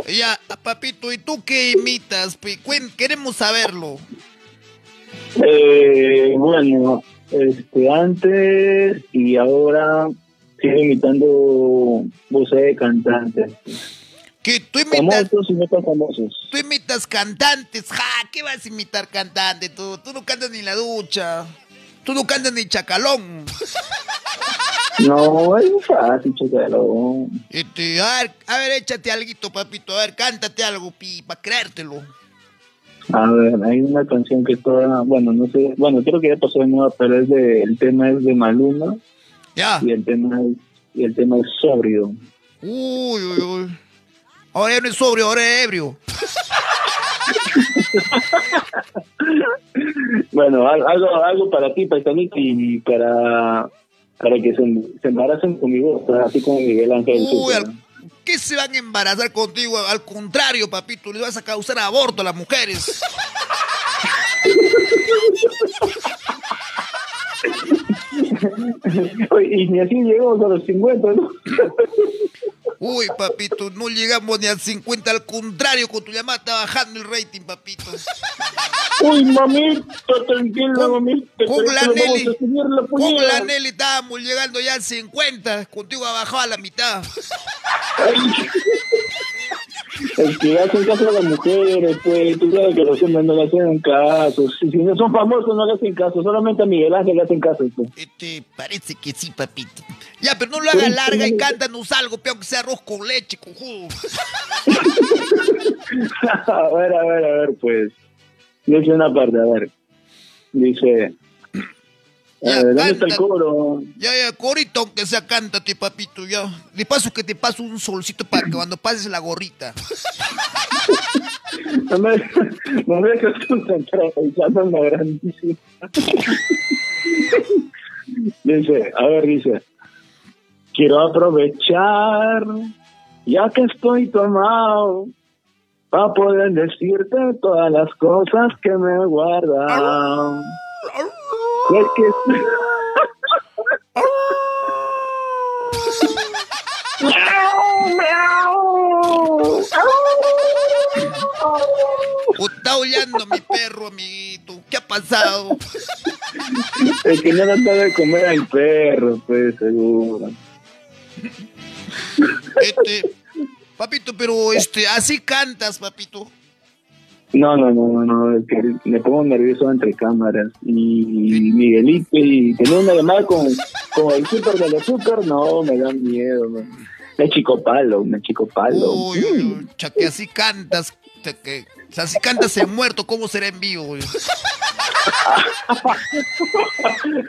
Ya, papito, ¿y tú qué imitas? queremos saberlo.
Eh, bueno, este, antes y ahora sigo imitando voces de cantantes.
Que tú imitas,
Famosos y no tan famosos.
tú imitas cantantes. Ja, ¿qué vas a imitar cantante tú? Tú no cantas ni la ducha. Tú no cantas ni chacalón. *laughs*
No, es fácil, chacalo.
Este, a ver, a ver, échate algo, papito. A ver, cántate algo, pi, para creértelo.
A ver, hay una canción que toda, bueno, no sé, bueno, creo que ya pasó de moda, pero es de, el tema es de Maluma
Ya.
y el tema es, y el tema es sobrio.
Uy, uy, uy.
Ahora ya no es sobrio, ahora es ebrio.
Bueno, al- algo, algo para ti, paisanito, y para, para que se, se embaracen con mi voz, así como Miguel Ángel.
Uy, al- ¿qué se van a embarazar contigo? Al contrario, papito, le vas a causar aborto a las mujeres. *laughs*
Y ni así llegamos a los 50, ¿no?
Uy, papito, no llegamos ni al 50, al contrario, con tu llamada está bajando el rating, papito.
Uy, mamita, tranquila, mamita.
con la Nelly. Con la Nelly estábamos llegando ya al 50, contigo ha bajado a la mitad.
Ay. Es que hacen caso a las mujeres, pues, tú sabes que los hombres no le hacen caso. Si, si no son famosos, no le hacen caso. Solamente a Miguel Ángel le hacen caso. Pues.
Este, parece que sí, papito. Ya, pero no lo hagas larga y cántanos algo, peor que sea arroz con leche, cojudo. *laughs*
a ver, a ver, a ver, pues. Dice una parte, a ver. Dice.
Ya,
eh, ¿Dónde está el
canta.
coro?
Ya, ya, corito, aunque sea, cántate, papito, ya. De paso que te paso un solcito para que cuando pases la gorrita. *laughs*
No me, no me dejas concentrar, pensando en la grandísima. *laughs* dice, a ver, dice. Quiero aprovechar, ya que estoy tomado, para poder decirte todas las cosas que me guardan. Y es que...
Está aullando mi perro, amiguito. ¿Qué ha pasado?
Es que no le da de comer al perro, pues, seguro.
Este, papito, pero este, así cantas, papito.
No, no, no, no, no, es que me pongo nervioso entre cámaras. Y Miguelito, y tener una llamada con, con el súper del azúcar, no, me da miedo. Me, me chico palo, me chico palo.
Uy, uy, que así cantas. te- que, o sea, si cantas en muerto, ¿cómo será en vivo? güey? *laughs*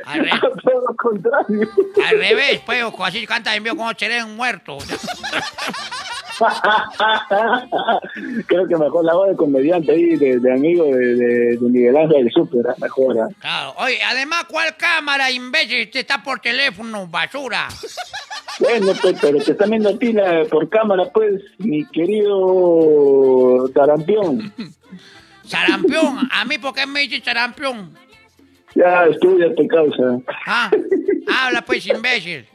Al, re-
Todo lo contrario.
al revés, pues, así canta en vivo como seré un muerto. *laughs* *laughs*
Creo que mejor la voz de comediante ahí, de, de amigo de, de, de Miguel Ángel del Súper, ¿eh? mejor. ¿eh?
Claro. Oye, además, ¿cuál cámara, imbécil? Este está por teléfono, basura. *laughs*
Bueno, pues, pero te están viendo a ti la- por cámara, pues, mi querido Tarampión. *laughs*
Sarampión. ¿A mí por qué me dice sarampión?
Ya, estudia tu causa.
Ah, habla pues, imbécil.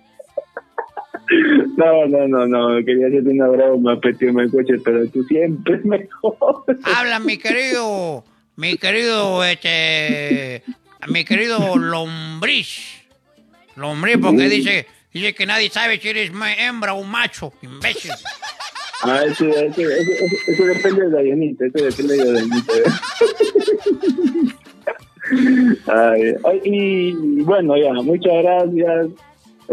No, no, no, no, quería hacerte una broma, Petio Melcoche, pero tú siempre es mejor.
Habla mi querido, mi querido, este, mi querido lombriz. Lombriz, porque dice, dice que nadie sabe si eres hembra o macho, imbécil.
Ah, eso, eso, eso, eso- eso depende de Dayanita, eso depende de Dayanita. *laughs* Ay, ay, y bueno, ya, muchas gracias.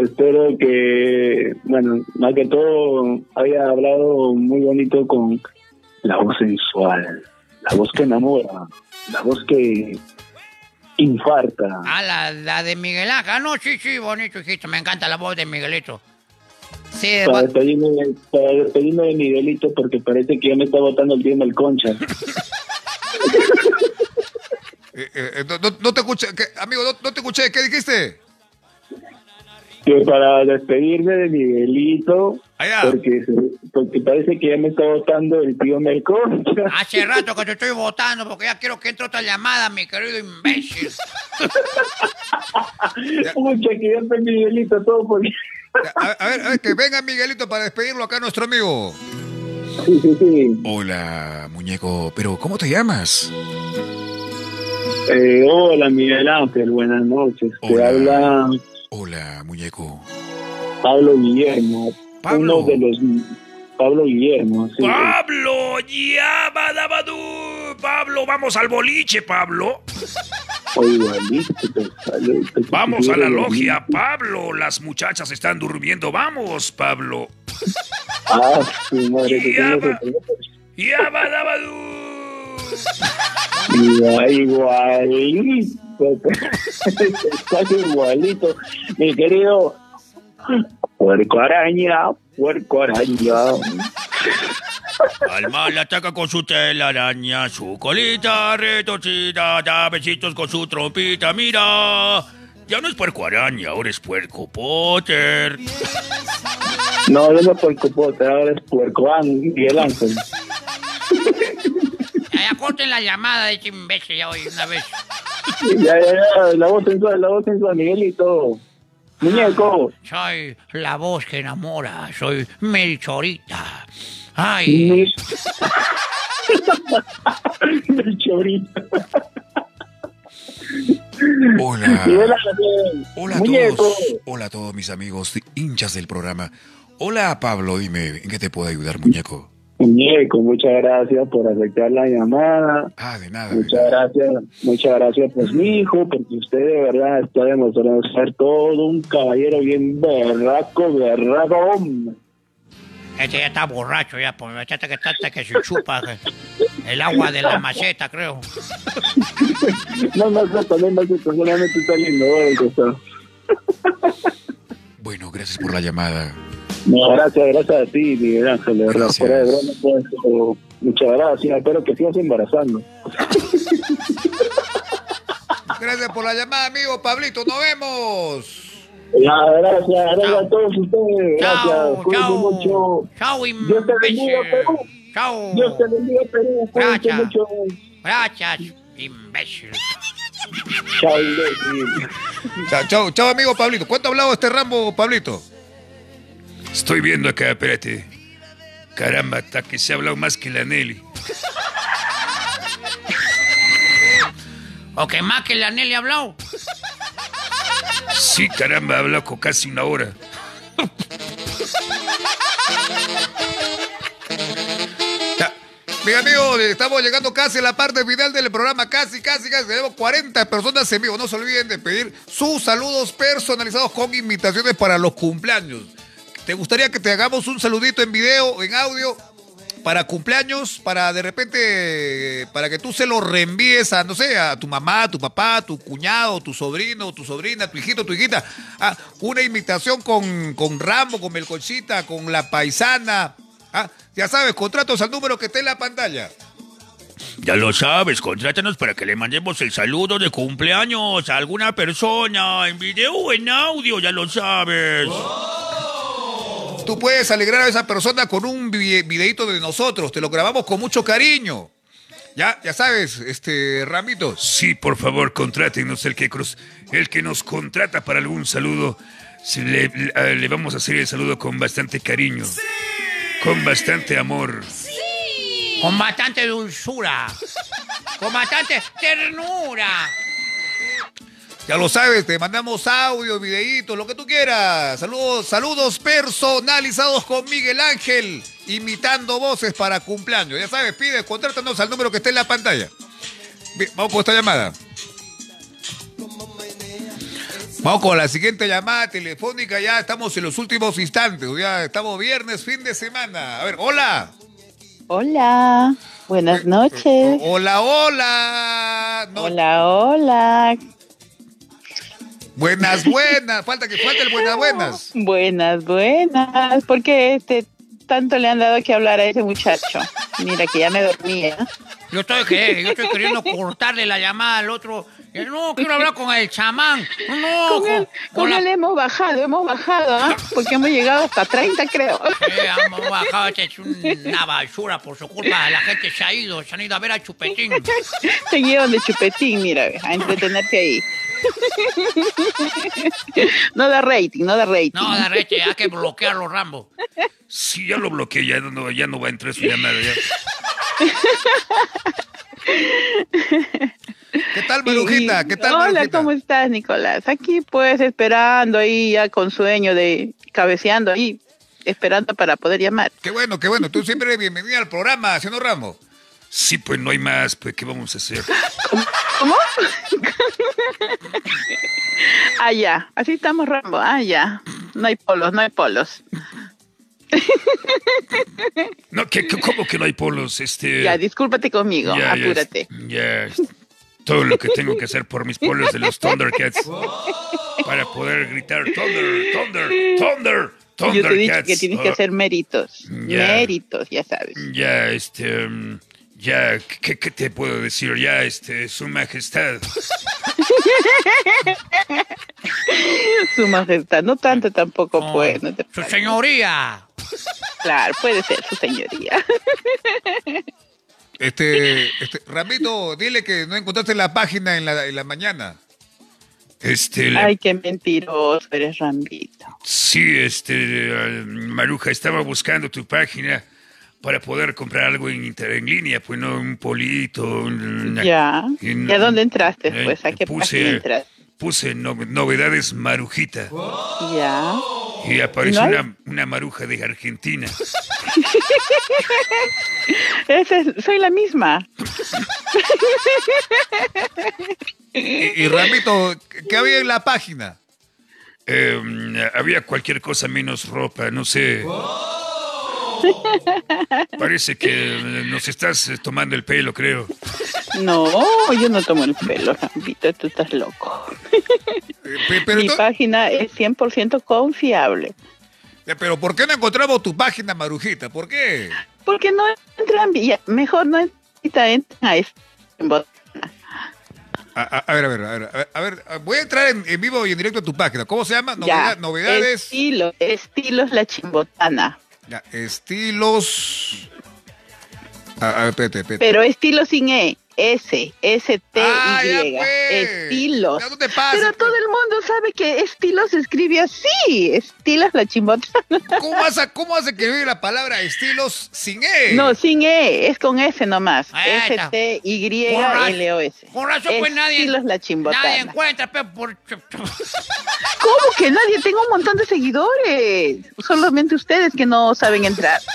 Espero que, bueno, más que todo, haya hablado muy bonito con la voz sensual, la voz que enamora, la voz que infarta.
Ah, la, la de Miguel Ángel. Ah, no, sí, sí, bonito, hijito. Me encanta la voz de Miguelito. Sí,
Para despedirme, para despedirme de Miguelito porque parece que ya me está botando el tiempo el concha.
Eh, *laughs* eh, eh, no, no- no te escuché, ¿qué? amigo, no, no te escuché, ¿qué dijiste?
Que para despedirme de Miguelito,
Allá.
porque, porque parece que ya me está botando el tío Melconcha. *laughs*
hace rato que te estoy votando porque ya quiero que entre otra llamada, mi querido imbécil. *laughs*
Pucha, que ya está Miguelito todo por...
A, a ver, a ver, que venga Miguelito para despedirlo acá nuestro amigo.
Sí, sí, sí.
Hola, muñeco, pero ¿cómo te llamas?
Eh, hola, Miguel Ángel, buenas noches. Te habla
Hola, muñeco.
Pablo Guillermo,
Pablo.
uno de los... Pablo Guillermo, sí.
Pablo, ya. Pablo, vamos al boliche, Pablo. Vamos a la logia, Pablo. Las muchachas están durmiendo. Vamos, Pablo.
Ah, su madre, que. Igual- *laughs* Estás igualito, mi querido puerco araña, puerco araña.
Al mal le ataca con su telaraña, su colita retorcida, da besitos con su trompita, mira. Ya no es puerco araña, ahora es puerco Potter.
No, no puerco pote, ahora es puerco Ángel y el ángel.
Ya, ya, corten la llamada de ese imbécil ya hoy una vez. *laughs*
Ya, ya, ya, la voz sensual, la voz sensual, Miguelito. Muñeco.
Soy la voz que enamora, soy Melchorita. Ay,
Mi- El *laughs* chorito.
Hola. Hola a
Muñeco.
todos. Hola a todos mis amigos hinchas del programa. Hola Pablo, dime, ¿en qué te puedo ayudar, muñeco?
Muñeco, muchas gracias por aceptar la llamada.
Ah, de nada. de
Muchas
nada.
gracias, muchas gracias pues mi hijo, porque usted de verdad está demostrando ser todo un caballero bien berraco, berraco hombre.
este ya está borracho ya, pues me que tanta que se chupa que- el agua de la maceta, creo.
No, no, no, también no, solamente está lindo, está.
Bueno, gracias por la llamada.
No, gracias, gracias a ti, Miguel Ángel, de verdad, fuera de broma, pues, pero muchas gracias, espero que sigas embarazando. *laughs*
Gracias por la llamada, amigo Pablito. Nos vemos.
Ya, gracias, gracias a todos ustedes, gracias, cuídense mucho.
Chao,
Dios te bendiga. Perú.
Chao.
Dios te bendiga, Perú, cuídense
Gracias.
mucho.
Gracias, imbécil.
Chao, imbécil.
Chao, chao, chao, amigo Pablito. ¿Cuánto ha hablado este Rambo, Pablito?
Estoy viendo acá, espérate. Caramba, hasta que se ha hablado más que la Nelly.
O que más que la Nelly habló.
Sí, caramba, ha hablado con casi una hora.
Ya. Mi amigo, estamos llegando casi a la parte final del programa. Casi, casi, casi. Tenemos 40 personas en vivo. No se olviden de pedir sus saludos personalizados con invitaciones para los cumpleaños. ¿Te gustaría que te hagamos un saludito en video, en audio? Para cumpleaños, para de repente, para que tú se lo reenvíes a, no sé, a tu mamá, a tu papá, a tu cuñado, tu sobrino, tu sobrina, tu hijito, tu hijita. Ah, una invitación con, con Rambo, con Melcochita, con la paisana. Ah, ya sabes, contratos al número que está en la pantalla.
Ya lo sabes, contrátanos para que le mandemos el saludo de cumpleaños a alguna persona en video o en audio, ya lo sabes.
Tú puedes alegrar a esa persona con un vi- videíto de nosotros. Te lo grabamos con mucho cariño. Ya, ya sabes, este, Ramito.
Sí, por favor, contrátenos. El que, cruz- el que nos contrata para algún saludo, le, le- le vamos a hacer el saludo con bastante cariño. Con bastante amor.
Con bastante dulzura. Con bastante ternura.
Ya lo sabes, te mandamos audio, videitos, lo que tú quieras. Saludos, saludos personalizados con Miguel Ángel, imitando voces para cumpleaños. Ya sabes, pide, contrátanos al número que está en la pantalla. Bien, vamos con esta llamada. Vamos con la siguiente llamada telefónica. Ya estamos en los últimos instantes. Ya estamos viernes, fin de semana. A ver, hola.
Hola, buenas noches.
Hola, hola. No,
Hola, hola.
Buenas, buenas. Falta que falte el buenas, buenas. *laughs*
Buenas, buenas. ¿Por qué este tanto le han dado que hablar a ese muchacho? Mira que ya me dormía.
Yo estoy, que, yo estoy queriendo cortarle la llamada al otro. No, quiero hablar con el chamán. No,
Con él, con él hemos bajado, hemos bajado, ¿ah? Porque hemos llegado hasta 30, creo.
Eh, hemos bajado, este es una basura por su culpa. La gente se ha ido, se han ido a ver a Chupetín.
Se llevan de chupetín, mira, a entretenerse ahí. No da rating, no da rating.
No, de reche, hay que bloquearlo, Rambo.
Sí, ya lo bloqueé, ya no, ya no va a entrar su llamada. ya. *laughs*
¿Qué tal, Marujita? ¿Qué tal,
Hola,
Marujita?
¿cómo estás, Nicolás? Aquí pues esperando ahí ya con sueño de cabeceando ahí, esperando para poder llamar.
Qué bueno, qué bueno. Tú siempre bienvenida al programa, ¿sí o no, Ramos?
Sí, pues no hay más, pues ¿qué vamos a hacer?
¿Cómo? *laughs* ah, ya, así estamos, Rambo. Ah, ya. No hay polos, no hay polos.
No, ¿qué, qué- ¿cómo que no hay polos? Este,
Ya, discúlpate conmigo,
ya, ya,
apúrate.
Ya, todo lo que tengo que hacer por mis polos de los Thundercats *laughs* para poder gritar Thunder, Thunder, Thunder,
Yo te
Thundercats.
que tienes que
oh,
hacer méritos.
Ya.
Méritos, ya sabes.
Ya, este. mm, Ya, ¿qué, qué te puedo decir? Ya, este, su majestad. *laughs*
Su majestad, no tanto tampoco,
Oh,
pues. no te
Su señoría.
Claro, puede ser su señoría. *laughs*
Este, este, Ramito, dile que no encontraste la página en la, en la mañana.
Este, la-
Ay, qué mentiroso eres, Rambito.
sí, este, eh, Maruja, estaba buscando tu página para poder comprar algo en, inter- en línea, pues no, un polito. un-
Ya.
y
¿Y
no-
a dónde entraste,
eh,
pues? ¿A qué página
puse,
entraste?
puse no- novedades Marujita
Ya.
Y apareció
¿No hay?
una, una maruja de Argentina. *laughs*
Esa es- soy la misma.
Y, y Ramito, ¿qué había en la página?
Eh, había cualquier cosa menos ropa, no sé. Parece que nos estás eh, tomando el pelo, creo.
No, yo no tomo el pelo, Rambito, tú estás loco.
Eh, pero,
Mi página es 100% confiable.
pero ¿por qué no encontramos tu página, Marujita? ¿Por qué?
Porque no entran, ya, mejor no entra, entran a
A, a- ver, a ver, a ver, a ver, voy a entrar en, en vivo y en directo a tu página. ¿Cómo se llama?
Ya,
Novedad- novedades.
Estilo, estilos la chimbotana.
Ya, estilos. A, a ver, espérate, espérate.
Pero estilo sin E. S, S, T,
Ah,
Y.
pues.
Estilos.
Ya no te pases,
Pero todo
pues.
el mundo sabe que estilos se escribe así. Estilos la chimbotana. *laughs*
¿Cómo vas a, cómo vas a escribir la palabra estilos sin E?
No, sin E, es con S nomás.
Ahí
S. T, Y, L, O, S.
Con razón, pues nadie.
Estilos la
Nadie
chimbotana.
encuentra, pe, por. *laughs*
¿Cómo que nadie? Tengo un montón de seguidores. Solamente ustedes que no saben entrar. *laughs*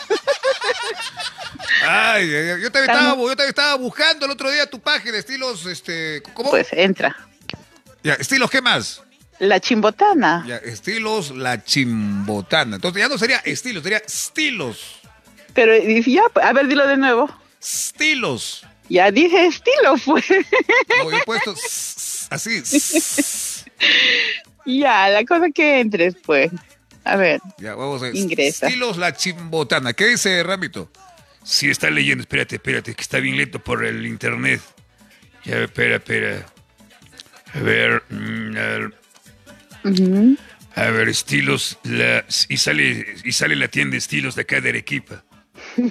Ay, yo
Estamos-
estaba, yo también estaba buscando el otro día tu página, estilos, este, ¿cómo?
Pues entra.
Ya, estilos, ¿qué más?
La chimbotana.
Ya, estilos, la chimbotana. Entonces ya no sería estilos, sería estilos.
Pero ya, a ver, dilo de nuevo.
Estilos.
Ya dije estilo, pues.
No, yo he puesto *laughs* así.
ya, la cosa que entres, pues. A ver.
Ya, vamos a ver.
Ingresa.
Estilos, la chimbotana. ¿Qué dice Ramito?
Sí, está leyendo. Espérate, espérate, que está bien lento por el internet. Ya, espera, espera. A ver, mm, a ver,
Ujú.
a ver, estilos. La, y, sale, y sale la tienda estilos de acá de Arequipa. *laughs*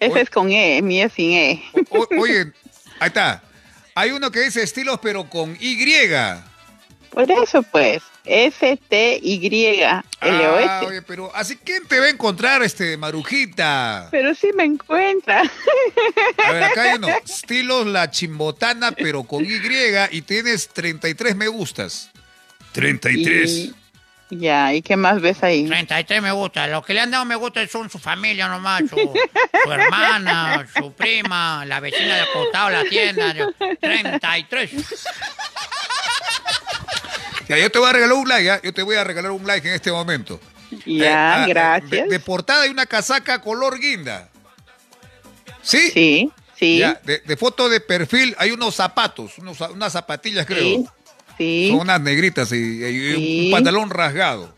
Ese es con E, mi es sin E.
O- oye, ahí está. Hay uno que dice estilos, pero con Y.
Por eso, pues. S, T, Y, L, O,
Ah, oye, pero así quién te va a encontrar, este, Marujita.
Pero sí me encuentra.
A ver, acá hay uno. Estilos la chimbotana, pero con Y y tienes 33 me gustas.
33.
Y- ya, ¿y qué más ves ahí?
33 me gusta. Los que le han dado me gusta son su familia nomás, su, su hermana, su prima, la vecina del costado de la tienda. yo- 33.
Ya, yo te voy a regalar un like. Yo te voy a regalar un like en este momento.
Ya,
Eh, ah, eh,
gracias.
De, de portada hay una casaca color guinda. ¿Sí?
Sí, sí.
Ya, de, de foto de perfil hay unos zapatos, unos- unas zapatillas creo.
Sí, sí.
Son unas negritas y, y un pantalón rasgado.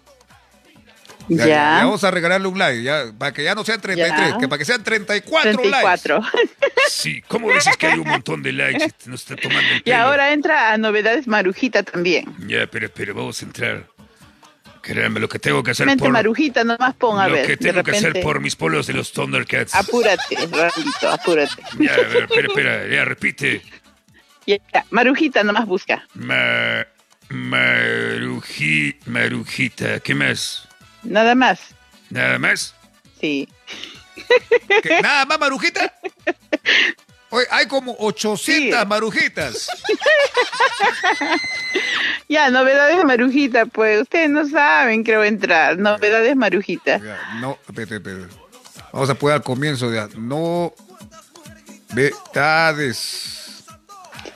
Ya.
Ya, ya, vamos a regalarle un like, ya, para que ya no sean 33,
Ya.
que para que sean 34,
34.
likes. *laughs*
Sí, ¿cómo dices que hay un montón de likes? y Nos está tomando el
Y
pelo.
ahora entra a novedades Marujita también.
Ya, pero, pero vamos a entrar. Caramba, lo que tengo que hacer
Mente
por...
Marujita, nomás pon a
lo
ver.
que
de
tengo que hacer
repente.
por mis polos de los Thundercats.
Apúrate, Rambito, apúrate.
Ya, a ver, espera, espera, ya, repite.
Ya, Marujita, nomás busca.
Ma... Maruji... Marujita, ¿qué más?
Nada más.
¿Nada más?
Sí.
¿Qué? ¿Nada más marujita? Oye, hay como 800
Sí.
marujitas. *laughs*
Ya, novedades Marujita, pues. Ustedes no saben, creo, entrar. Novedades Marujita.
Ya, no, espérate, espérate. Vamos a poner al comienzo ya. No. Novedades.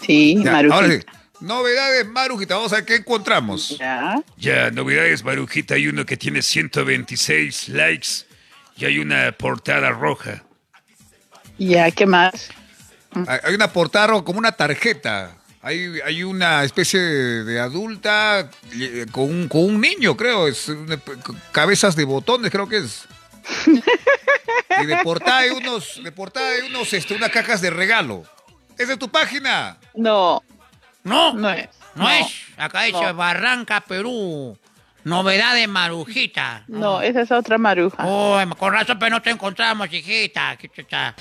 Sí,
Ya,
Marujita.
ahora sí. Novedades Marujita. Vamos a ver qué encontramos.
Ya.
Ya, novedades, Marujita. Hay uno que tiene 126 likes y hay una portada roja.
Ya, ¿qué más?
Hay hay una portada como una tarjeta. Hay, hay una especie de, de adulta eh, con un, con un niño, creo. Es una p- cabezas de botones, creo que es. *laughs* Y de portada hay unos, de portada hay unos, este, unas cajas de regalo. ¿Es de tu página?
No,
No,
no es.
no es. Acá dice
No.
Barranca, Perú. Novedad de Marujita.
No, esa es otra maruja.
Oh, con razón, pero no te encontramos, hijita. Aquí está.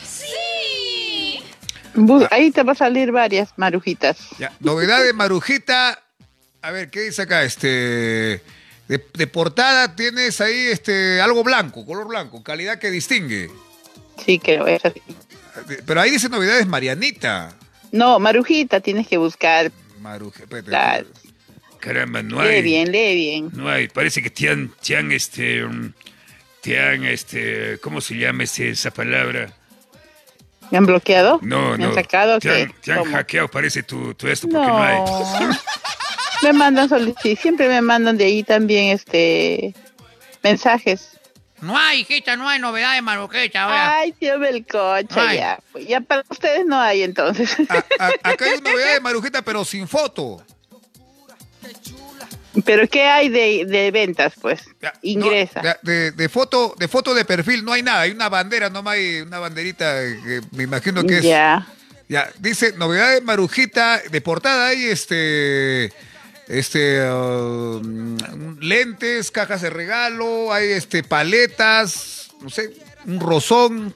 Bu- Ahí te va a salir varias marujitas.
Ya, novedad de Marujita. A ver, ¿qué dice acá? Este. De, de portada tienes ahí este algo blanco, color blanco, calidad que distingue.
Sí, creo, es así.
De- Pero ahí dice novedades Marianita.
No, marujita tienes que buscar. Claro.
Caramba, no
Lee
hay.
bien, lee bien.
No hay. Parece que te han, te han, este, um, te han, este, ¿cómo se llama ese- esa palabra?
¿Me han bloqueado?
No,
¿Me
no.
han sacado?
te han, te han
¿Cómo?
hackeado, parece tu, tu esto, porque no, hay.
No. *laughs* me mandan solicitud, siempre me mandan de ahí también este mensajes.
No hay, hijita, no hay novedad de Marujita. ahora.
Ay, tío Belcocha,
Ay.
ya. Ya para ustedes no hay entonces.
A- a- acá hay una novedad de Marujita, pero sin foto.
Pero ¿qué hay de, de ventas, pues?
Ya, no,
Ingresa.
de, de- de foto, de foto de perfil no hay nada, hay una bandera, no hay una banderita que me imagino que es.
ya.
Ya, dice novedad de Marujita, de portada hay este este uh, lentes, cajas de regalo, hay este paletas, no sé, un rozón,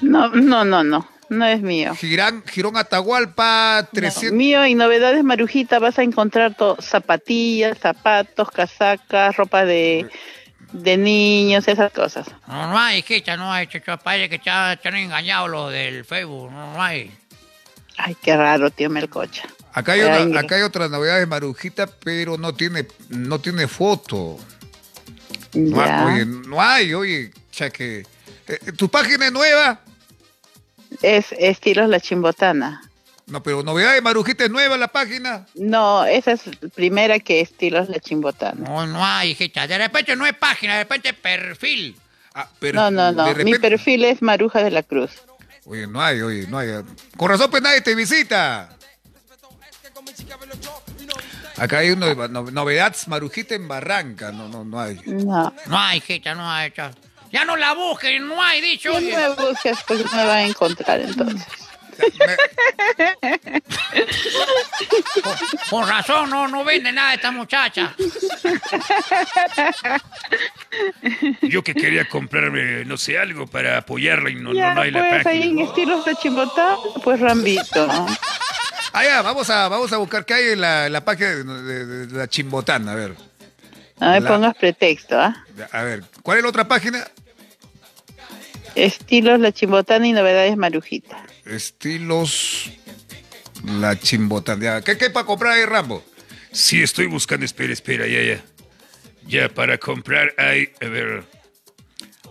No, no, no, no. No es mío.
girán, girón Atahualpa,
No,
300
mío y novedades Marujita vas a encontrar to- zapatillas, zapatos, casacas, ropa de, de niños, esas cosas.
No, no hay, hijita, no hay. Chicho, parece que te han engañado los del Facebook. No, no hay.
Ay, qué raro, tío Melcocha.
Acá hay,
mira.
acá hay otra novedad de Marujita, pero no tiene, no tiene foto. No, oye, no hay, oye, ya que... eh, ¿Tu página es nueva?
Es estilos La Chimbotana.
No, pero novedad de Marujita es nueva la página.
No, esa es primera que estilos La Chimbotana.
No, no hay, hijita. De repente no es página, de repente es perfil.
Ah, pero
No, no, no.
de
Mi
repente-
perfil es Maruja de la Cruz.
Oye, no hay, oye, no hay. Con razón, pues nadie te visita. Acá hay una no- novedad Marujita en Barranca. No, no, no hay.
No.
No hay, hijita, no hay. cha. Ya no la busquen, no hay, dicho.
No
oye.
me busques porque me van a encontrar entonces.
Me-
Con razón, no, no vende nada esta muchacha.
Yo que quería comprarme, no sé, algo para apoyarla y no,
ya,
no, no hay la
pues ahí en
página.
estilos de Chimbotana, pues Rambito. ¿No?
Ah, vamos a, vamos a buscar qué hay en la, la página de, de- de la Chimbotana. A ver,
No me
La-
pongas pretexto, ¿ah?
a ver. ¿Cuál es la otra página?
Estilos La Chimbotana y novedades Marujita.
Estilos La Chimbotana. Ya, ¿Qué, qué hay para comprar ahí, Rambo?
Sí, estoy buscando, espera, espera, ya, ya. Ya, para comprar hay, a ver,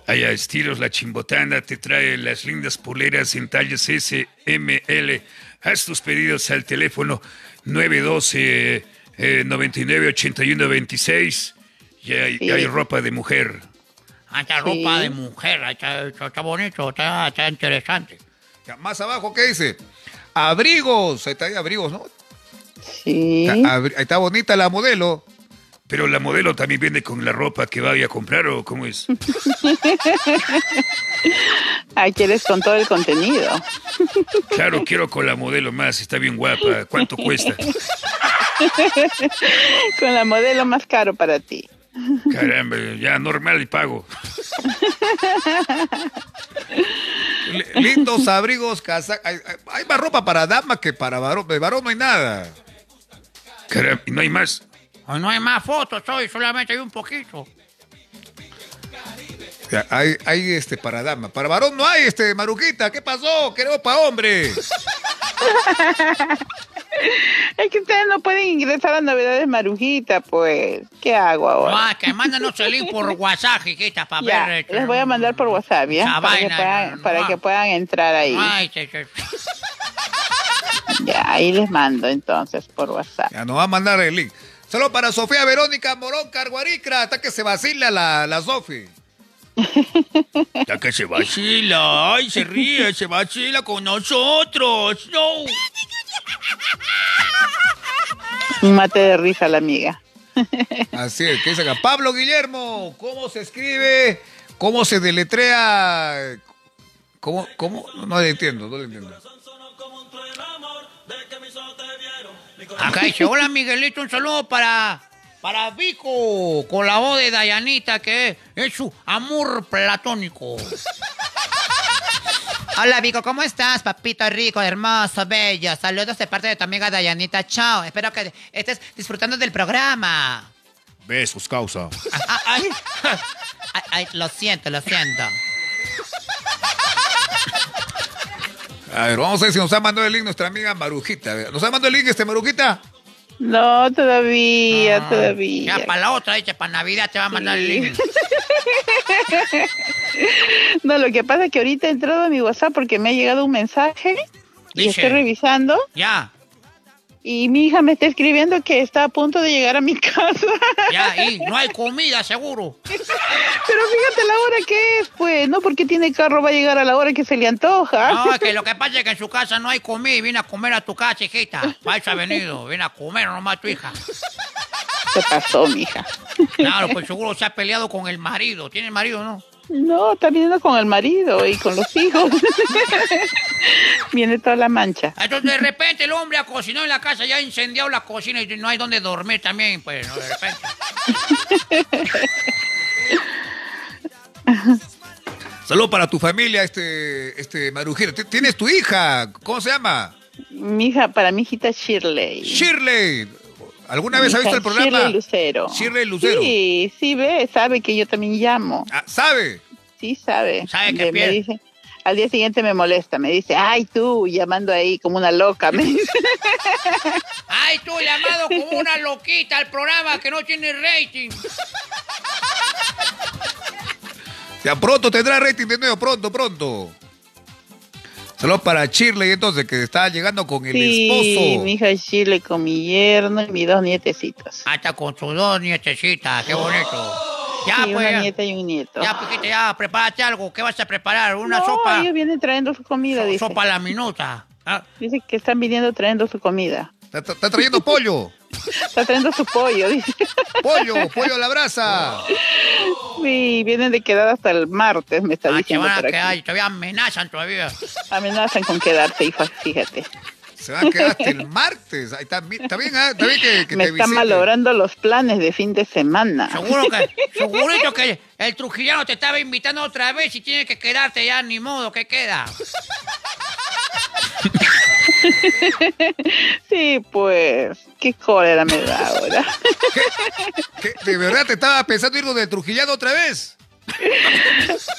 hay a estilos La Chimbotana, te trae las lindas poleras en tallas S, M, L. Haz tus pedidos al teléfono 912 eh, 99 81 26. Y hay,
Sí.
hay ropa de mujer.
Ah, Esta
Sí.
ropa de mujer, está, está- está bonito, está, está interesante.
Ya, más abajo, ¿qué dice? Abrigos. Ahí está, hay abrigos, ¿no?
Sí.
Está- abri- ahí está bonita la modelo.
Pero la modelo también viene con la ropa que vaya a comprar o cómo es. *laughs*
Ah, quieres con todo el contenido. *laughs*
Claro, quiero con la modelo más, está bien guapa. ¿Cuánto cuesta? *laughs*
Con la modelo más caro para ti.
Caramba, ya normal y pago.
Li- Lindos abrigos, casacas. Hay, hay- hay más ropa para dama que para varón. De varón no hay nada.
Caramba, y no hay más.
Hoy no hay más fotos, hoy solamente hay un poquito.
Ya, hay, hay este para dama. Para varón no hay este, Maruquita. ¿Qué pasó? Queremos para hombre. *laughs*
Es que ustedes no pueden ingresar a novedades Marujita, pues. ¿Qué hago ahora?
No, que mándanos el link por *laughs* WhatsApp, hijita, para
Ya,
ver. este,
les voy a mandar por WhatsApp, ¿ya? Para, que puedan,
no,
para
no.
que puedan entrar ahí.
Ay, che, *laughs* che.
Ya, ahí les mando entonces por WhatsApp.
Ya nos va a mandar el link. Solo para Sofía Verónica Morón Carguaricra. Hasta que se vacila la, la Sofi. *laughs*
Ya que se vacila, ay, se ríe, se vacila con nosotros. No.
Mate de risa la amiga.
Así es, ¿qué dice acá? Pablo Guillermo, ¿cómo se escribe? ¿Cómo se deletrea? ¿Cómo? ¿Cómo? No le entiendo, no le entiendo.
Acá dice, hola Miguelito, un saludo para, para Vico, con la voz de Dayanita, que es su amor platónico. Hola Vico, ¿cómo estás, papito rico, hermoso, bello? Saludos de parte de tu amiga Dayanita, chao. Espero que estés disfrutando del programa.
Besos, causa.
Ah, ay, ay, ay, lo siento, lo siento.
A ver, vamos a ver si nos ha mandado el link nuestra amiga Marujita. ¿Nos ha mandado el link este Marujita?
No, todavía,
Ah,
todavía.
Ya para la otra, dice, para Navidad te va a mandar el link. *laughs*
No, lo que pasa es que ahorita he entrado a mi WhatsApp porque me ha llegado un mensaje y
Dice.
estoy revisando
Ya,
y mi hija me está escribiendo que está a punto de llegar a mi *laughs* casa.
ya, y no hay comida, seguro.
Pero fíjate la hora que es, pues, no porque tiene carro va a llegar a la hora que se le antoja.
No, es *laughs* que lo que pasa es que en su casa no hay comida y viene a comer a tu casa, hijita. Para eso ha venido, viene a comer nomás tu hija.
¿Qué pasó, mija?
Claro, pues seguro se ha peleado con el marido. ¿Tiene marido no?
No, está viniendo con el marido y con los hijos. *laughs* Viene toda la mancha.
Entonces de repente el hombre ha cocinado en la casa, ya ha incendiado la cocina y no hay donde dormir también, pues, ¿no? De repente. *laughs*
Saludos para tu familia, este, este Marujita. T- ¿Tienes tu hija? ¿Cómo se llama?
Mi hija, para mi hijita Shirley.
Shirley. ¿Alguna vez ha visto el programa?
Shirley Lucero.
Shirley Lucero.
Sí, sí ve, sabe que yo también llamo.
Ah, ¿Sabe?
Sí, sabe.
Sabe que
De- me dice, al día siguiente me molesta, me dice, ay tú, llamando ahí como una loca. Me dice, *laughs*
Ay, tú llamado como una loquita al programa que no tiene rating. *laughs*
Ya pronto tendrá rating de nuevo, pronto, pronto. Saludos para Shirley, entonces, que está llegando con el
sí,
esposo.
mi hija Shirley con mi yerno y mis dos nietecitos.
Hasta con sus dos nietecitas, qué bonito. Ya,
Sí,
pues,
una nieta y un nieto.
ya, Piquita, ya, prepárate algo. ¿Qué vas a preparar? ¿Una
no,
sopa?
ellos vienen trayendo su comida,
So-
dice.
sopa a la minuta. Ah,
Dice que están viniendo trayendo su comida.
Está, trayendo pollo.
Está trayendo su pollo, dice.
Pollo, pollo a la brasa.
Sí, vienen de quedar hasta el martes, me está
ah,
diciendo
van a
por aquí.
quedar y todavía amenazan todavía.
Amenazan con quedarse, hijo, fíjate.
Se van a quedar hasta el martes. Ahí está, está bien, ¿ah? Está bien que, que
Me
te
están malogrando los planes de fin de semana.
Seguro que, segurito que el trujillano te estaba invitando otra vez y tiene que quedarte ya, ni modo, que queda? *laughs*
Sí, pues, qué cólera me da ahora.
¿Qué? ¿De verdad te estaba pensando ir donde Trujillano otra vez?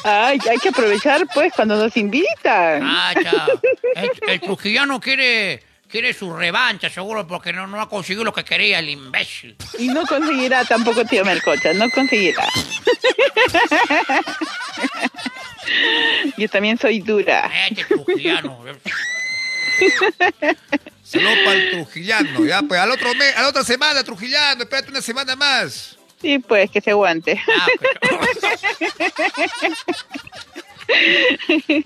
Ay, hay que aprovechar, pues, cuando nos invitan.
Ah, ya. El, el trujillano quiere, quiere su revancha, seguro, porque no, no ha conseguido lo que quería el imbécil.
Y no conseguirá tampoco, tío Melcocha, no conseguirá. *laughs* Yo también soy dura.
Este trujillano.
Saludos para el Trujillano. Ya, pues al otro mes, a la otra semana, Trujillano. Espérate una semana más.
Sí, pues, que se aguante.
Ah, pues,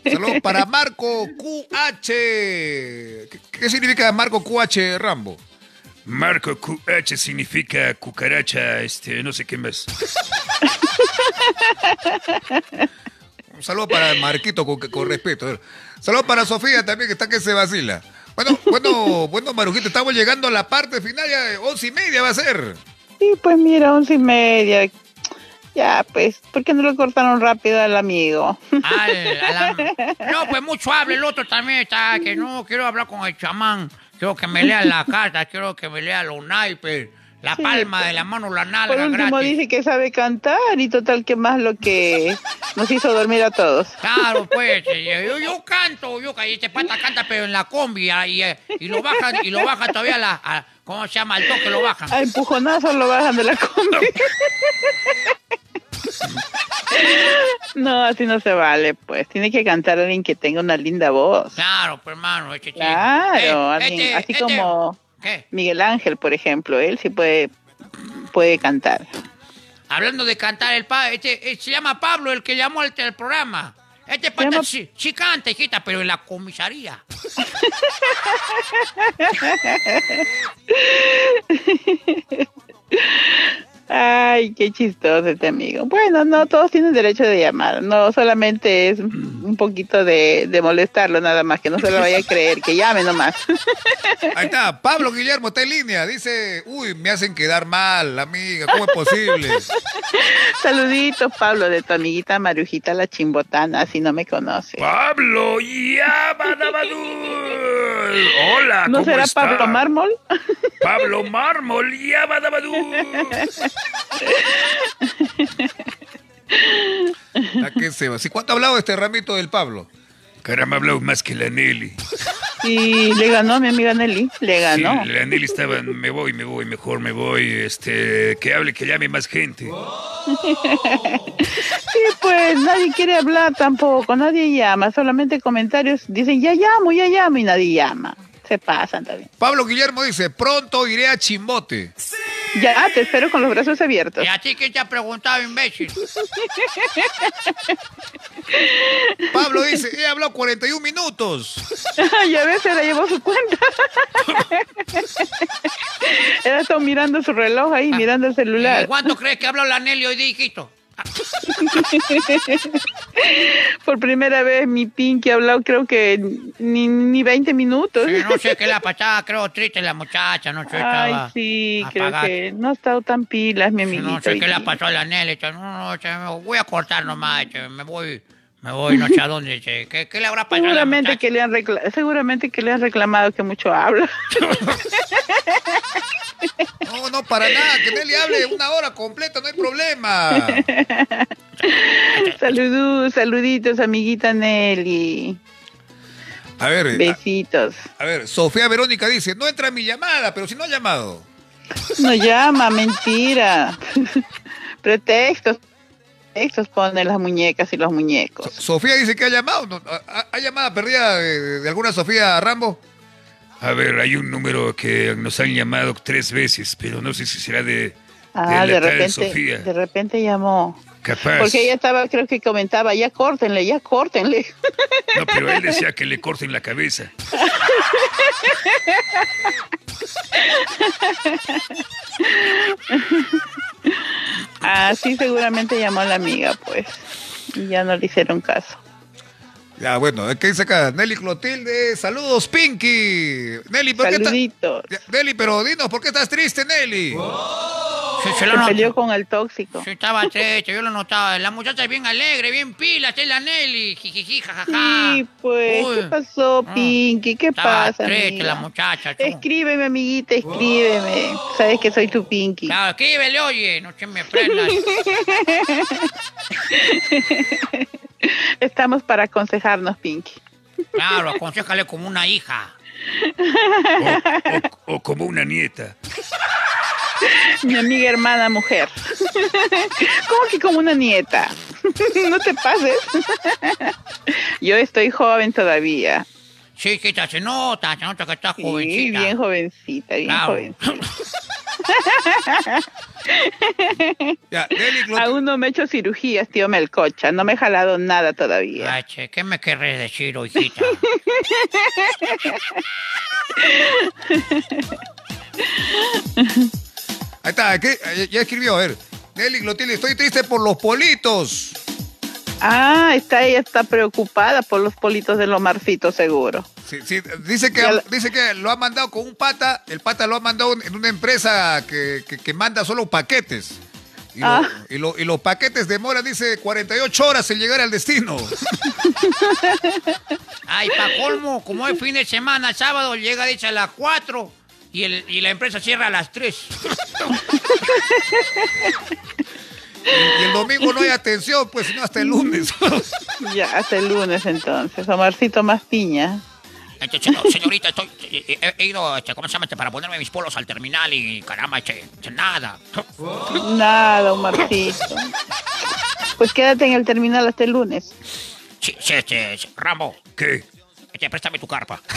Saludos para Marco QH. ¿Qué, qué significa Marco QH Rambo?
Marco QH significa cucaracha, este, no sé qué más.
Un saludo para Marquito con, con respeto. Saludos para Sofía también, que está que se vacila. Bueno, bueno, bueno, Marujito, estamos llegando a la parte final, ya once y media va a ser.
Sí, pues mira, once y media. Ya, pues, ¿por qué no lo cortaron rápido al amigo?
al- No, pues mucho habla, el otro también está, que no, quiero hablar con el chamán, quiero que me lea la carta, quiero que me lea los naipes, la
Sí,
palma de la mano, la
Por
nalga
último
gratis.
dice que sabe cantar y total que más lo que nos hizo dormir a todos.
Claro, pues, yo, yo canto, yo este pata canta, pero en la combi, ah, y, eh, y lo bajan, y lo bajan todavía a la, a- ¿cómo se llama? Al toque lo bajan.
A empujonazos lo bajan de la combi. *laughs* No, así no se vale, pues. Tiene que cantar alguien que tenga una linda voz.
Claro, pues, hermano, este.
Claro,
Eh,
alguien-
este-
así
este-
como
¿Qué?
Miguel Ángel, por ejemplo. Él sí puede, puede cantar.
Hablando de cantar, el pa, este, eh, se llama Pablo, el que llamó al, al programa. Este pata
Llama-
sí, sí canta, hijita, pero en la comisaría. *laughs*
Ay, qué chistoso este amigo. Bueno, no, todos tienen derecho de llamar. No, solamente es un poquito de, de molestarlo nada más, que no se lo vaya a creer, que llame nomás.
Ahí está, Pablo Guillermo está en línea. Dice, uy, me hacen quedar mal, amiga, ¿cómo es posible? *laughs*
Saluditos, Pablo, de tu amiguita Marujita la chimbotana, si no me conoce.
Pablo, ya. Hola,
¿No
¿cómo
será
está?
Pablo Mármol?
Pablo Mármol, ya. *laughs*
¿A qué se va? ¿Sí, ¿Cuánto ha hablado este ramito del Pablo?
Caramba, ha hablado más que la Nelly.
Y le ganó mi amiga Nelly, le ganó.
Sí, la Nelly estaba, me voy, me voy, mejor me voy, este, que hable, que llame más gente. *laughs*
Sí, pues nadie quiere hablar tampoco, nadie llama, solamente comentarios dicen ya llamo, ya llamo y nadie llama. Se pasan también.
Pablo Guillermo dice, pronto iré a Chimbote.
Ya, te espero con los brazos abiertos.
¿Y a ti quién te ha preguntado, imbécil? *laughs*
Pablo dice, he hablado 41 minutos. *laughs*
ya ves, se la llevó su cuenta. *laughs* Era estado mirando su reloj ahí, mirando el celular.
¿Cuánto crees que habló la Nelly hoy día, hijito?
Por primera vez mi Pinky ha hablado creo que ni, ni 20 minutos.
Sí, no sé qué la pasaba, creo triste la muchacha, no sé,
Ay, sí, creo
apagada.
que no ha estado tan pilas, mi amiguito.
No sé qué le
día.
pasó a la Nelly, no, no, me voy a cortar nomás, me voy, me voy, no sé a dónde, che. ¿Qué, qué le habrá pasado a
Seguramente que, le han seguramente que le han reclamado que mucho habla. *laughs*
No, no, para nada, que Nelly hable una hora completa, no hay problema. *laughs*
Saludos, saluditos, amiguita Nelly.
A ver, a,
Besitos.
a ver, Sofía Verónica dice, no entra mi llamada, pero si no ha llamado.
No llama, mentira. *laughs* Pretextos. Pretextos ponen las muñecas y los muñecos.
Sofía dice que ha llamado. ¿no? ¿Ha, llamada perdida de, de alguna Sofía Rambo?
A ver, hay un número que nos han llamado tres veces, pero no sé si será de,
Ah,
de
repente,
Sofía.
de repente llamó.
Capaz.
Porque ella estaba, creo que comentaba, ya córtenle, ya córtenle.
No, pero él decía que le corten la cabeza. *laughs*
Ah, sí, seguramente llamó la amiga, pues. Y ya no le hicieron caso.
Ya, bueno, ¿qué dice acá? Nelly Clotilde, saludos, Pinky. Nelly, ¿por qué estás...
Saluditos.
Nelly, pero dinos, ¿por qué estás triste, Nelly?
Sí, se
peleó con el tóxico.
Sí, estaba triste, yo lo notaba. La muchacha es bien alegre, bien pila, es la Nelly, jijiji, jajaja.
Sí, pues,
Uy.
¿qué pasó,
Ah,
Pinky? ¿Qué
Estaba
pasa,
triste
amiga?
la muchacha.
Escríbeme, amiguita, escríbeme. Sabes que soy tu Pinky.
Claro, escríbele, oye, no se me prendas. *laughs* *laughs* *laughs*
Estamos para aconsejarnos, Pinky.
Claro, aconsejale como una hija.
O, o como una nieta.
Mi amiga hermana mujer. *laughs* ¿Cómo que como una nieta? *laughs* no te pases. Yo estoy joven todavía.
Sí, quita, se nota, se nota que estás
Sí,
jovencita.
bien jovencita, bien
Claro.
jovencita. *laughs*
Ya.
Aún no me he hecho cirugías, tío Melcocha. No me he jalado nada todavía.
Ay, che, ¿qué me querés decir, hijita? *laughs*
Ahí está, ¿qué? Ya escribió, a ver. Nelly Clotilde, estoy triste por los politos.
Ah, está ella está preocupada por los politos del Omarcito, seguro.
Sí, sí, dice, que,
la-
dice que lo ha mandado con un pata, el pata lo ha mandado en una empresa que, que- que manda solo paquetes. Y, lo-
Ah.
y lo- y los paquetes demoran, dice, 48 horas en llegar al destino. *laughs*
Ay, pa' colmo, como es fin de semana, sábado, llega dice a las 4 y, el, y la empresa cierra a las 3. *laughs*
y el domingo no hay atención, pues sino hasta el lunes. *laughs*
Ya, hasta el lunes entonces. Omarcito más piña.
Este, señor- señorita, estoy, he, he- he ido, este, ¿cómo se llama? este, para ponerme mis polos al terminal y caramba, este, este, nada. *laughs*
Nada, Omarcito. Pues quédate en el terminal hasta el lunes.
Sí, sí, este, sí, Rambo,
¿Qué?
este, préstame tu carpa. *laughs*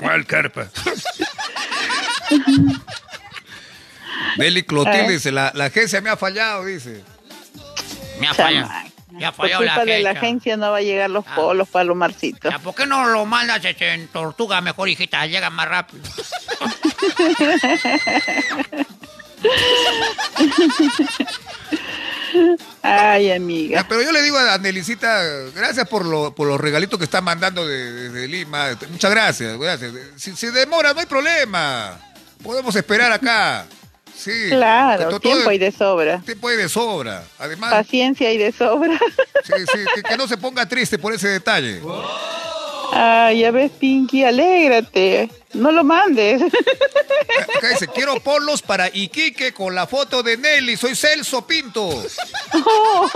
¿Cuál carpa?
Nelly Clotilde
Eh.
dice, la, la agencia me ha fallado, dice.
Me ha fallado.
Chamaco.
Ya
Por
falló la
culpa de la
agencia.
agencia no va a llegar los
Ah.
polos para los marcitos.
Ya, ¿Por qué no lo mandas este, en tortuga mejor, hijita? Llega más rápido. *laughs*
Ay,
Ya,
amiga.
pero yo le digo a Nelicita, gracias por, lo- por los regalitos que está mandando de- desde Lima. Muchas gracias, gracias. Si se demora, no hay problema. Podemos esperar acá. Sí.
Claro,
todo-
tiempo hay de sobra.
Tiempo hay de sobra. Además,
Paciencia hay de sobra. *laughs*
sí, sí, que, que no se ponga triste por ese detalle.
Ay, ya ves, Pinky, alégrate. No lo mandes.
Acá dice, quiero polos para Iquique con la foto de Nelly. Soy Celso Pinto.
Oh.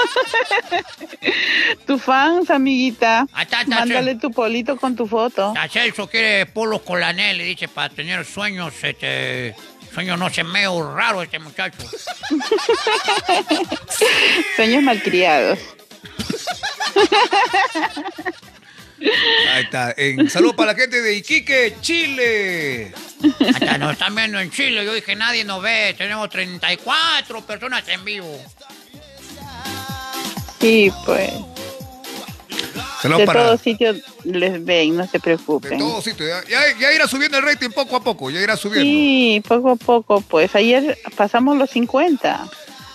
*laughs* tu fans, amiguita.
Está, está,
Mándale
sí.
tu polito con tu foto.
A Celso quiere polos con la Nelly, dice, para tener sueños, este... Sueños no sé, medio raro este muchacho. *laughs*
Sueños malcriados.
Ahí está. En, saludos para la gente de Iquique, Chile.
Hasta nos están viendo en Chile. Yo dije, nadie nos ve. Tenemos 34 personas en vivo.
Sí, pues.
Saludos
De
para
todos sitios les ven, no se
de
preocupen.
todos sitios. Ya, ya- ya irá subiendo el rating poco a poco. Ya irá subiendo.
Sí, poco a poco, pues. Ayer pasamos los 50.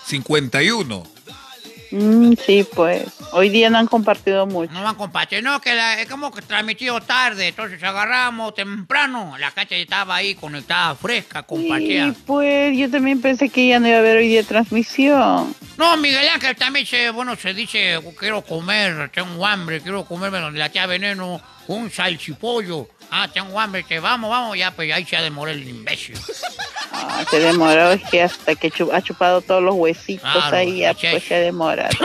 51.
Mm, sí, pues. Hoy día no han compartido mucho.
No van compartir. No, que la, es como que transmitido tarde. Entonces agarramos temprano. La cacha estaba ahí conectada, fresca, compartida.
Sí, pues yo también pensé que ya no iba a haber hoy día transmisión.
No, Miguel Ángel también se, bueno, se dice, quiero comer, tengo hambre, quiero comerme donde la tía Veneno un salchipollo. Ah, tengo hambre, que vamos, vamos, ya, pues ahí se ha demorado el imbécil. *laughs*
Ah, *laughs* se demoró, es que hasta que ha chupado todos los huesitos
Claro,
ahí, ya
che.
pues se demora. *laughs*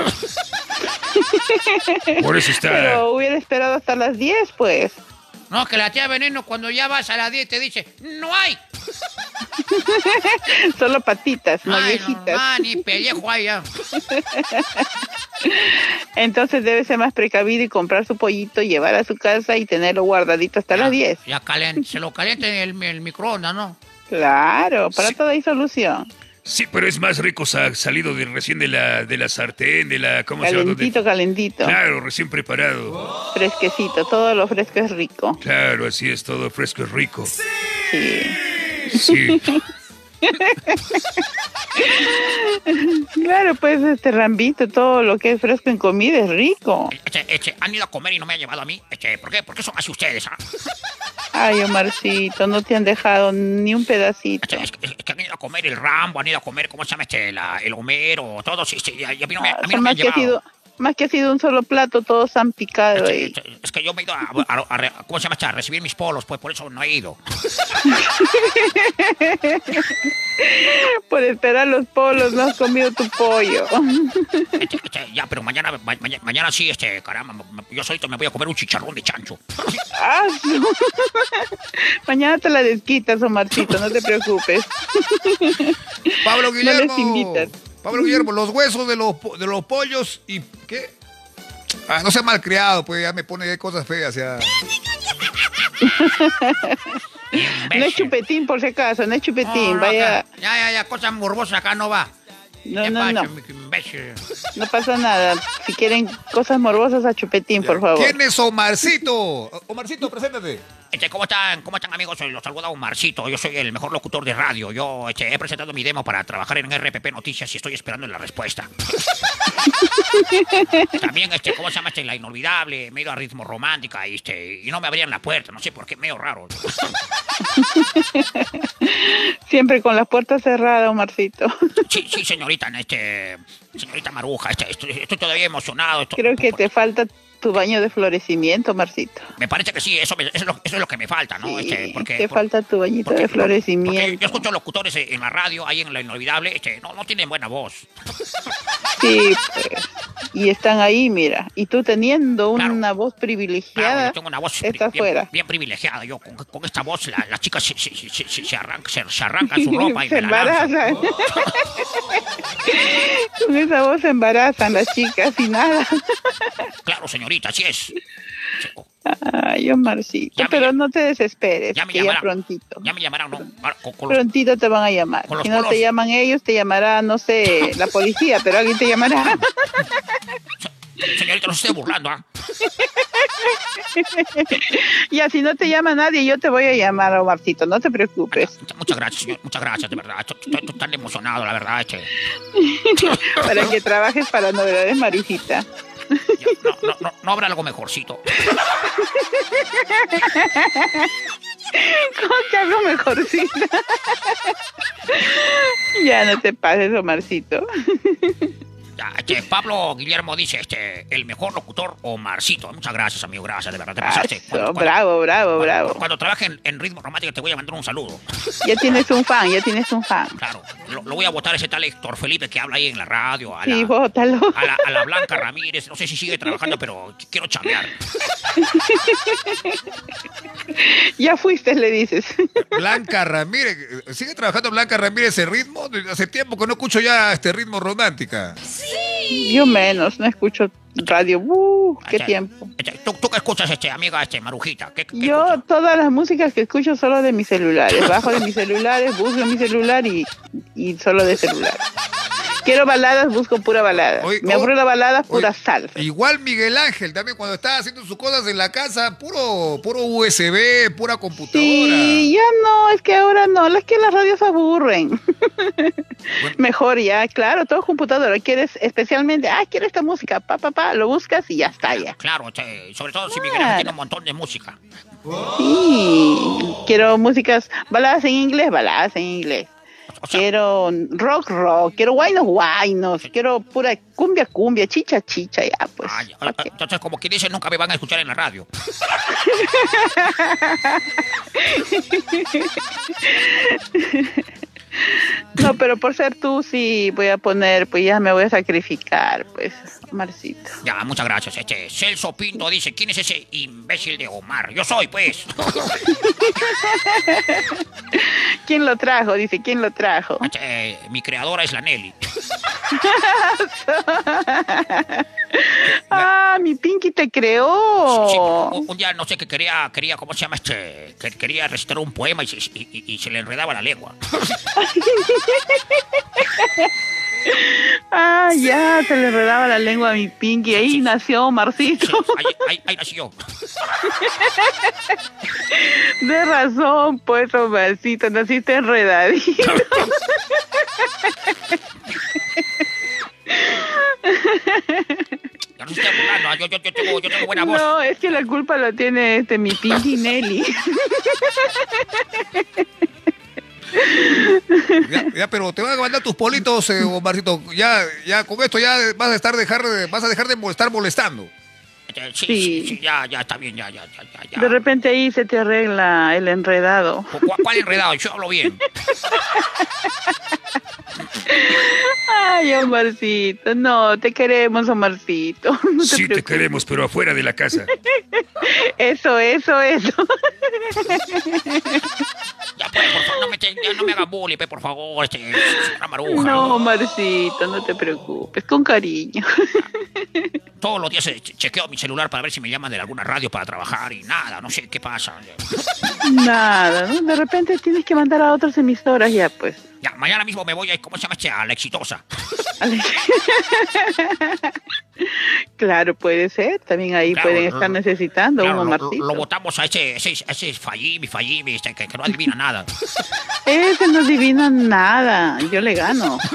Por eso está.
Pero hubiera esperado hasta las 10, pues.
No, que la tía Veneno cuando ya vas a las 10 te dice, no hay. *laughs*
Solo patitas, no
Ay, no,
viejitas.
ah, ni pellejo hay ya.
Entonces debe ser más precavido y comprar su pollito, llevar a su casa y tenerlo guardadito hasta las 10.
Ya calen- se lo calienta en el, el microondas, ¿no?
Claro, para
Sí.
todo hay solución.
Sí, pero es más rico sa- salido de, recién de la, de la sartén, de la. ¿Cómo se llama?
Calentito, calentito.
Claro, recién preparado.
Fresquecito, todo lo fresco es rico.
Claro, así es, todo fresco es rico.
Sí.
Sí. *laughs* *laughs*
Claro, pues este rambito, todo lo que es fresco en comida es rico.
Este, este, han ido a comer y no me han llevado a mí. Este, ¿Por qué? ¿Por qué son así ustedes? ah?
Ay, Omarcito, no te han dejado ni un pedacito.
Este, es, que- es que han ido a comer el Rambo, han ido a comer, ¿cómo se llama este? La- el Homero, todo. Sí, sí, a, a mí no me, a mí no me
más,
han llevado.
sido, más que ha sido un solo plato, todos han picado ahí.
este, es que yo me he ido a, a- ¿cómo se llama? A recibir mis polos, pues por eso no he ido. *laughs*
Por esperar los polos, no has comido tu pollo. *laughs*
Este, este, ya, pero mañana, ma- mañana, mañana sí, este, caramba, yo solito me voy a comer un chicharrón de chancho.
Ah, *laughs* Mañana te la desquitas, Omarcito, no te preocupes.
Pablo
les
Guillermo. Pablo Guillermo, los huesos de los, de los pollos y. ¿Qué? Ah, no sea malcriado, pues ya me pone cosas feas. Ya. *laughs*
No es chupetín, por si acaso, no es chupetín.
No, no,
Vaya,
acá- Ya, ya, ya, cosas morbosas acá no va.
no,
¿Qué
no, no, no pasa nada. Si quieren cosas morbosas, a chupetín, por favor.
¿Quién es Omarcito? Omarcito, preséntate.
Este, ¿cómo están? ¿Cómo están amigos? Los saluda Omarcito. Yo soy el mejor locutor de radio. Yo este, he presentado mi demo para trabajar en RPP Noticias y estoy esperando la respuesta. *laughs* También, este, ¿cómo se llama este? La inolvidable. Me he ido a ritmo romántica y, este, y no me abrían la puerta. No sé por qué, medio raro. *laughs*
Siempre con las puertas cerradas, Omarcito. *laughs*
Sí, sí, señorita, este, señorita Maruja, este, estoy, estoy todavía emocionado. estoy-
Creo que te falta tu baño de florecimiento, Marcito.
Me parece que sí, eso, me- eso, es, lo, eso es lo que me falta, ¿no?
Sí,
Este, porque,
te
por-
falta tu bañito
porque-
de florecimiento.
yo escucho locutores en la radio, ahí en la inolvidable, este, no, no tienen buena voz.
Sí, pues. Y están ahí, mira. Y tú teniendo
Claro.
una voz
Claro,
privilegiada,
yo tengo una voz pri-
estás
bien, privilegiada. Yo con, con esta voz, la- las chicas se, se, se, se, se arrancan su *laughs* ropa y
se
la
embarazan. *laughs* Con esa voz se embarazan las chicas y nada.
Claro, señorita, así es.
Ay, Omarcito,
Ya
pero no te desesperes,
Ya me
que ya
llamarán.
prontito.
Ya me llamaron, ¿no? Ahora, Con, con los-
Prontito te van a llamar. Si no te llaman ellos, te llamará, no sé, la policía, pero alguien te llamará.
Señorita, no se esté burlando, ¿ah?
Ya, si no te llama nadie, yo te voy a llamar, Omarcito, no te preocupes.
Muchas gracias, señor. Muchas gracias, de verdad. Estoy, tan emocionado, la verdad. *laughs*
Para que trabajes para novedades Marujita.
No, no, no, no habrá algo mejorcito. *laughs*
¿Cómo que algo mejorcito? *laughs* ya, no te pases, Omarcito. *laughs*
Este, Pablo Guillermo dice, este, el mejor locutor, Omarcito. Muchas gracias, amigo. Gracias, de verdad. Te pasaste.
Eso,
Cuando- cuando-
bravo, bravo,
cuando-
bravo.
Cuando trabaje en, en ritmo romántico te voy a mandar un saludo.
Ya tienes un fan, ya tienes un fan.
Claro, lo, lo voy a votar a ese tal Héctor Felipe que habla ahí en la radio. A
Sí,
la,
bótalo.
a la, a la Blanca Ramírez. No sé si sigue trabajando, pero quiero chambear. *laughs*
Ya fuiste, le dices.
Blanca Ramírez. ¿Sigue trabajando Blanca Ramírez en ritmo? Hace tiempo que no escucho ya este ritmo romántica.
Yo menos, no escucho radio. Uh, qué
Este,
tiempo.
este, ¿tú, ¿Tú qué escuchas, este, amiga, este, Marujita? ¿Qué, qué
Yo
escuchas?
todas las músicas que escucho solo de mis celulares. Bajo de mis celulares, busco mi celular y, y solo de celular. Quiero baladas, busco pura balada.
Oye,
Me
oh,
aburre la balada, pura
Oye,
salsa.
Igual Miguel Ángel también cuando estaba haciendo sus cosas en la casa, puro, puro USB, pura computadora.
Sí, ya no, es que ahora no, es que las radios aburren. *laughs* Mejor ya, claro, todo computadora. Quieres especialmente, ah, quiero esta música, pa, pa, pa, lo buscas y ya está ya.
Claro, sobre todo si Miguel
Claro.
Ángel tiene un montón de música.
Sí, quiero músicas, baladas en inglés, baladas en inglés. Quiero rock, rock, quiero guainos, guainos, quiero pura cumbia, cumbia, chicha, chicha, ya, pues.
ah, ya,
¿pa' qué?
entonces, como que dicen, nunca me van a escuchar en la radio. *laughs*
No, pero por ser tú sí voy a poner, pues ya me voy a sacrificar, pues, Marcito.
Ya, muchas gracias. Este, Celso Pinto dice, ¿quién es ese imbécil de Omar? Yo soy, pues. *laughs*
¿Quién lo trajo? Dice, ¿quién lo trajo?
Este, mi creadora es la Nelly. *laughs*
Ah, mi Pinky te
Sí,
creó.
un, un día no sé qué quería, quería, ¿cómo se llama este? Que quería recitar un poema y se, y- y- y se le enredaba la lengua. *laughs*
Ah, ya, se le enredaba la lengua a mi Pinky. Ahí nació Marcito.
Ahí, ahí, ahí nací yo. *laughs*
De razón, pues, Marcito, naciste enredadito.
No se está burlando, yo, yo, yo tengo, yo tengo buena voz.
No, es que la culpa la tiene este mi Pinky Nelly. *laughs*
Ya, ya, pero te van a mandar tus politos, eh. Ya, ya, con esto ya vas a estar dejar, de- vas a dejar de estar molestando.
Sí,
Sí.
sí, sí, ya, ya está bien, ya, ya, ya, ya.
De repente ahí se te arregla el enredado.
¿Cu- cu- ¿Cuál enredado? Yo hablo bien.
Ay, Omarcito, no, te queremos, Omarcito. *laughs* No te
Sí, te queremos, pero afuera de la casa.
Eso, eso, eso.
Ya, pues, por favor, no me, te- ya no me haga bullying, pe, por favor, este, Maruja.
No, Omarcito, no te preocupes, con cariño.
Todos los días che- chequeo mi celular para ver si me llaman de alguna radio para trabajar y nada, no sé qué pasa.
Nada, ¿no? De repente tienes que mandar a otras emisoras ya, pues.
Ya, mañana mismo me voy a, ¿cómo se llama este? A la exitosa. *laughs*
Claro, puede ser. También ahí
Claro,
pueden estar necesitando
Claro,
un Omarcito.
lo votamos a ese, ese, ese Fallimi, Fallimi, este, que, que no adivina nada. *laughs*
Ese no adivina nada. Yo le gano. *laughs*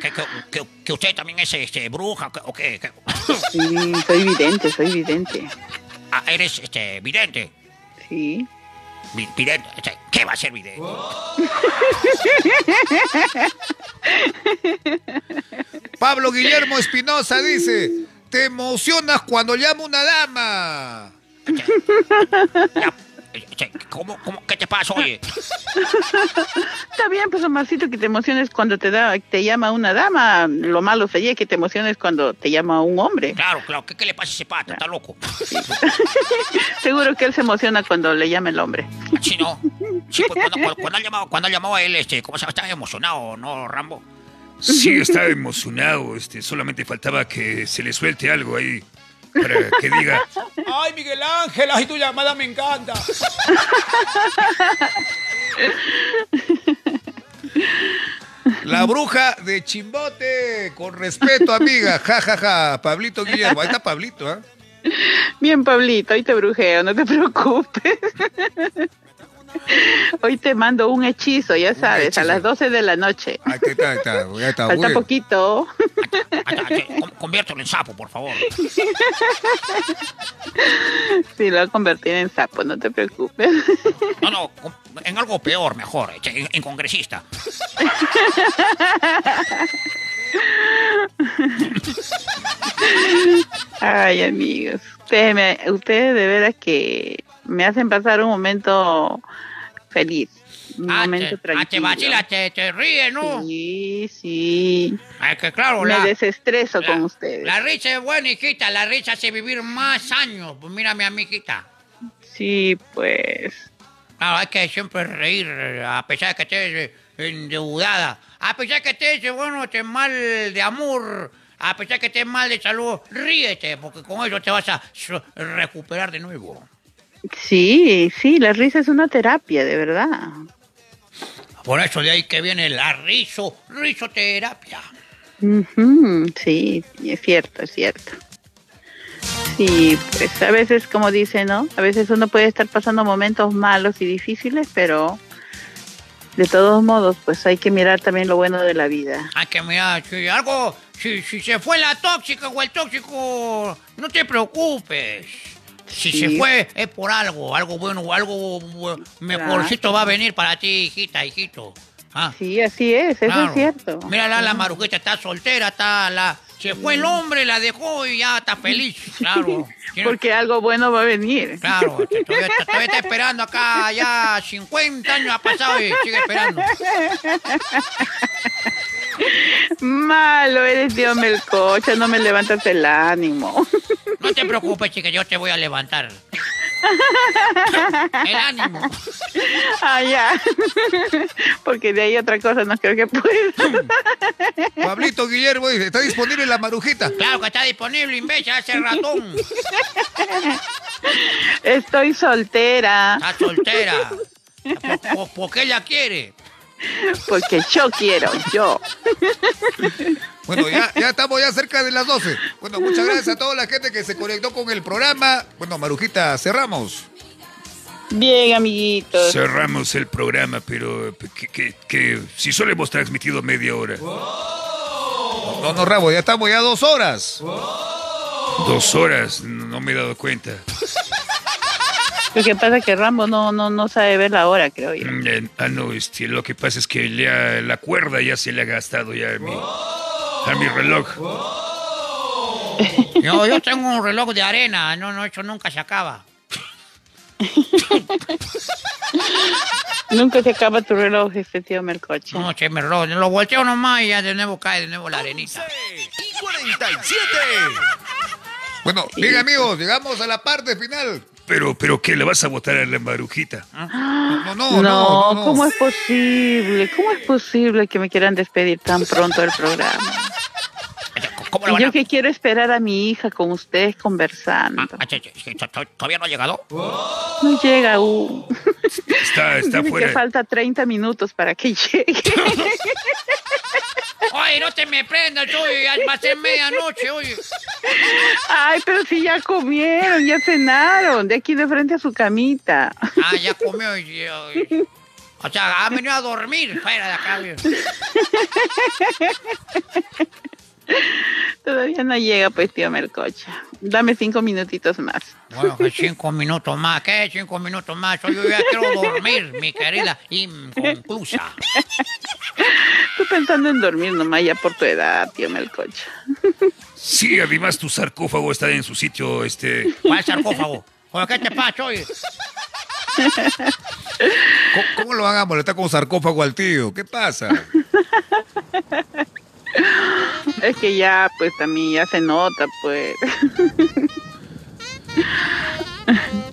Que, que, que- que usted también es este, bruja, o qué. que- *laughs*
Sí, soy vidente, soy vidente.
Ah, eres este, vidente.
Sí.
Vi- Vidente, este, ¿qué va a ser vidente? *laughs*
Pablo Guillermo Espinosa dice, te emocionas cuando llama una dama.
Ya, este, ¿cómo, cómo, ¿Qué te pasa, oye? *laughs*
Está bien, pues Omarcito, que te emociones cuando te da, te llama una dama. Lo malo sería que te emociones cuando te llama un hombre.
Claro, claro, ¿qué, qué le pasa a ese pata? Está loco. *laughs*
Seguro que él se emociona cuando le llama el hombre.
Sí, ¿no? Sí, pues cuando, cuando, cuando *laughs* ha llamado, cuando ha llamado a él, este, ¿cómo se llama? Estaba emocionado, ¿no, Rambo?
Sí, estaba emocionado. Este, solamente faltaba que se le suelte algo ahí para que diga.
Ay, Miguel Ángel, ay, tu llamada me encanta.
La bruja de Chimbote, con respeto, amiga. Ja, ja, ja. Pablito Guillermo. Ahí está Pablito, ¿ah?
Bien, Pablito, hoy te brujeo, no te preocupes. Hoy te mando un hechizo, ya sabes,
hechizo.
a las 12 de la noche.
Ahí está, ahí está. Ya está.
Falta poquito.
Con- Conviértelo en sapo, por favor.
Sí, lo voy a convertir en sapo, no te preocupes.
No, no, en algo peor, mejor, en, en congresista.
Ay, amigos. Ustedes, me, ustedes de veras que me hacen pasar un momento feliz. Un
Ah,
momento
te, ah, te vacila, te, te ríe, ¿no?
Sí, sí.
Es que claro,
Me
la,
desestreso
la-
con ustedes.
la risa es buena, hijita. La risa hace vivir más años. Pues mira, mi amiguita.
Sí, pues.
Claro, hay que siempre reír, a pesar de que estés eh, endeudada. A pesar de que estés, eh, bueno, estés mal de amor. A pesar de que estés mal de salud, ríete, porque con eso te vas a recuperar de nuevo.
Sí, sí, la risa es una terapia, de verdad.
Por eso de ahí que viene la riso, risoterapia.
Ujú, Sí, es cierto, es cierto. Sí, pues a veces, como dice, ¿no? A veces uno puede estar pasando momentos malos y difíciles, pero de todos modos, pues hay que mirar también lo bueno de la vida.
Hay que mirar, si algo, si, si se fue la tóxica o el tóxico, no te preocupes. Si
Sí.
se fue es por algo, algo bueno o algo mejorcito va a venir para ti, hijita, hijito. Ah,
Sí, así es, eso
claro.
es cierto.
Mírala, la marujita está soltera, está la... Se fue el hombre, la dejó y ya está feliz, *laughs* claro.
Porque algo bueno va a venir.
Claro, *laughs* te- todavía, todavía está esperando acá, ya 50 años ha pasado y sigue esperando. *laughs*
Malo eres, Dios Melcocha, no me levantas el ánimo.
No te preocupes, chica, yo te voy a levantar. El ánimo.
ah, ya. Porque de ahí otra cosa no creo que pueda.
Pablito Guillermo dice, está disponible la marujita.
Claro que está disponible, imbécil, hace ratón.
Estoy soltera,
Está soltera. ¿Por, por- por qué ella quiere?
Porque yo quiero, yo.
Bueno, ya, ya estamos ya cerca de las 12. Bueno, muchas gracias a toda la gente que se conectó con el programa. Bueno, Marujita, cerramos.
Bien, amiguitos.
Cerramos el programa, pero que, que- que si solo hemos transmitido media hora.
No, no, Rabo, ya estamos ya dos horas.
Dos horas, no me he dado cuenta. *laughs*
Lo que pasa es que Rambo no, no, no sabe ver la hora, creo yo.
Mm, eh, Ah, no, este, lo que pasa es que ya la cuerda ya se le ha gastado ya a mi, a mi reloj. *laughs*
Yo, yo tengo un reloj de arena, no, no, eso nunca se acaba. *laughs*
Nunca se acaba tu reloj, este tío Melcocha.
No, che, me ro- lo volteo nomás y ya de nuevo cae de nuevo la arenita.
y 47.
Bueno, bien amigos, llegamos a la parte final.
Pero, pero, ¿qué? ¿Le vas a botar a la marujita?
No, no, no,
No,
no, no.
¿cómo es posible? ¿Cómo es posible que me quieran despedir tan pronto del programa?
¿Cómo lo van a...?
yo que quiero esperar a mi hija con ustedes conversando.
Ah, ah, ¿Todavía no ha llegado?
No llega aún.
Está, está
Dice que
fuera.
falta 30 minutos para que llegue. *laughs*
Oye, no te me prendas, oye, a ser medianoche, oye.
Ay, pero si ya comieron, ya cenaron, de aquí de frente a su camita.
Ah, ya comió O sea, ha venido a dormir fuera de acá. *laughs*
Todavía no llega, pues, tío Melcocha. Dame cinco minutitos más.
Bueno, que cinco minutos más, ¿qué? Cinco minutos más. Yo ya quiero dormir, mi querida inconclusa.
Tú pensando en dormir nomás ya por tu edad, tío Melcocha.
Sí, además tu sarcófago está en su sitio, este...
¿Cuál sarcófago? ¿qué te pasa, oye?
¿Cómo, cómo lo van a molestar con sarcófago al tío? ¿Qué pasa?
Es que ya, pues, también ya se nota, pues.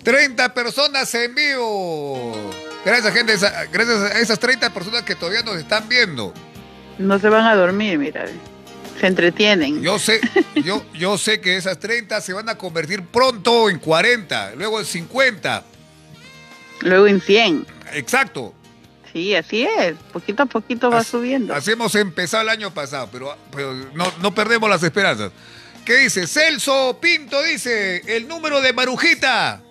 30 personas en vivo. Gracias, gente. Gracias a esas 30 personas que todavía nos están viendo.
No se van a dormir, mira. Se entretienen.
Yo sé, yo, yo sé que esas 30 se van a convertir pronto en 40, luego en 50.
Luego en 100.
Exacto.
Sí, así es. Poquito a poquito va
Así-
subiendo.
Así hemos empezado el año pasado, pero, pero no, no perdemos las esperanzas. ¿Qué dice? Celso Pinto dice, el número de Marujita.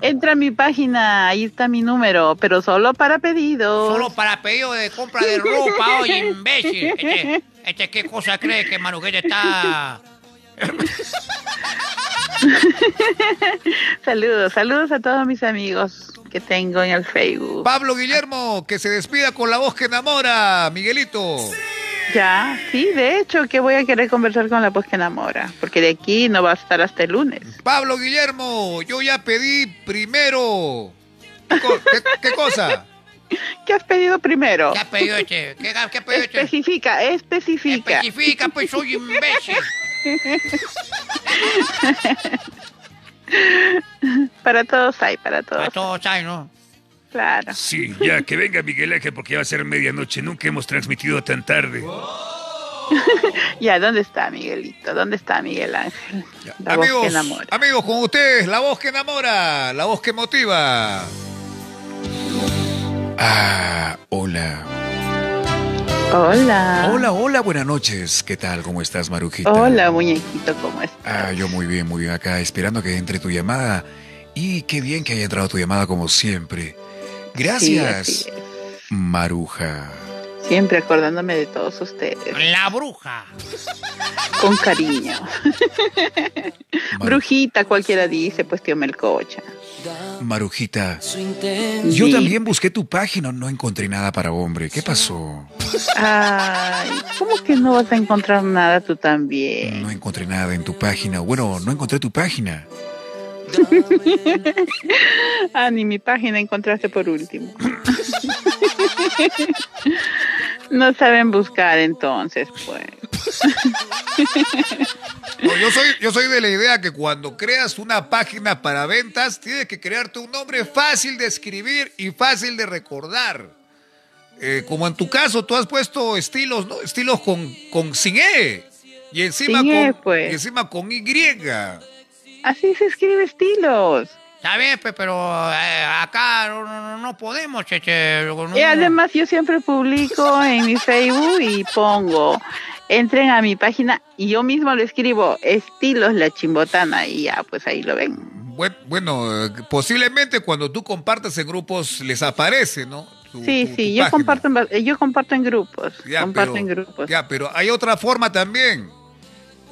Entra a mi página, ahí está mi número, pero solo para pedidos.
Solo para pedido de compra de ropa, *laughs* oye, imbécil. Este, este, ¿qué cosa cree que Marujita está...? *laughs*
Saludos, saludos a todos mis amigos que tengo en el Facebook.
Pablo Guillermo, que se despida con la voz que enamora. Miguelito.
Ya, sí, de hecho que voy a querer conversar con la voz que enamora, porque de aquí no va a estar hasta el lunes.
Pablo Guillermo, yo ya pedí primero. ¿Qué, co- qué- qué cosa? *laughs*
¿Qué has pedido primero?
¿Qué ha pedido este? ¿Qué, qué ha pedido?
Especifica, especifica.
Especifica, pues soy imbécil. *laughs* *laughs*
Para todos hay, para todos.
todos hay, ¿no?
Claro.
Sí, ya, que venga Miguel Ángel porque ya va a ser medianoche. Nunca hemos transmitido tan tarde. *laughs*
Ya, ¿dónde está Miguelito? ¿Dónde está Miguel Ángel? La voz que
Amigos,
enamora.
amigos, con ustedes, la voz que enamora, la voz que motiva. Ah, hola.
Hola.
Hola, hola, buenas noches. ¿Qué tal? ¿Cómo estás, Marujita?
Hola, muñequito, ¿cómo estás?
Ah, yo muy bien, muy bien acá, esperando que entre tu llamada. Y qué bien que haya entrado tu llamada como siempre. Gracias,
Sí, así
Maruja.
Siempre acordándome de todos ustedes.
La bruja.
Con cariño. *laughs*
Maru-
Brujita, cualquiera dice, pues tío Melcocha.
Marujita, yo también busqué tu página, no encontré nada para hombre. ¿Qué pasó?
Ay, ¿cómo que no vas a encontrar nada tú también?
No encontré nada en tu página. Bueno, no encontré tu página. *laughs*
Ah, ni mi página encontraste por último. *laughs* No saben buscar entonces, pues.
No, yo, soy, yo soy de la idea que cuando creas una página para ventas, tienes que crearte un nombre fácil de escribir y fácil de recordar. Eh, como en tu caso, tú has puesto estilos, ¿no? Estilos con, con sin E. Y encima,
Sin E,
con,
pues.
y encima con Y.
Así se escribe estilos.
Está bien, pe, pero eh, acá no, no- no podemos, cheche. no-
Y además yo siempre publico en mi Facebook y pongo, entren a mi página y yo mismo lo escribo, estilos la chimbotana y ya, pues ahí lo ven.
Bue- Bueno, posiblemente cuando tú compartes en grupos les aparece, ¿no? Tu-
Sí,
tu- tu
sí, yo
página.
comparto, en, yo comparto en grupos,
Ya,
comparto
pero-
en grupos.
Ya, pero hay otra forma también.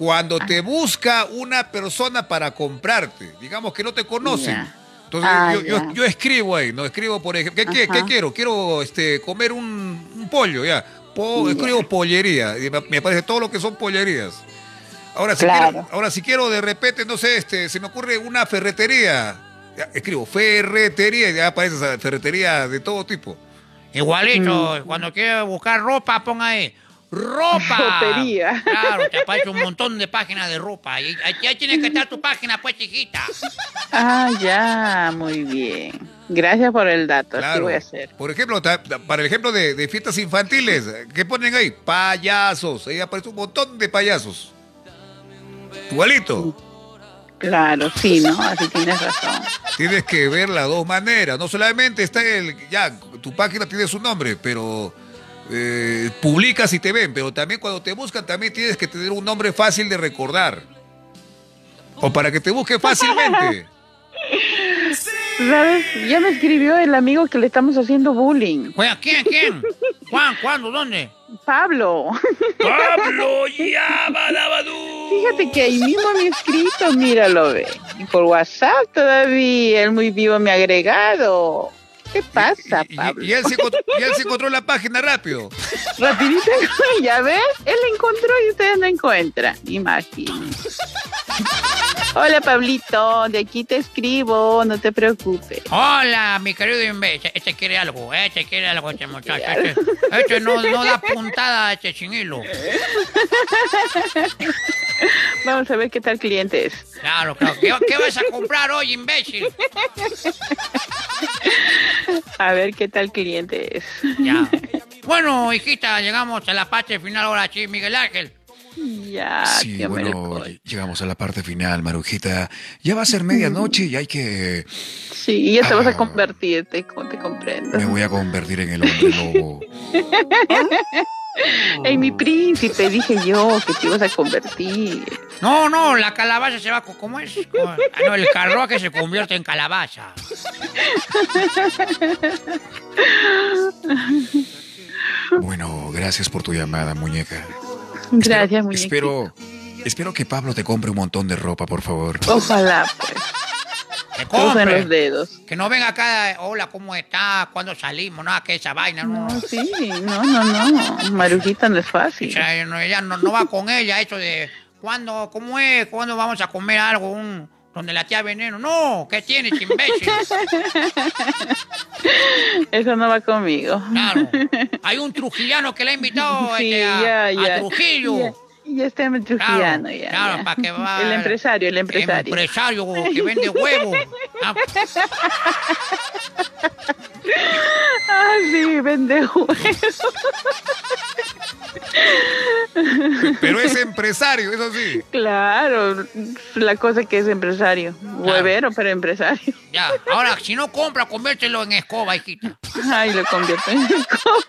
Cuando te busca una persona para comprarte, digamos que no te conocen.
Ya.
Entonces
Ah,
yo, yo-
ya.
yo escribo ahí, no escribo por ejemplo, ¿qué, qué- quiero? Quiero este, comer un, un pollo, ya. Po-
Ya.
Escribo pollería, y me, me aparece todo lo que son pollerías. Ahora si,
Claro.
quiero, ahora si quiero de repente, no sé, este, se me ocurre una ferretería. Ya, escribo ferretería, y ya aparece esa ferretería de todo tipo.
Igualito,
Mm.
cuando quieras buscar ropa, ponga ahí. ¡Ropa!
Ropería.
Claro, te aparece un montón de páginas de ropa. Y ahí tiene que estar tu página, pues, chiquita.
Ah, ya, muy bien. Gracias por el dato, así
Claro.
voy a hacer.
Por ejemplo, para el ejemplo de, de fiestas infantiles, ¿qué ponen ahí? Payasos. Ahí aparece un montón de payasos. Igualito.
Claro, sí, ¿no? Así tienes razón.
Tienes que ver las dos maneras. No solamente está el. Ya, tu página tiene su nombre, pero. Eh, publicas y te ven, pero también cuando te buscan, también tienes que tener un nombre fácil de recordar. O para que te busque *laughs* fácilmente.
¿Sabes? Ya me escribió el amigo que le estamos haciendo bullying.
Oye, ¿quién, quién? ¿Juan, cuándo, dónde?
Pablo.
¡Pablo, ya, *laughs* badabadú!
Fíjate que ahí mismo me he escrito, míralo, ve. Y por WhatsApp todavía, él muy vivo me ha agregado. ¿Qué pasa,
Y- y-
Pablo?
y él se encontró, y él se encontró la página rápido.
Rapidito, *laughs* ya ves, él la encontró y ustedes no encuentran. Imagínense. Hola, Pablito, de aquí te escribo, no te preocupes.
Hola, mi querido imbécil. Este quiere algo, este quiere algo, este muchacho. Este, este no, no da puntada, este sin hilo. *laughs*
Vamos a ver qué tal cliente es.
Claro, claro. ¿Qué, qué vas a comprar hoy, imbécil? *laughs*
A ver qué tal cliente es.
Ya. *laughs* Bueno, hijita, llegamos a la parte final ahora sí, Miguel Ángel.
Ya,
Sí,
tío
bueno, llegamos a la parte final, Marujita. Ya va a ser medianoche y hay que...
Sí, y ya te vas
Ah.
a convertir, te, te comprendo.
Me voy a convertir en el hombre lobo. *laughs*
En mi príncipe, dije yo, que te ibas a convertir.
No, no, la calabaza se va. ¿Cómo es? Ah, no, el carruaje se convierte en calabaza.
Bueno, gracias por tu llamada, muñeca.
Gracias,
Espero-
muñequito.
Espero, espero que Pablo te compre un montón de ropa, por favor.
Ojalá, pues.
Que compre.
los dedos.
Que no venga acá, hola, ¿cómo está? ¿Cuándo salimos? No, que esa vaina, no.
No, sí, no, no, no. Marujita no es
O
fácil.
sea, no, ella no, no va con ella, eso de ¿cuándo, cómo es? ¿Cuándo vamos a comer algo? Un, donde la tía veneno. No, ¿qué tienes, imbécil? *laughs*
Eso no va conmigo.
Claro. Hay un trujillano que le ha invitado
Sí,
este, a. Trujillo.
Ya está en Trujillano, ya.
claro,
ya.
para que va.
El empresario, el empresario.
empresario que vende huevos. *laughs* Ah,
Ah, sí, vende huevos.
Pero es empresario, eso sí.
Claro, la cosa que es empresario. Huevero, pero empresario.
ya. Ahora, si no compra, conviértelo en escoba, hijita.
Ay, lo convierto en escoba.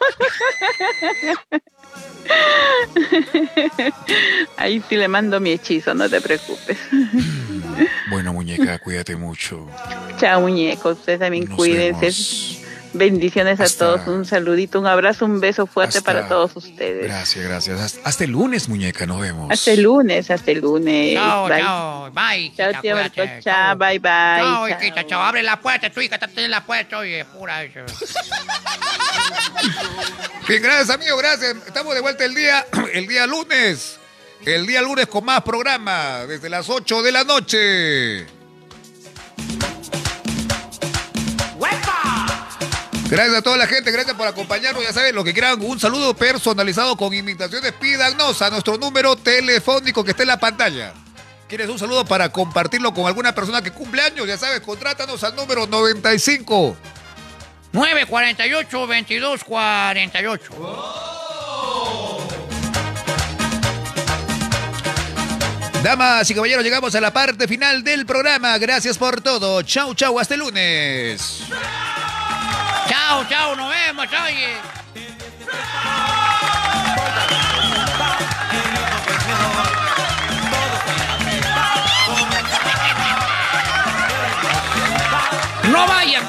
*laughs* Ahí sí le mando mi hechizo, no te preocupes.
Bueno, muñeca, cuídate mucho.
Chao, muñecos. Ustedes también
Nos
cuídense.
vemos.
Bendiciones a todos. Un saludito, un abrazo, un beso fuerte
Hasta-
para todos ustedes.
Gracias, gracias. Hasta, hasta el lunes, muñeca, nos vemos.
Hasta el lunes, hasta el lunes.
Chao,
Bye.
chao. Bye.
Chao, tío. Chao, bye, bye.
Chao,
Chao.
hijita, chao. Abre la puerta, tu hija está en la puerta. Oye, pura eso. *laughs*
Bien, gracias, amigo, gracias. Estamos de vuelta el día, *clears throat* el día lunes. El día lunes con más programa, desde las 8 de la noche. Gracias a toda la gente, gracias por acompañarnos. Ya saben, lo que quieran, un saludo personalizado con imitaciones, pídanos a nuestro número telefónico que está en la pantalla. ¿Quieres un saludo para compartirlo con alguna persona que cumple años? Ya sabes, contrátanos al número 95
948 2248.
Damas y caballeros, llegamos a la parte final del programa. Gracias por todo. Chau, chau, hasta el lunes.
Chao, chao, nos vemos, oye. No vayan.